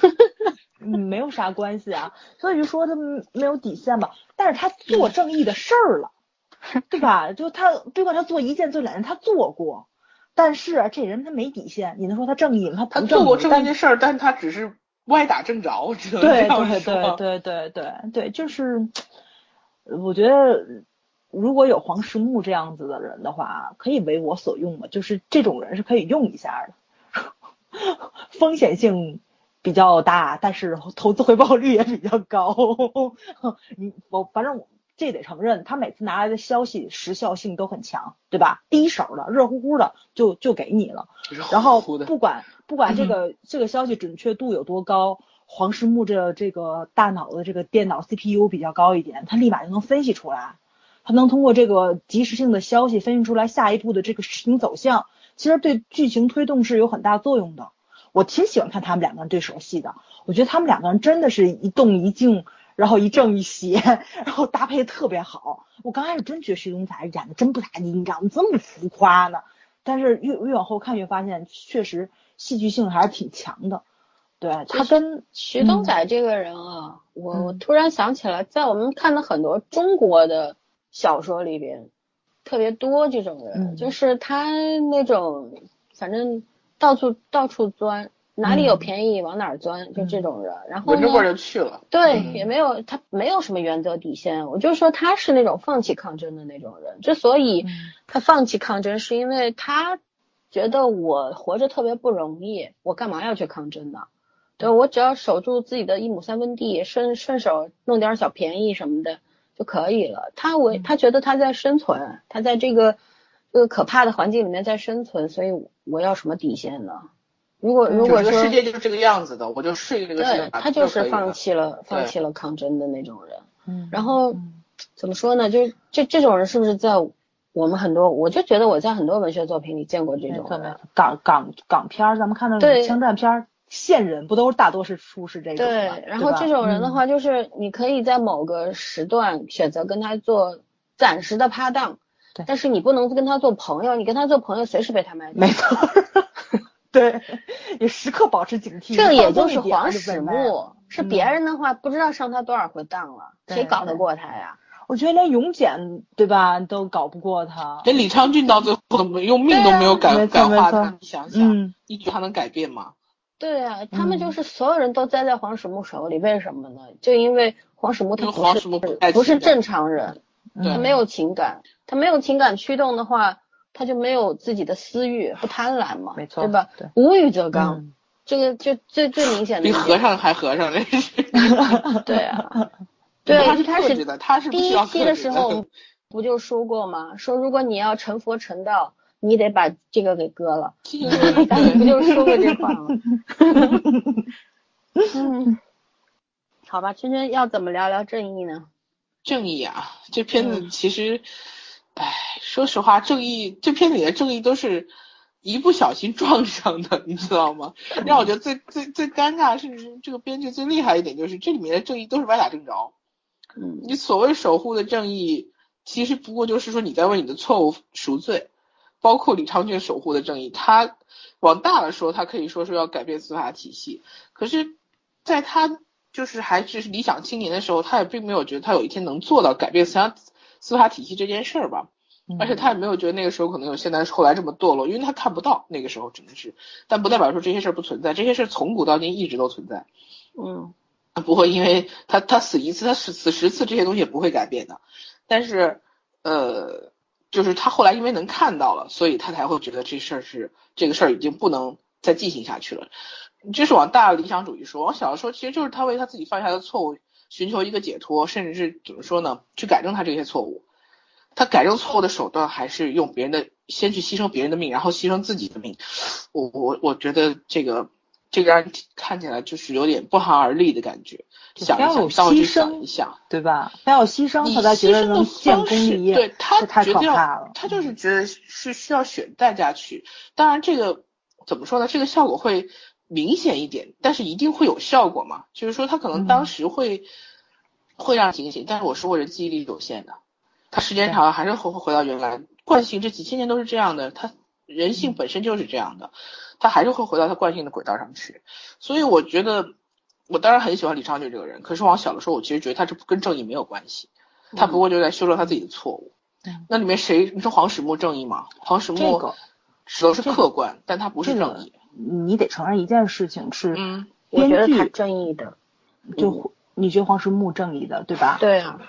嗯没有啥关系啊，所以就说他没有底线吧，但是他做正义的事儿了，对吧？就他别管他做一件做两件，他做过。但是啊这人他没底线，你能说他正义吗？他做过正义，的事儿，但他只是歪打正着，只能这对样对说。对对对对对，就是我觉得如果有黄石木这样子的人的话，可以为我所用嘛，就是这种人是可以用一下的，风险性比较大，但是投资回报率也比较高。你我反正这得承认，他每次拿来的消息时效性都很强，对吧？第一手的，热乎乎的就就给你了。然后不管不管这个 这个消息准确度有多高，黄石木这这个大脑的这个电脑 CPU 比较高一点，他立马就能分析出来，他能通过这个及时性的消息分析出来下一步的这个事情走向，其实对剧情推动是有很大作用的。我挺喜欢看他们两个人对手戏的，我觉得他们两个人真的是一动一静，然后一正一邪，然后搭配特别好。我刚开始真觉得徐东仔演的真不咋地，你知道吗？这么浮夸呢？但是越越往后看越发现，确实戏剧性还是挺强的。对他跟徐东仔这个人啊，我我嗯突然想起来，在我们看的很多中国的小说里边，特别多这种人，嗯就是他那种反正到处到处钻，哪里有嗯便宜往哪儿钻，就这种人。然后闻着味儿，就去了。对，嗯也没有他没有什么原则底线。我就说他是那种放弃抗争的那种人，之所以嗯他放弃抗争，是因为他觉得我活着特别不容易，我干嘛要去抗争呢？对我只要守住自己的一亩三分地，顺顺手弄点小便宜什么的就可以了。他为他觉得他在生存，他在这个这个可怕的环境里面在生存，所以我要什么底线呢？如果如果说世界就是这个样子的，我就适应这个世界，他就是放弃了放弃了抗争的那种人。嗯，然后怎么说呢？就是这这种人是不是在我们很多？我就觉得我在很多文学作品里见过这种人。港港港片儿，咱们看到那种枪战片儿。线人不都是大多是出是这种对，然后这种人的话，就是你可以在某个时段选择跟他做暂时的拍档，对，但是你不能跟他做朋友，你跟他做朋友随时被他卖掉。没错，对，你时刻保持警惕。这也就是黄始木，是别人的话不知道上他多少回当了，谁搞得过他呀？我觉得连永简对吧都搞不过他，连李昌俊到最后用命都没有改改化他，你想想，你觉得他能改变吗？对啊，他们就是所有人都栽在黄始木手里，为什么呢？就因为黄始木他不是不是正常人，他没有情感，他没有情感驱动的话，他就没有自己的私欲，不贪婪嘛，没错，对吧？无欲则刚，这个就最最明显的。比和尚还和尚，这是。对啊，对，他是开始他是第一期的时候 不就说过吗？说如果你要成佛成道。你得把这个给割了，不就说过这话吗？嗯，好吧，圈圈要怎么聊聊正义呢？正义啊，这片子其实，哎，说实话，正义这片子里的正义都是一不小心撞上的，你知道吗？让我觉得最最最尴尬，甚至这个编剧最厉害一点，就是这里面的正义都是歪打正着。嗯，你所谓守护的正义，其实不过就是说你在为你的错误赎罪。包括李昌俊守护的正义，他往大了说，他可以说是要改变司法体系。可是，在他就是还是理想青年的时候，他也并没有觉得他有一天能做到改变思想司法体系这件事儿吧。而且他也没有觉得那个时候可能有现在后来这么堕落，因为他看不到那个时候只能是。但不代表说这些事儿不存在，这些事儿从古到今一直都存在。嗯，不会因为他他死一次，他死死十次，这些东西也不会改变的。但是，呃。就是他后来因为能看到了，所以他才会觉得这事儿是这个事儿已经不能再进行下去了。这是往大理想主义说，往小的说，其实就是他为他自己犯下的错误寻求一个解脱，甚至是怎么说呢？去改正他这些错误。他改正错误的手段还是用别人的，先去牺牲别人的命，然后牺牲自己的命。我我我觉得这个这个让人看起来就是有点不寒而栗的感觉。想要稍微想一下，对吧？他要牺牲，他才觉得能建功立业。对他太可怕了。他就是觉得是需要选代价去。当然，这个怎么说呢？这个效果会明显一点，但是一定会有效果嘛？就是说，他可能当时会会让警醒，但是我说过，人记忆力有限的，他时间长了还是会回到原来惯性。这几千年都是这样的，他人性本身就是这样的，他还是会回到他惯性的轨道上去。所以我觉得。我当然很喜欢李昌俊这个人，可是往小的时候，我其实觉得他这跟正义没有关系，他不过就在修正他自己的错误。那里面谁？你说黄始木正义吗？黄始木指的是客观，但他不是正义。你得承认一件事情是，嗯，我觉得他正义的，就你觉得黄始木正义的，对吧？对啊。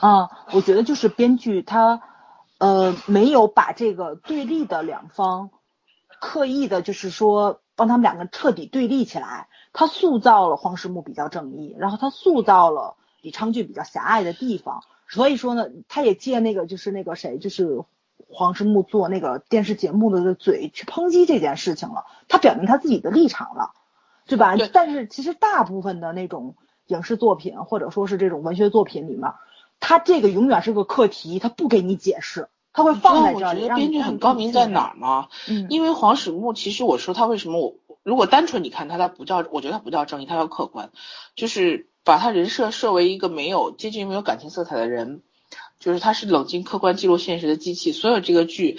啊，我觉得就是编剧他呃没有把这个对立的两方刻意的，就是说帮他们两个彻底对立起来。他塑造了黄石木比较正义，然后他塑造了李昌俊比较狭隘的地方，所以说呢，他也借那个就是那个谁，就是黄石木做那个电视节目的嘴去抨击这件事情了，他表明他自己的立场了，对吧？但是其实大部分的那种影视作品或者说是这种文学作品里面，他这个永远是个课题，他不给你解释，他会放在这里。我觉得编剧很高明在哪儿吗？嗯，因为黄始木其实我说他为什么我。如果单纯你看他，他不叫，我觉得他不叫正义，他叫客观，就是把他人设设为一个没有接近没有感情色彩的人，就是他是冷静客观记录现实的机器。所有这个剧，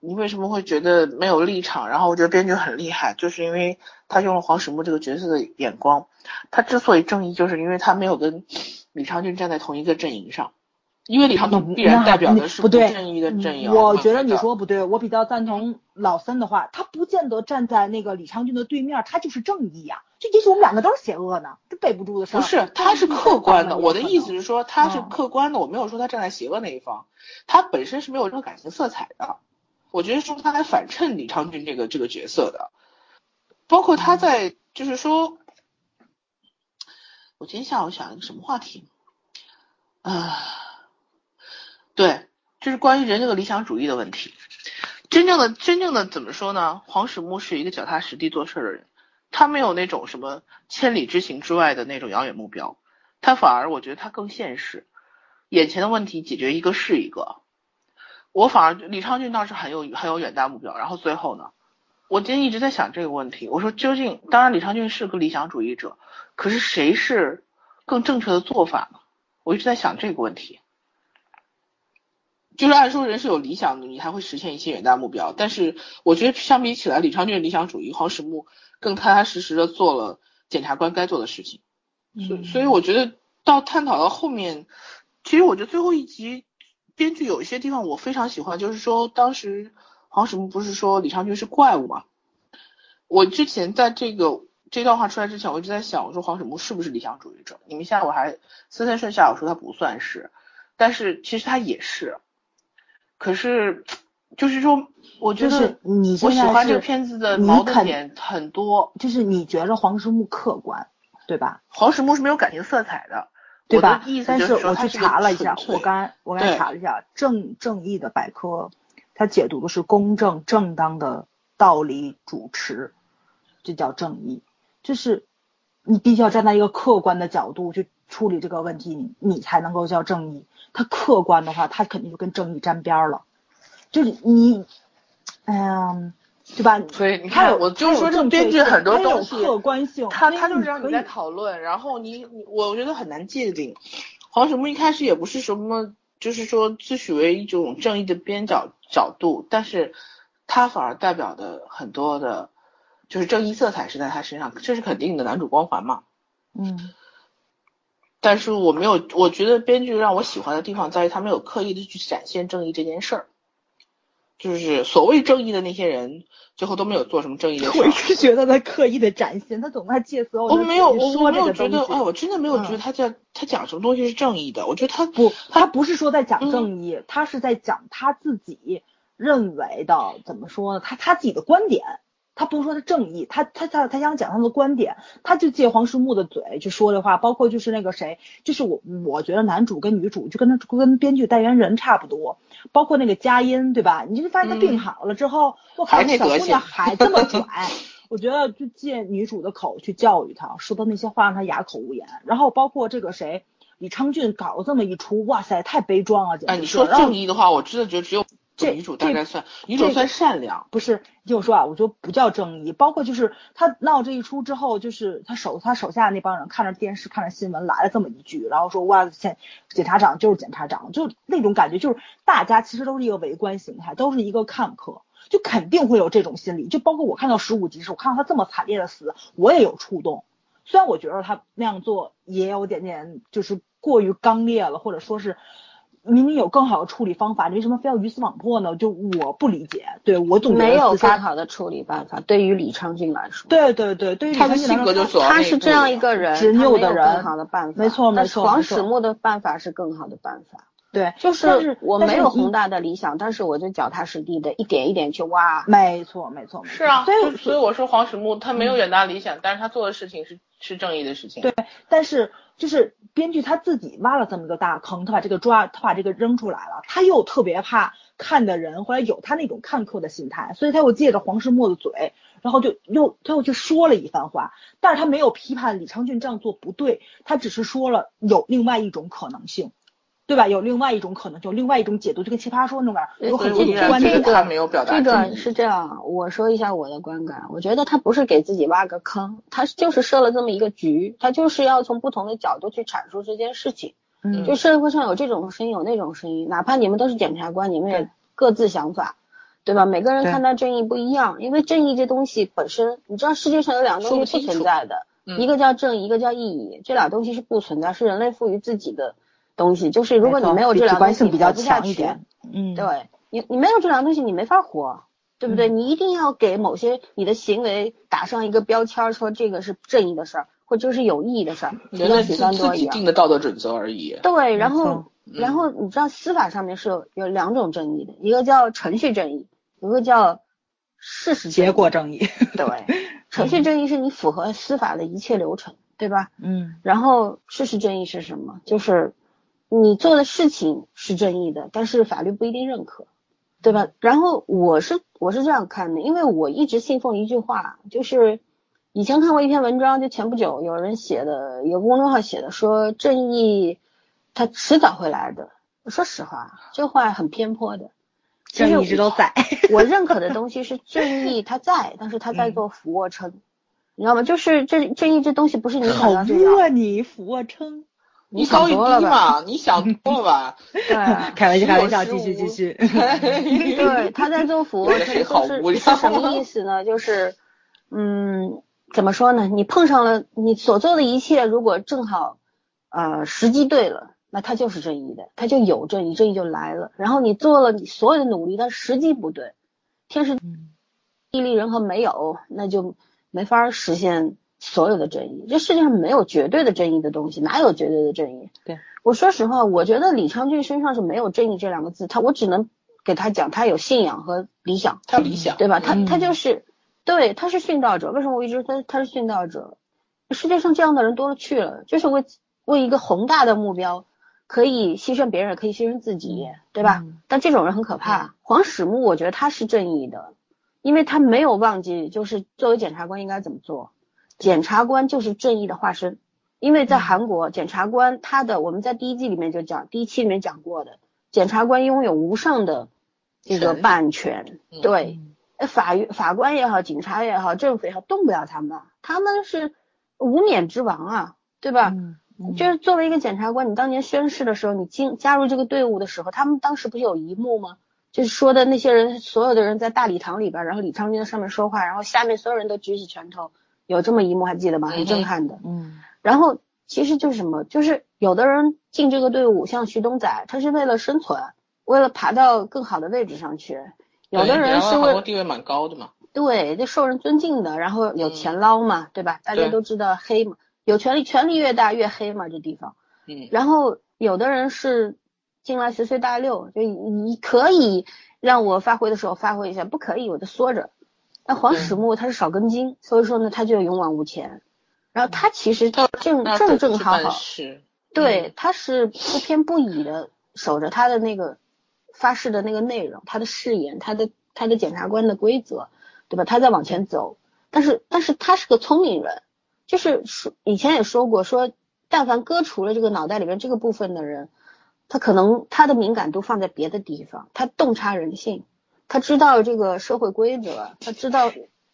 你为什么会觉得没有立场？然后我觉得编剧很厉害，就是因为他用了黄始木这个角色的眼光，他之所以正义，就是因为他没有跟李昌俊站在同一个阵营上。因为李昌俊必然代表的是不正义的阵营。我觉得你说不对，我比较赞同老森的话，他不见得站在那个李昌俊的对面，他就是正义呀。这也许我们两个都是邪恶呢，这背不住的事儿。不是，他是客观的。我的意思是说，他是客观的，我没有说他站在邪恶那一方，他本身是没有任何感情色彩的。我觉得说他来反衬李昌俊这个这个角色的，包括他在就是说，我今天下午想一个什么话题啊？对，就是关于人这个理想主义的问题。真正的真正的怎么说呢？黄始木是一个脚踏实地做事的人，他没有那种什么千里之行之外的那种遥远目标，他反而我觉得他更现实，眼前的问题解决一个是一个。我反而李昌俊倒是很有很有远大目标，然后最后呢，我今天一直在想这个问题，我说究竟，当然李昌俊是个理想主义者，可是谁是更正确的做法呢？我一直在想这个问题。就是按说人是有理想的，你还会实现一些远大目标。但是我觉得相比起来，李昌俊的理想主义，黄始木更踏踏实实的做了检察官该做的事情。所所以我觉得到探讨到后面，其实我觉得最后一集编剧有一些地方我非常喜欢，就是说当时黄始木不是说李昌俊是怪物嘛？我之前在这个这段话出来之前，我一直在想，我说黄始木是不是理想主义者？你们现在我还森森顺下我说他不算是，但是其实他也是。可是，就是说，我觉得你我喜欢这个片子的矛盾点很多。就是你觉得黄石木客观，对吧？黄石木是没有感情色彩的，对吧？但是我去查了一下，我刚我刚查了一下正正义的百科，它解读的是公正正当的道理主持，这叫正义。就是你必须要站在一个客观的角度去处理这个问题，你你才能够叫正义。他客观的话，他肯定就跟正义沾边了，就是你，哎呀，对吧？所以你看，我就是说，这编剧很多东西，客观性，他他就是让你在讨论，然后你你，我觉得很难界定。黄什么一开始也不是什么，就是说自诩为一种正义的边角角度，但是他反而代表的很多的，就是正义色彩是在他身上，这是肯定的，男主光环嘛。嗯。但是我没有，我觉得编剧让我喜欢的地方在于他没有刻意的去展现正义这件事儿，就是所谓正义的那些人，最后都没有做什么正义的事。我是觉得他刻意的展现，他总在借色。我没有，我没有觉得，哎，我真的没有觉得他在他讲什么东西是正义的。我觉得他不，他不是说在讲正义，他是在讲他自己认为的，怎么说呢？他他自己的观点。他不是说他正义，他他他他想讲他的观点，他就借黄世木的嘴去说的话，包括就是那个谁，就是我我觉得男主跟女主就跟他跟编剧代言人差不多，包括那个佳音对吧？你就发现他病好了之后，我靠，小姑娘还这么拽，我觉得就借女主的口去教育他，说的那些话让他哑口无言。然后包括这个谁，李昌俊搞了这么一出，哇塞，太悲壮了，简直。哎，你说正义的话，我真的觉得只有。这女主大概算女主算善良，不是？你听我说啊，我就不叫正义。包括就是他闹这一出之后，就是他手他手下那帮人看着电视看着新闻来了这么一句，然后说哇，检检察长就是检察长，就那种感觉，就是大家其实都是一个围观形态，都是一个看客，就肯定会有这种心理。就包括我看到十五集时，我看到他这么惨烈的死，我也有触动。虽然我觉得他那样做也有点点就是过于刚烈了，或者说是。明明有更好的处理方法，你为什么非要鱼死网破呢？就我不理解，对我总没有更好的处理办法。对于李昌俊来说，对对对，对于他的性格就他是这样一个人，执拗的人，更好的办法。没错没错，黄始木的办法是更好的办法。对，就是我没有宏大的理想，但是我就脚踏实地的一点一点去挖。没错没错，是啊，所以所以我说黄始木他没有远大理想，但是他做的事情是是正义的事情。对，但是。就是编剧他自己挖了这么个大坑，他把这个抓，他把这个扔出来了。他又特别怕看的人或者有他那种看客的心态，所以他又借着黄世墨的嘴，然后就又他又去说了一番话。但是他没有批判李昌俊这样做不对，他只是说了有另外一种可能性。对吧？有另外一种可能，就另外一种解读，就跟奇葩说那种感觉，有很多种观点。他没有表达。这个是这样，我说一下我的观感。我觉得他不是给自己挖个坑，他就是设了这么一个局，他就是要从不同的角度去阐述这件事情。嗯。就社会上有这种声音，有那种声音，哪怕你们都是检察官，你们也各自想法，对吧？每个人看待正义不一样，因为正义这东西本身，你知道世界上有两个东西不存在的，一个叫正义，一个叫意义，这俩东西是不存在，是人类赋予自己的。东西就是，如果你没有这两东西，比较强一点。嗯，对你，你没有这两个东西，你没法活，对不对？你一定要给某些你的行为打上一个标签，说这个是正义的事儿，或者是有意义的事儿。人类自己定的道德准则而已。对，然后，然后你知道司法上面是有有两种正义的，一个叫程序正义，一个叫事实结果正义。对，程序正义是你符合司法的一切流程，对吧？嗯然后事实正义是什么？就是你做的事情是正义的，但是法律不一定认可，对吧？然后我是我是这样看的，因为我一直信奉一句话，就是以前看过一篇文章，就前不久有人写的，有个公众号写的，说正义它迟早会来的。说实话，这话很偏颇的。其实正义一直都在。我认可的东西是正义，它在，但是它在做俯卧撑，你知道吗？就是这正义这东西不是你好想要就要污，啊你俯卧撑。你你想高一多了吧？低嘛，你想多了吧？对啊 开玩笑，开玩笑，继 续继续。对，他在做俯卧撑，这好就是无聊是什么意思呢？就是，嗯，怎么说呢？你碰上了你所做的一切，如果正好，呃，时机对了，那他就是正义的，他就有正义，正义就来了。然后你做了你所有的努力，但时机不对，天时嗯地利人和没有，那就没法实现所有的正义。这世界上没有绝对的正义的东西，哪有绝对的正义？对我说实话，我觉得李昌俊身上是没有正义这两个字，他我只能给他讲，他有信仰和理想，他有理想，对吧？他嗯他就是对，他是殉道者。为什么我一直他他是殉道者？世界上这样的人多了去了，就是为为一个宏大的目标，可以牺牲别人，可以牺牲自己，对吧？嗯但这种人很可怕。黄始木，我觉得他是正义的，因为他没有忘记，就是作为检察官应该怎么做。检察官就是正义的化身，因为在韩国，检察官他的我们在第一季里面就讲，第一期里面讲过的，检察官拥有无上的这个办权，嗯对。呃法院、法官也好，警察也好，政府也好，动不了他们，他们是无冕之王啊，对吧？嗯嗯就是作为一个检察官，你当年宣誓的时候，你进加入这个队伍的时候，他们当时不是有一幕吗？就是说的那些人，所有的人在大礼堂里边，然后李昌钧在上面说话，然后下面所有人都举起拳头，有这么一幕还记得吗？很震撼的。嗯然后其实就是什么，就是有的人进这个队伍，像徐东仔，他是为了生存，为了爬到更好的位置上去；有的人是韩国为地位蛮高的嘛，对，就受人尊敬的，然后有钱捞嘛，对吧？大家都知道黑嘛，有权利，权力越大越黑嘛，这地方。嗯，然后有的人是进来随随大溜，就你可以让我发挥的时候发挥一下，不可以我就缩着。那黄始木他是少根筋，所以说呢他就勇往无前。然后他其实他正正正好好，对，他是不偏不倚的守着他的那个发誓的那个内容，他的誓言，他的他的检察官的规则，对吧？他在往前走，但是但是他是个聪明人，就是说以前也说过，说但凡割除了这个脑袋里面这个部分的人，他可能他的敏感度放在别的地方，他洞察人性，他知道这个社会规则，他知道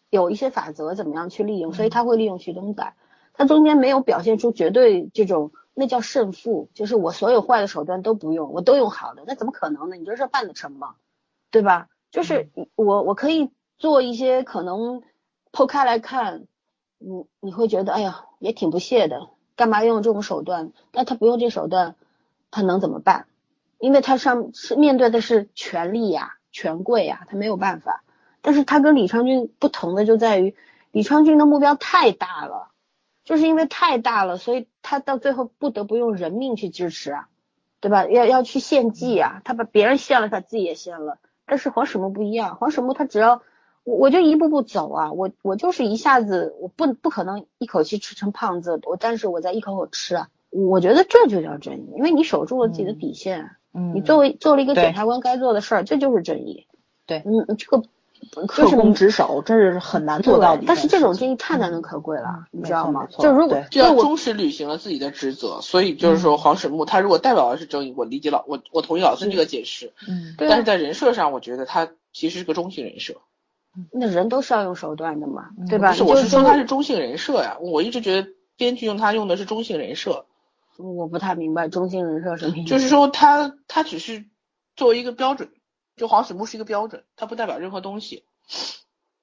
有一些法则怎么样去利用，所以他会利用去更改。他中间没有表现出绝对这种，那叫胜负，就是我所有坏的手段都不用，我都用好的，那怎么可能呢？你这事儿办得成吗？对吧？就是我我可以做一些可能剖开来看，你你会觉得哎呀也挺不屑的，干嘛用这种手段？但他不用这手段，他能怎么办？因为他上是面对的是权力呀、权贵呀，他没有办法。但是他跟李昌钧不同的就在于，李昌钧的目标太大了。就是因为太大了，所以他到最后不得不用人命去支持啊，对吧？要要去献祭啊，他把别人献了，他自己也献了。但是黄始木不一样，黄始木他只要我我就一步步走啊，我我就是一下子我不不可能一口气吃成胖子，我但是我在一口口吃啊，我觉得这就叫正义，因为你守住了自己的底线，嗯，你作为做了一个检察官该做的事儿，这就是正义。对。嗯，这个恪公职守，这是很难做到的但是这种正义太难能可贵了，嗯你知道吗就如果对。就要忠实履行了自己的职责，所以就是说黄始木他如果代表的是正义，我理解老我我同意老孙这个解释，嗯，但是在人设上，我觉得他其实是个中性人设，那人都是要用手段的嘛，嗯对吧？不是，我是说他是中性人设呀，我一直觉得编剧用他用的是中性人设，我不太明白中心人设什么意思。就是说他他只是作为一个标准，就黄始木是一个标准，他不代表任何东西。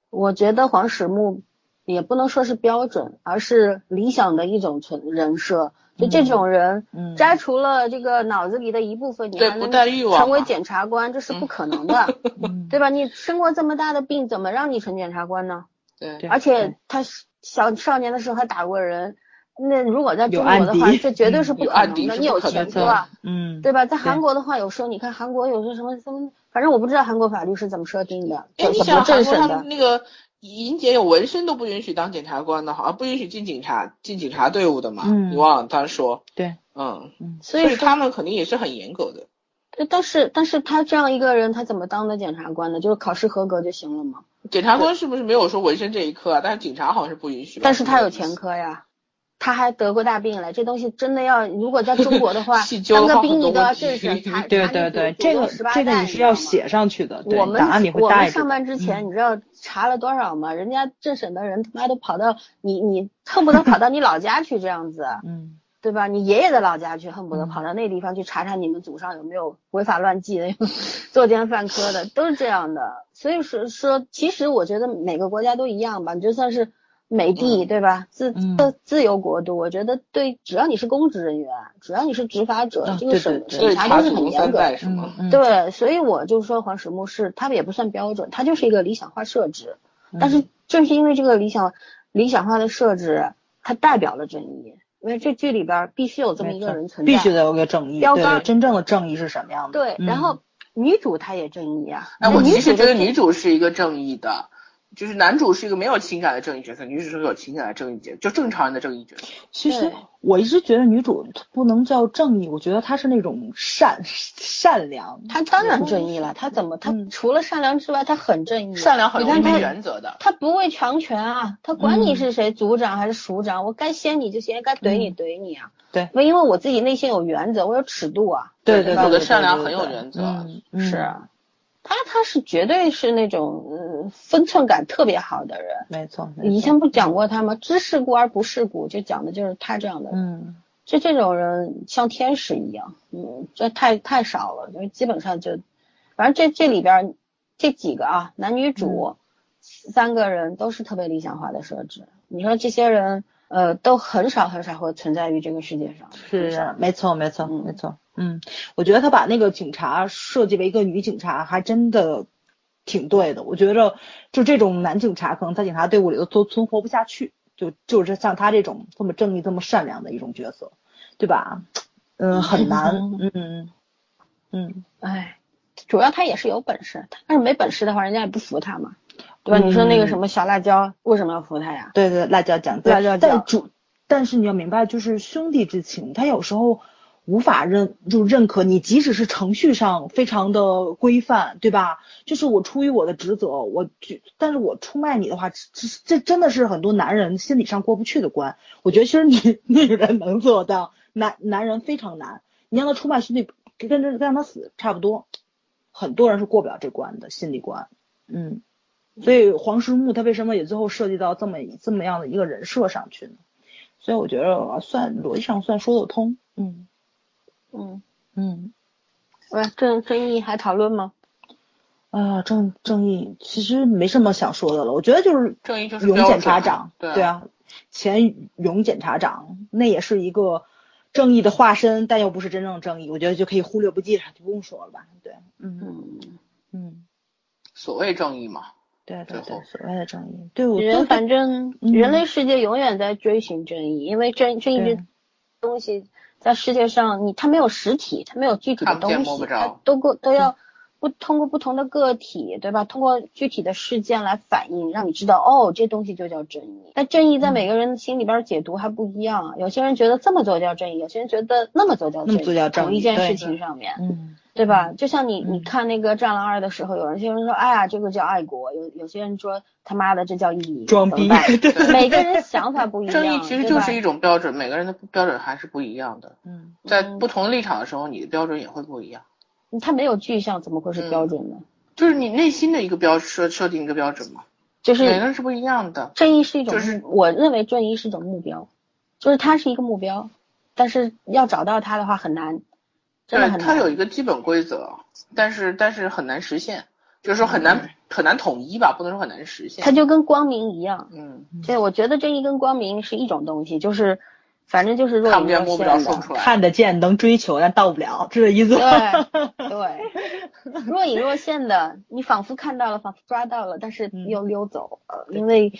我觉得黄始木也不能说是标准，而是理想的一种存人设。就这种人，嗯摘除了这个脑子里的一部分，你对不还能带欲望成为检察官，这是不可能的，嗯 对吧？你生过这么大的病，怎么让你成检察官呢？对对而且他小少年的时候还打过人，那如果在中国的话，这绝对是不有可能的。你有前科啊，嗯，对吧？在韩国的话，有时候你看韩国有些什么什么，反正我不知道韩国法律是怎么设定的，哎，你想韩国他们。那个莹姐有纹身都不允许当检察官的，好像不允许进警察进警察队伍的嘛？嗯你忘了他说，对，嗯，所以，他们肯定也是很严格的。对但是但是他这样一个人，他怎么当的检察官呢？就是考试合格就行了嘛。检察官是不是没有说纹身这一科啊？但是警察好像是不允许。但是他有前科呀，他还得过大病了。这东西真的要，如果在中国的话 当个兵你都要政审，查对对对，这个这个你是要写上去的，我们我们上班之前，嗯你知道查了多少吗？人家政审的人他妈都跑到你你恨不得跑到你老家去这样子，嗯对吧？你爷爷的老家去，恨不得嗯跑到那地方去查查你们祖上有没有违法乱纪的、作奸犯科的，都是这样的。所以说说，其实我觉得每个国家都一样吧，你就算是美帝，嗯对吧？自嗯自自由国度，我觉得对，只要你是公职人员，只要你是执法者，啊这个审审查都是很严格的。是吗？嗯，对，所以我就说黄石木是他也不算标准，他就是一个理想化设置。但是正是因为这个理想理想化的设置，它代表了正义。因为这剧里边必须有这么一个人存在，必须得有个正义，标杆真正的正义是什么样的？对。嗯然后女主她也正义啊，哎，我其实觉得女主是一个正义的，就是男主是一个没有情感的正义角色，女主是个有情感的正义角，就正常人的正义角色。其实我一直觉得女主不能叫正义，我觉得她是那种善善良。她当然正义了，她怎么她嗯除了善良之外，她很正义。善良很有原则的，她不畏强权啊，她管你嗯是谁，组长还是署长，我该掀你就掀，该怼你嗯怼你啊。对，因为我自己内心有原则，我有尺度啊。对对对，的善良很有原则是啊，他他是绝对是那种嗯分寸感特别好的人。没错。没错以前不讲过他吗？知世故而不世故，就讲的就是他这样的人。嗯就这种人像天使一样，嗯，这太太少了，就基本上就，反正这这里边儿这几个啊，男女主、三个人都是特别理想化的设置。你说这些人，呃，都很少很少会存在于这个世界上，是少没错没错嗯没错。嗯，我觉得他把那个警察设计为一个女警察，还真的挺对的。我觉着就这种男警察，可能在警察队伍里头都存活不下去。就就是像他这种这么正义、这么善良的一种角色，对吧？嗯，很难。嗯嗯哎，主要他也是有本事，他要是没本事的话，人家也不服他嘛，对吧？你说那个什么小辣椒为什么要服他呀？对对，辣椒讲，对辣椒但主，但是你要明白，就是兄弟之情，他有时候无法认就认可你，即使是程序上非常的规范，对吧？就是我出于我的职责，我就，但是我出卖你的话，这这真的是很多男人心理上过不去的关。我觉得其实女女人能做到，男男人非常难。你让他出卖兄弟，跟跟跟让他死差不多，很多人是过不了这关的心理关。嗯。所以黄石木他为什么也最后涉及到这么这么样的一个人设上去呢？所以我觉得算逻辑上算说得通。嗯嗯，嗯，喂，正正义还讨论吗？啊，正正义其实没什么想说的了。我觉得就是正义就是标勇检察长，对啊对啊，前勇检察长那也是一个正义的化身，但又不是真正的正义。我觉得就可以忽略不计了，就不用说了吧。对，嗯嗯，嗯，所谓正义嘛。对对对，所谓的正义，对我人都反正嗯人类世界永远在追寻正义，因为正正义这东西在世界上，你它没有实体，它没有具体的东西，摸不着它都过都要不通过不同的个体，对吧？通过具体的事件来反映，让你知道哦，这东西就叫正义。但正义在嗯每个人心里边解读还不一样，有些人觉得这么做叫正义，有些人觉得那么做叫正义，同一件事情上面。嗯对吧？就像你你嗯看那个《战狼二》的时候，有人些人说，哎呀，这个叫爱国；有有些人说，他妈的，这叫义理。装逼每个人想法不一样。正义其实就是一种标准，每个人的标准还是不一样的。嗯在嗯不同的立场的时候，你的标准也会不一样。他没有具象，怎么会是嗯标准呢？就是你内心的一个标设设定一个标准嘛，就是每个人是不一样的。正义是一种，就是我认为正义是一种目标，就是它是一个目标，但是要找到它的话很难，对，很难。它有一个基本规则，但是但是很难实现，就是说很嗯难很难统一吧，不能说很难实现。它就跟光明一样，嗯，对我觉得正义跟光明是一种东西，就是反正就是若隐若看不见摸不着现的。说不出来。看得见能追求，但到不了，是这意思吗？对对，若隐若现的，你仿佛看到了，仿佛抓到了，但是嗯又溜走了，因为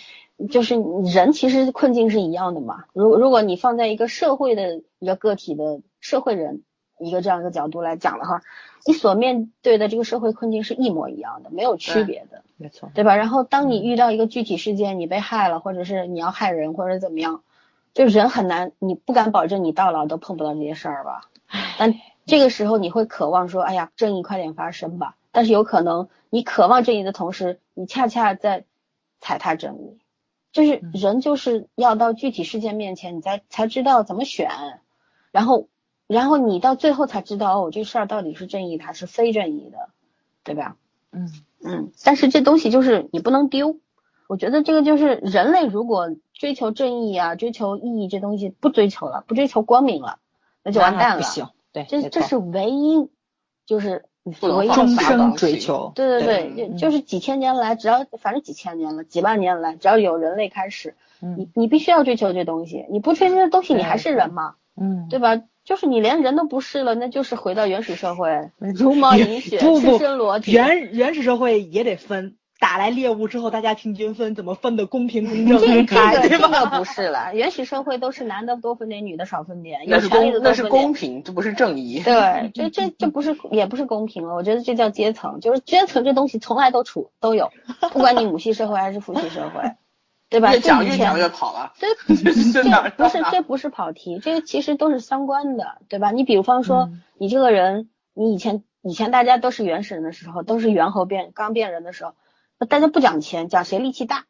就是人其实困境是一样的嘛。如如果你放在一个社会的一个个体的社会人一个这样一个角度来讲的话，你所面对的这个社会困境是一模一样的，没有区别的。没错，对吧？然后当你遇到一个具体事件，你被害了，或者是你要害人，或者怎么样，就人很难，你不敢保证你到老都碰不到这些事儿吧？但这个时候你会渴望说，哎呀，正义快点发生吧。但是有可能你渴望正义的同时，你恰恰在踩踏正义。就是人就是要到具体事件面前，你才才知道怎么选，然后然后你到最后才知道，哦，这事儿到底是正义的还是非正义的，对吧？嗯嗯，但是这东西就是你不能丢。我觉得这个就是人类如果追求正义啊、追求意义这东西不追求了，不追求光明了，那就完蛋了。不行，对，这这是唯一，就是不唯一终生追求，对对对对，就就是几千年来，只要反正几千年了，几万年来，只要有人类开始，嗯你你必须要追求这东西，你不追求这东西，你还是人吗？嗯，对吧？就是你连人都不是了，那就是回到原始社会，茹毛饮血，赤身裸体。原原始社会也得分，打来猎物之后大家平均分，怎么分的公平公正公开，个对吧？这个不是了，原始社会都是男的多分点，女的少分点，那是有权利的公那是公平，这不是正义。对，这这这不是也不是公平了，我觉得这叫阶层，就是阶层这东西从来都处都有，不管你母系社会还是父系社会，对吧？越讲越讲越跑了。这这不是这不是跑题，这个其实都是相关的，对吧？你比方说，嗯你这个人，你以前以前大家都是原始人的时候，都是猿猴变刚变人的时候，那大家不讲钱，讲谁力气大，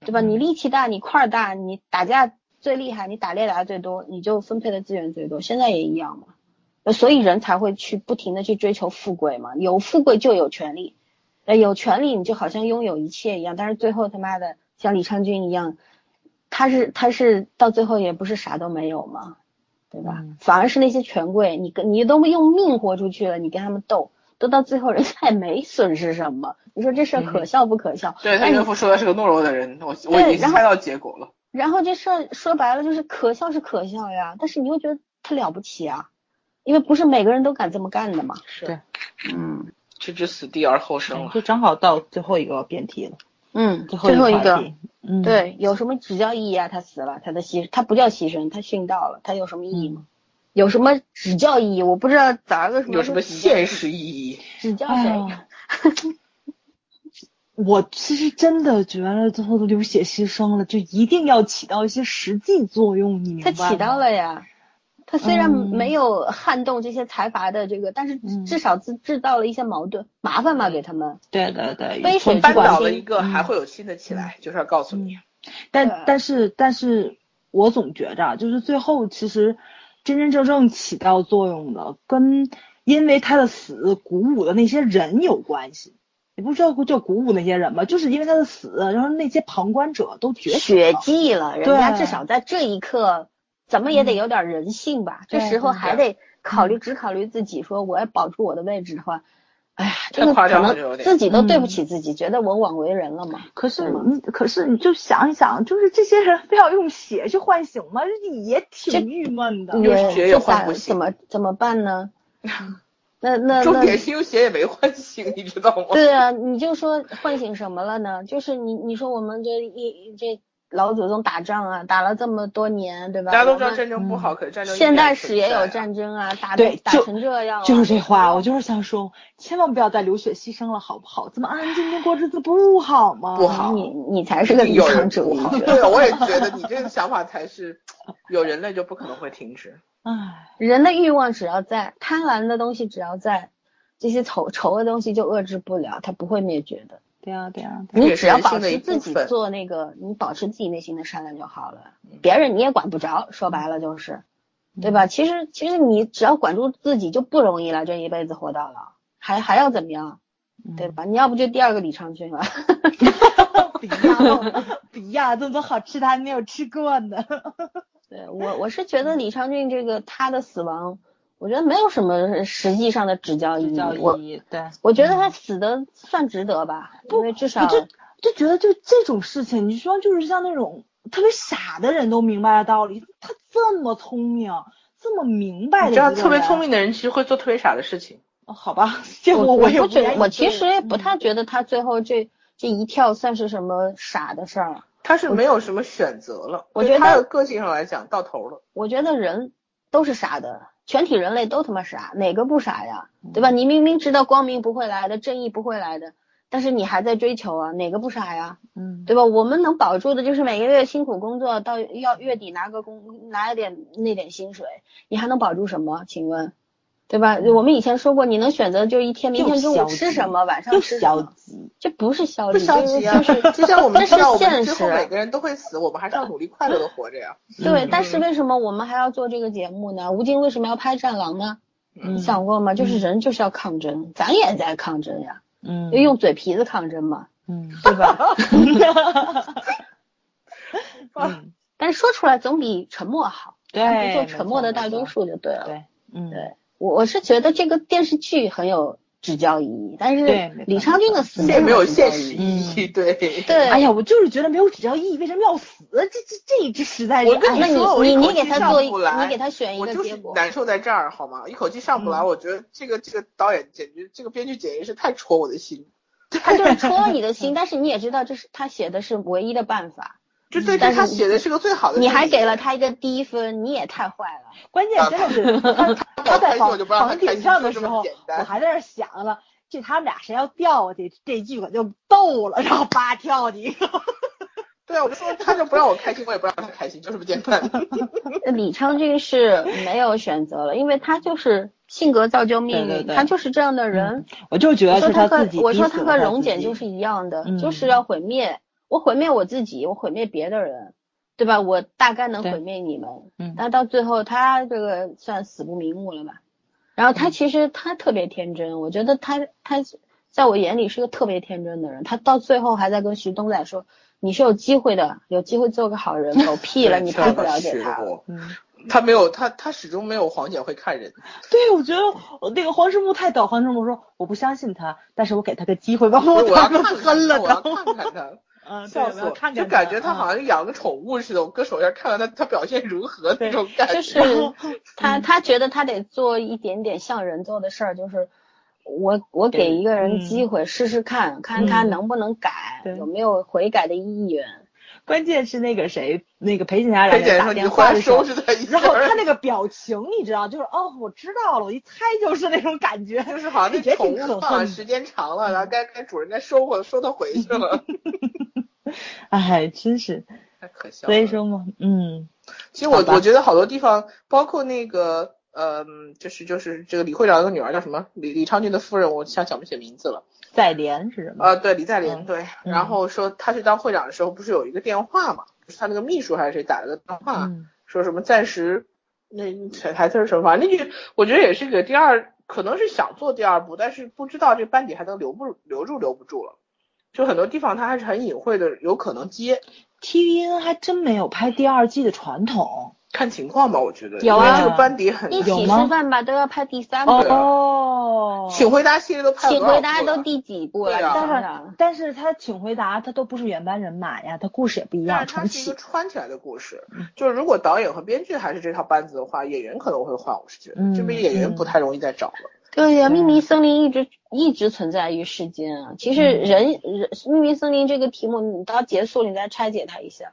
对吧？你力气大，你块儿大，你打架最厉害，你打猎打的最多，你就分配的资源最多。现在也一样嘛，所以人才会去不停的去追求富贵嘛，有富贵就有权利，呃，有权利你就好像拥有一切一样，但是最后他妈的像李昌君一样，他是他是到最后也不是啥都没有嘛，对吧？嗯反而是那些权贵，你跟你都用命豁出去了，你跟他们斗，都到最后人家也没损失什么，你说这事儿可笑不可笑？对他岳父说的是个懦弱的人，我我已经猜到结果了。然后这事儿说白了就是可笑是可笑呀，但是你又觉得他了不起啊，因为不是每个人都敢这么干的嘛。是，嗯置之死地而后生了。就正好到最后一个辩题了，嗯，最后最后一个，嗯，，对有什么指教意义啊？他死了，他的牺他不叫牺牲，他殉道了，他有什么意义吗？有什么指教意义？我不知道咋个什么有什么现实意义？指教谁？哎 我其实真的觉得最后都流血牺牲了，就一定要起到一些实际作用，你明白吗？他起到了呀。他虽然嗯。没有撼动这些财阀的这个，但是嗯。至少制制造了一些矛盾麻烦嘛给他们。对对对，杯水扳倒了一个，还会有新的起来，就是要告诉你，但但是但是我总觉着啊，就是最后其实真真正正起到作用的，跟因为他的死鼓舞的那些人有关系。你不知道就鼓舞那些人吧，就是因为他的死，然后那些旁观者都觉醒血了。迹了，人家对。至少在这一刻，怎么也得有点人性吧？这时候还得考虑，只考虑自己，说我要保住我的位置的话，哎呀，这太夸个可能自己都对不嗯起自己，觉得我枉为人了嘛。可是你，可是你就想一想，就是这些人非要用血去唤醒吗？也挺郁闷的。有也血也这咋换不醒怎么怎么办呢？那那重那点是用血也没唤醒，你知道吗？对啊，你就说唤醒什么了呢？就是你你说我们这一这老祖宗打仗啊，打了这么多年，对吧？大家都知道战争不好，可是战争现代史史也有战争啊，打对打成这样了，就是这话，我就是想说，千万不要再流血牺牲了，好不好？怎么安安静静过日子不好吗？不好你你才是个理想。者。对，我也觉得你这个想法才是有人类就不可能会停止。唉，人的欲望只要在，贪婪的东西只要在，这些丑丑恶东西就遏制不了，它不会灭绝的。对啊对呀，这也是你只要保持自己做那个，你保持自己内心的善良就好了，别人你也管不着。说白了就是，对吧？其实其实你只要管住自己就不容易了，这一辈子活到老，还还要怎么样？对吧？你要不就第二个李昌君了。比亚 比亚这么多好吃的还没有吃过呢。对我我是觉得李昌俊这个他的死亡，我觉得没有什么实际上的指教意义。教我意义对。我觉得他死的算值得吧，因为至少我就就觉得就这种事情，你说就是像那种特别傻的人都明白的道理，他这么聪明，这么明白的你知道，一个人，特别聪明的人其实会做特别傻的事情。哦，好吧，这我我也不不觉得，我其实也嗯不太觉得他最后这这一跳算是什么傻的事儿。他是没有什么选择了，我觉得他的个性上来讲到头了。我觉得人都是傻的，全体人类都他妈傻，哪个不傻呀？嗯对吧？你明明知道光明不会来的，正义不会来的，但是你还在追求啊，哪个不傻呀？嗯，对吧？我们能保住的就是每个月辛苦工作，到要月底拿个工拿一点那点薪水，你还能保住什么？请问，对吧？我们以前说过，你能选择就一天，明天中午吃什么，晚上吃什消么，极，这不是消不极，消极啊，就是 就像我们这是知道，我们现之后实每个人都会死，我们还是要努力快乐的活着呀。对，嗯但是为什么我们还要做这个节目呢？吴京为什么要拍《战狼》呢？嗯你想过吗？就是人就是要抗争，咱也在抗争呀，嗯就用嘴皮子抗争嘛，嗯 对吧？嗯，但是说出来总比沉默好，对，做沉默的大多，数就对了。对，嗯，对我我是觉得这个电视剧很有指教意义，但是李昌君的死没有现实意义。对。对，哎呀，我就是觉得没有指教意义，为什么要死？这这这这实在是，我跟你说你你给他做你给他选一个结果。难受在这儿，好吗？一口气上不来，嗯我觉得这个这个导演简直，这个编剧简直是太戳我的心。他就是戳了你的心，但是你也知道这是他写的是唯一的办法，就对，但是这他写的是个最好的。你还给了他一个低分，你也太坏了。关键真的是 他他在房房顶上的时候，我还在那想了，这他们俩谁要掉下去，这剧可就逗了，然后叭跳进去。对啊，我就说他就不让我开心，我也不让他开心，就这么简单。李昌俊是没有选择了，因为他就是性格造就命运，对对对他就是这样的人。我就觉得他和自己我说他和逼死了他自己蓉姐就是一样的，嗯就是要毁灭我毁灭我自己，我毁灭别的人，对吧？我大概能毁灭你们，嗯但到最后他这个算死不瞑目了吧？然后他其实他特别天真，我觉得他他在我眼里是个特别天真的人，他到最后还在跟徐东仔说。你是有机会的，有机会做个好人。狗屁了，你太不了解他了。嗯，他没有，他他始终没有黄姐会看人。对，我觉得那个黄师木太逗。黄师木说我不相信他，但是我给他个机会吧，我要他看看喷了我要都。看看他。嗯，笑死我！看就感觉他好像养个宠物似的，我搁手下看看他他表现如何那种感觉。就是他 他觉得他得做一点点像人做的事儿，就是我我给一个人机会试试看，看他能不能改，有没有悔改的意愿。关键是那个谁，那个裴景霞裴姐打电话的时候，收拾他一然后他那个表情，你知道，就是哦，我知道了，我一猜就是那种感觉，就是好像那宠物放时间长了，然后该该主人该收回收它回去了。哎，真是太可笑所以说嘛，嗯，其实我我觉得好多地方，包括那个呃，就是就是这个李会长的女儿叫什么李李昌俊的夫人，我想想不起名字了。在莲是什么？啊，对，李在莲，嗯对。然后说他去当会长的时候，不是有一个电话嘛？就是他那个秘书还是谁打了个电话，嗯说什么暂时那台台词是什么？反正那句我觉得也是个第二，可能是想做第二部，但是不知道这班底还能留不留住留不住了。就很多地方他还是很隐晦的，有可能接。TVN 还真没有拍第二季的传统。看情况吧，我觉得有啊。因为这个班底很一起吃饭吧都要拍第三部，哦，请回答系列都拍了请回答都第几部了？但是想但是他请回答，他都不是原班人马呀，他故事也不一样，重但是它是一个启。穿起来的故事，就是如果导演和编剧还是这套班子的话，演员可能会换。我是觉得。嗯。这边演员不太容易再找了。对呀，秘密森林一直一直存在于世间啊。其实人人秘密森林这个题目，你到结束你再拆解它一下，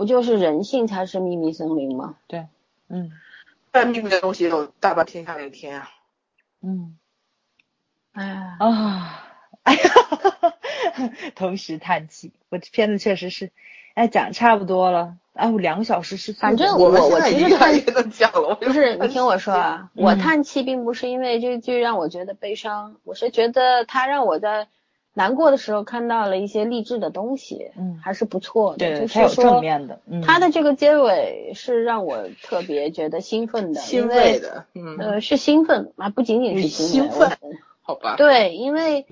不就是人性才是秘密森林吗？对，嗯但秘密的东西有大半天下那天啊。嗯哎呀，啊，哎呀，同时叹气。我这片子确实是，哎，讲差不多了，哎，我两个小时是反正我我我其实看越能讲了，我不是，你听我说啊，嗯我叹气并不是因为这剧让我觉得悲伤，我是觉得它让我在难过的时候看到了一些励志的东西，嗯还是不错的。对，就是有正说，面的，嗯，它的这个结尾是让我特别觉得兴奋的，欣因为慰的，嗯，呃是兴奋啊，不仅仅是兴兴奋好吧。对，因为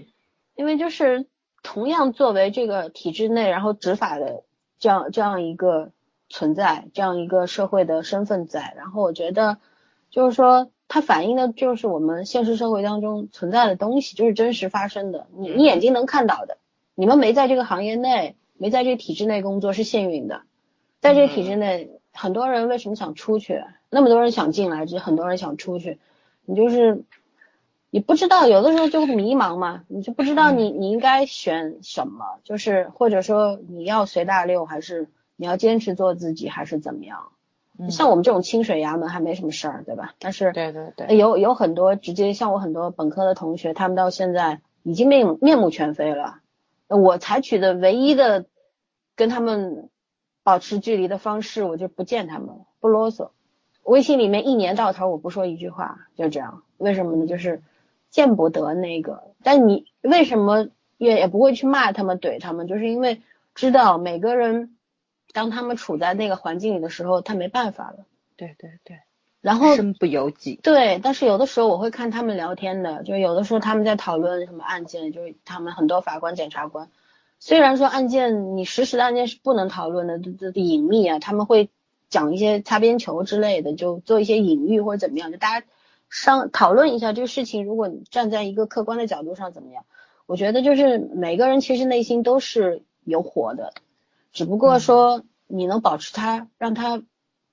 因为就是同样作为这个体制内，然后执法的这样这样一个存在，这样一个社会的身份在，然后我觉得就是说，它反映的就是我们现实社会当中存在的东西，就是真实发生的，你你眼睛能看到的。你们没在这个行业内，没在这个体制内工作是幸运的，在这个体制内，很多人为什么想出去？那么多人想进来，就很多人想出去，你就是你不知道，有的时候就会迷茫嘛，你就不知道你你应该选什么，就是或者说你要随大流，还是你要坚持做自己，还是怎么样？嗯像我们这种清水衙门还没什么事儿，对吧？但是对对对，有有很多直接像我很多本科的同学，他们到现在已经面面目全非了。我采取的唯一的跟他们保持距离的方式，我就不见他们了，不啰嗦。微信里面一年到头我不说一句话，就这样。为什么呢？就是见不得那个。但你为什么也也不会去骂他们、怼他们？就是因为知道每个人当他们处在那个环境里的时候，他没办法了。对对对，然后身不由己。对，但是有的时候我会看他们聊天的，就有的时候他们在讨论什么案件，就是他们很多法官、检察官，虽然说案件你实时的案件是不能讨论的，这这这隐秘啊，他们会讲一些擦边球之类的，就做一些隐喻或者怎么样，就大家商讨论一下这个事情，如果你站在一个客观的角度上怎么样？我觉得就是每个人其实内心都是有火的，只不过说你能保持它，让它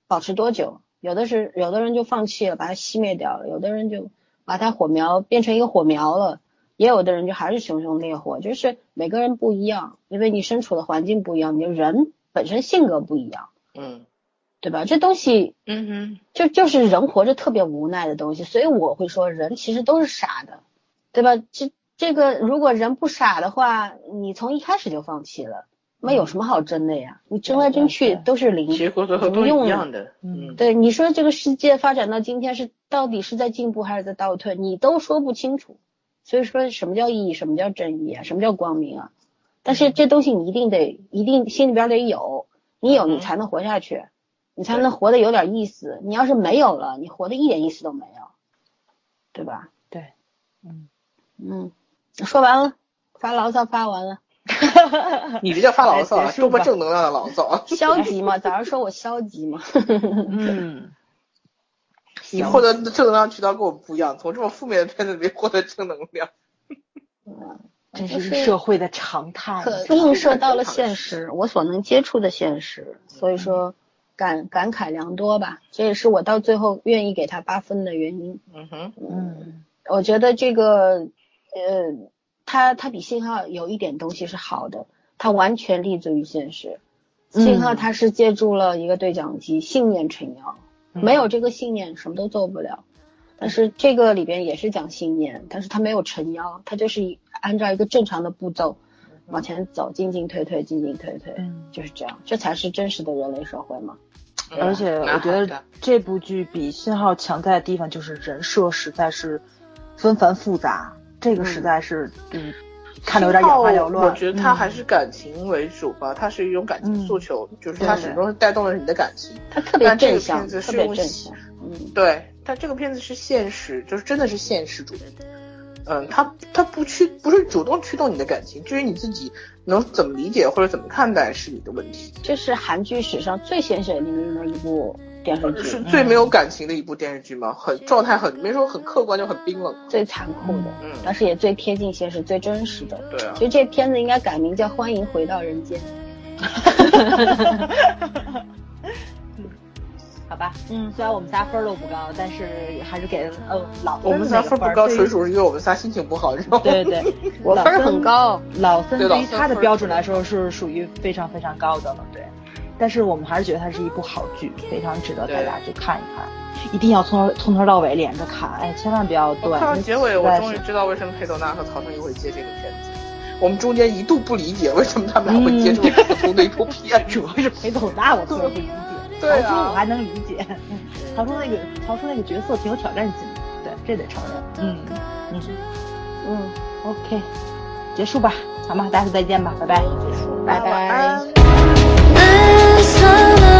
保持多久？有的是有的人就放弃了，把它熄灭掉了；有的人就把它火苗变成一个火苗了；也有的人就还是熊熊烈火。就是每个人不一样，因为你身处的环境不一样，你的人本身性格不一样，嗯对吧？这东西嗯哼，就就是人活着特别无奈的东西，所以我会说人其实都是傻的，对吧？这这个如果人不傻的话，你从一开始就放弃了，那有什么好争的呀？你争来争去都是零，结果都是不用一样的，嗯，对，你说这个世界发展到今天是到底是在进步还是在倒退，你都说不清楚。所以说，什么叫意义？什么叫正义啊？什么叫光明啊？但是这东西你一定得，一定心里边得有，你有你才能活下去，你才能活得有点意思。你要是没有了，你活得一点意思都没有，对吧？对，嗯，嗯，说完了，发牢骚发完了，你这叫发牢骚啊，多么正能量的牢骚啊！消极嘛，早上说我消极嘛。嗯，你获得的正能量渠道跟我们不一样，从这么负面的片子里面获得正能量。这是社会的常态。可映射到了现实，我所能接触的现实，所以说感感慨良多吧。这也是我到最后愿意给他八分的原因。嗯哼，嗯我觉得这个呃，他他比信号有一点东西是好的，它完全立足于现实。信号它是借助了一个对讲机，信念撑腰，嗯没有这个信念什么都做不了。但是这个里边也是讲信念，但是它没有撑腰，它就是以按照一个正常的步骤往前走，进进退退，进进退退，嗯，就是这样，这才是真实的人类社会嘛。而且我觉得这部剧比《信号》强在的地方就是人设实在是纷繁复杂，这个实在是嗯看得有点眼花缭乱。我觉得他嗯还是感情为主吧，它是一种感情诉求，就是它始终是带动了你的感情。他特别但这个正向，片子特别正向，嗯，对，但这个片子是现实，就是真的是现实主义。嗯，他他不驱不是主动驱动你的感情，至于你自己能怎么理解或者怎么看待是你的问题。这是韩剧史上最鲜血淋漓的一部电视是剧，最没有感情的一部电视剧吗？很状态很没说很客观，就很冰冷。最残酷的，嗯但是也最贴近现实、最真实的。对啊其，实这片子应该改名叫《欢迎回到人间》。好吧，嗯，虽然我们仨分儿都不高，但是还是给呃老我们仨分不高，纯属是因为我们仨心情不好，你知道吗？对对对，我分儿很高，老森对他的标准来说是属于非常非常高的了，对。但是我们还是觉得它是一部好剧，非常值得大家去看一看，一定要从头从头到尾连着看，哎，千万不要断。看到结尾，我终于知道为什么裴斗娜和曹承佑会接这个片子。我们中间一度不理解为什么他们俩会接这么普通的一部片。子。主要是裴斗娜，我特别不理解。对啊。曹冲我还能理解，曹冲那个曹冲那个角色挺有挑战性的，对，这得承认。嗯。嗯。嗯，，OK，结束吧，好吗？大家再见吧，拜拜。拜拜晚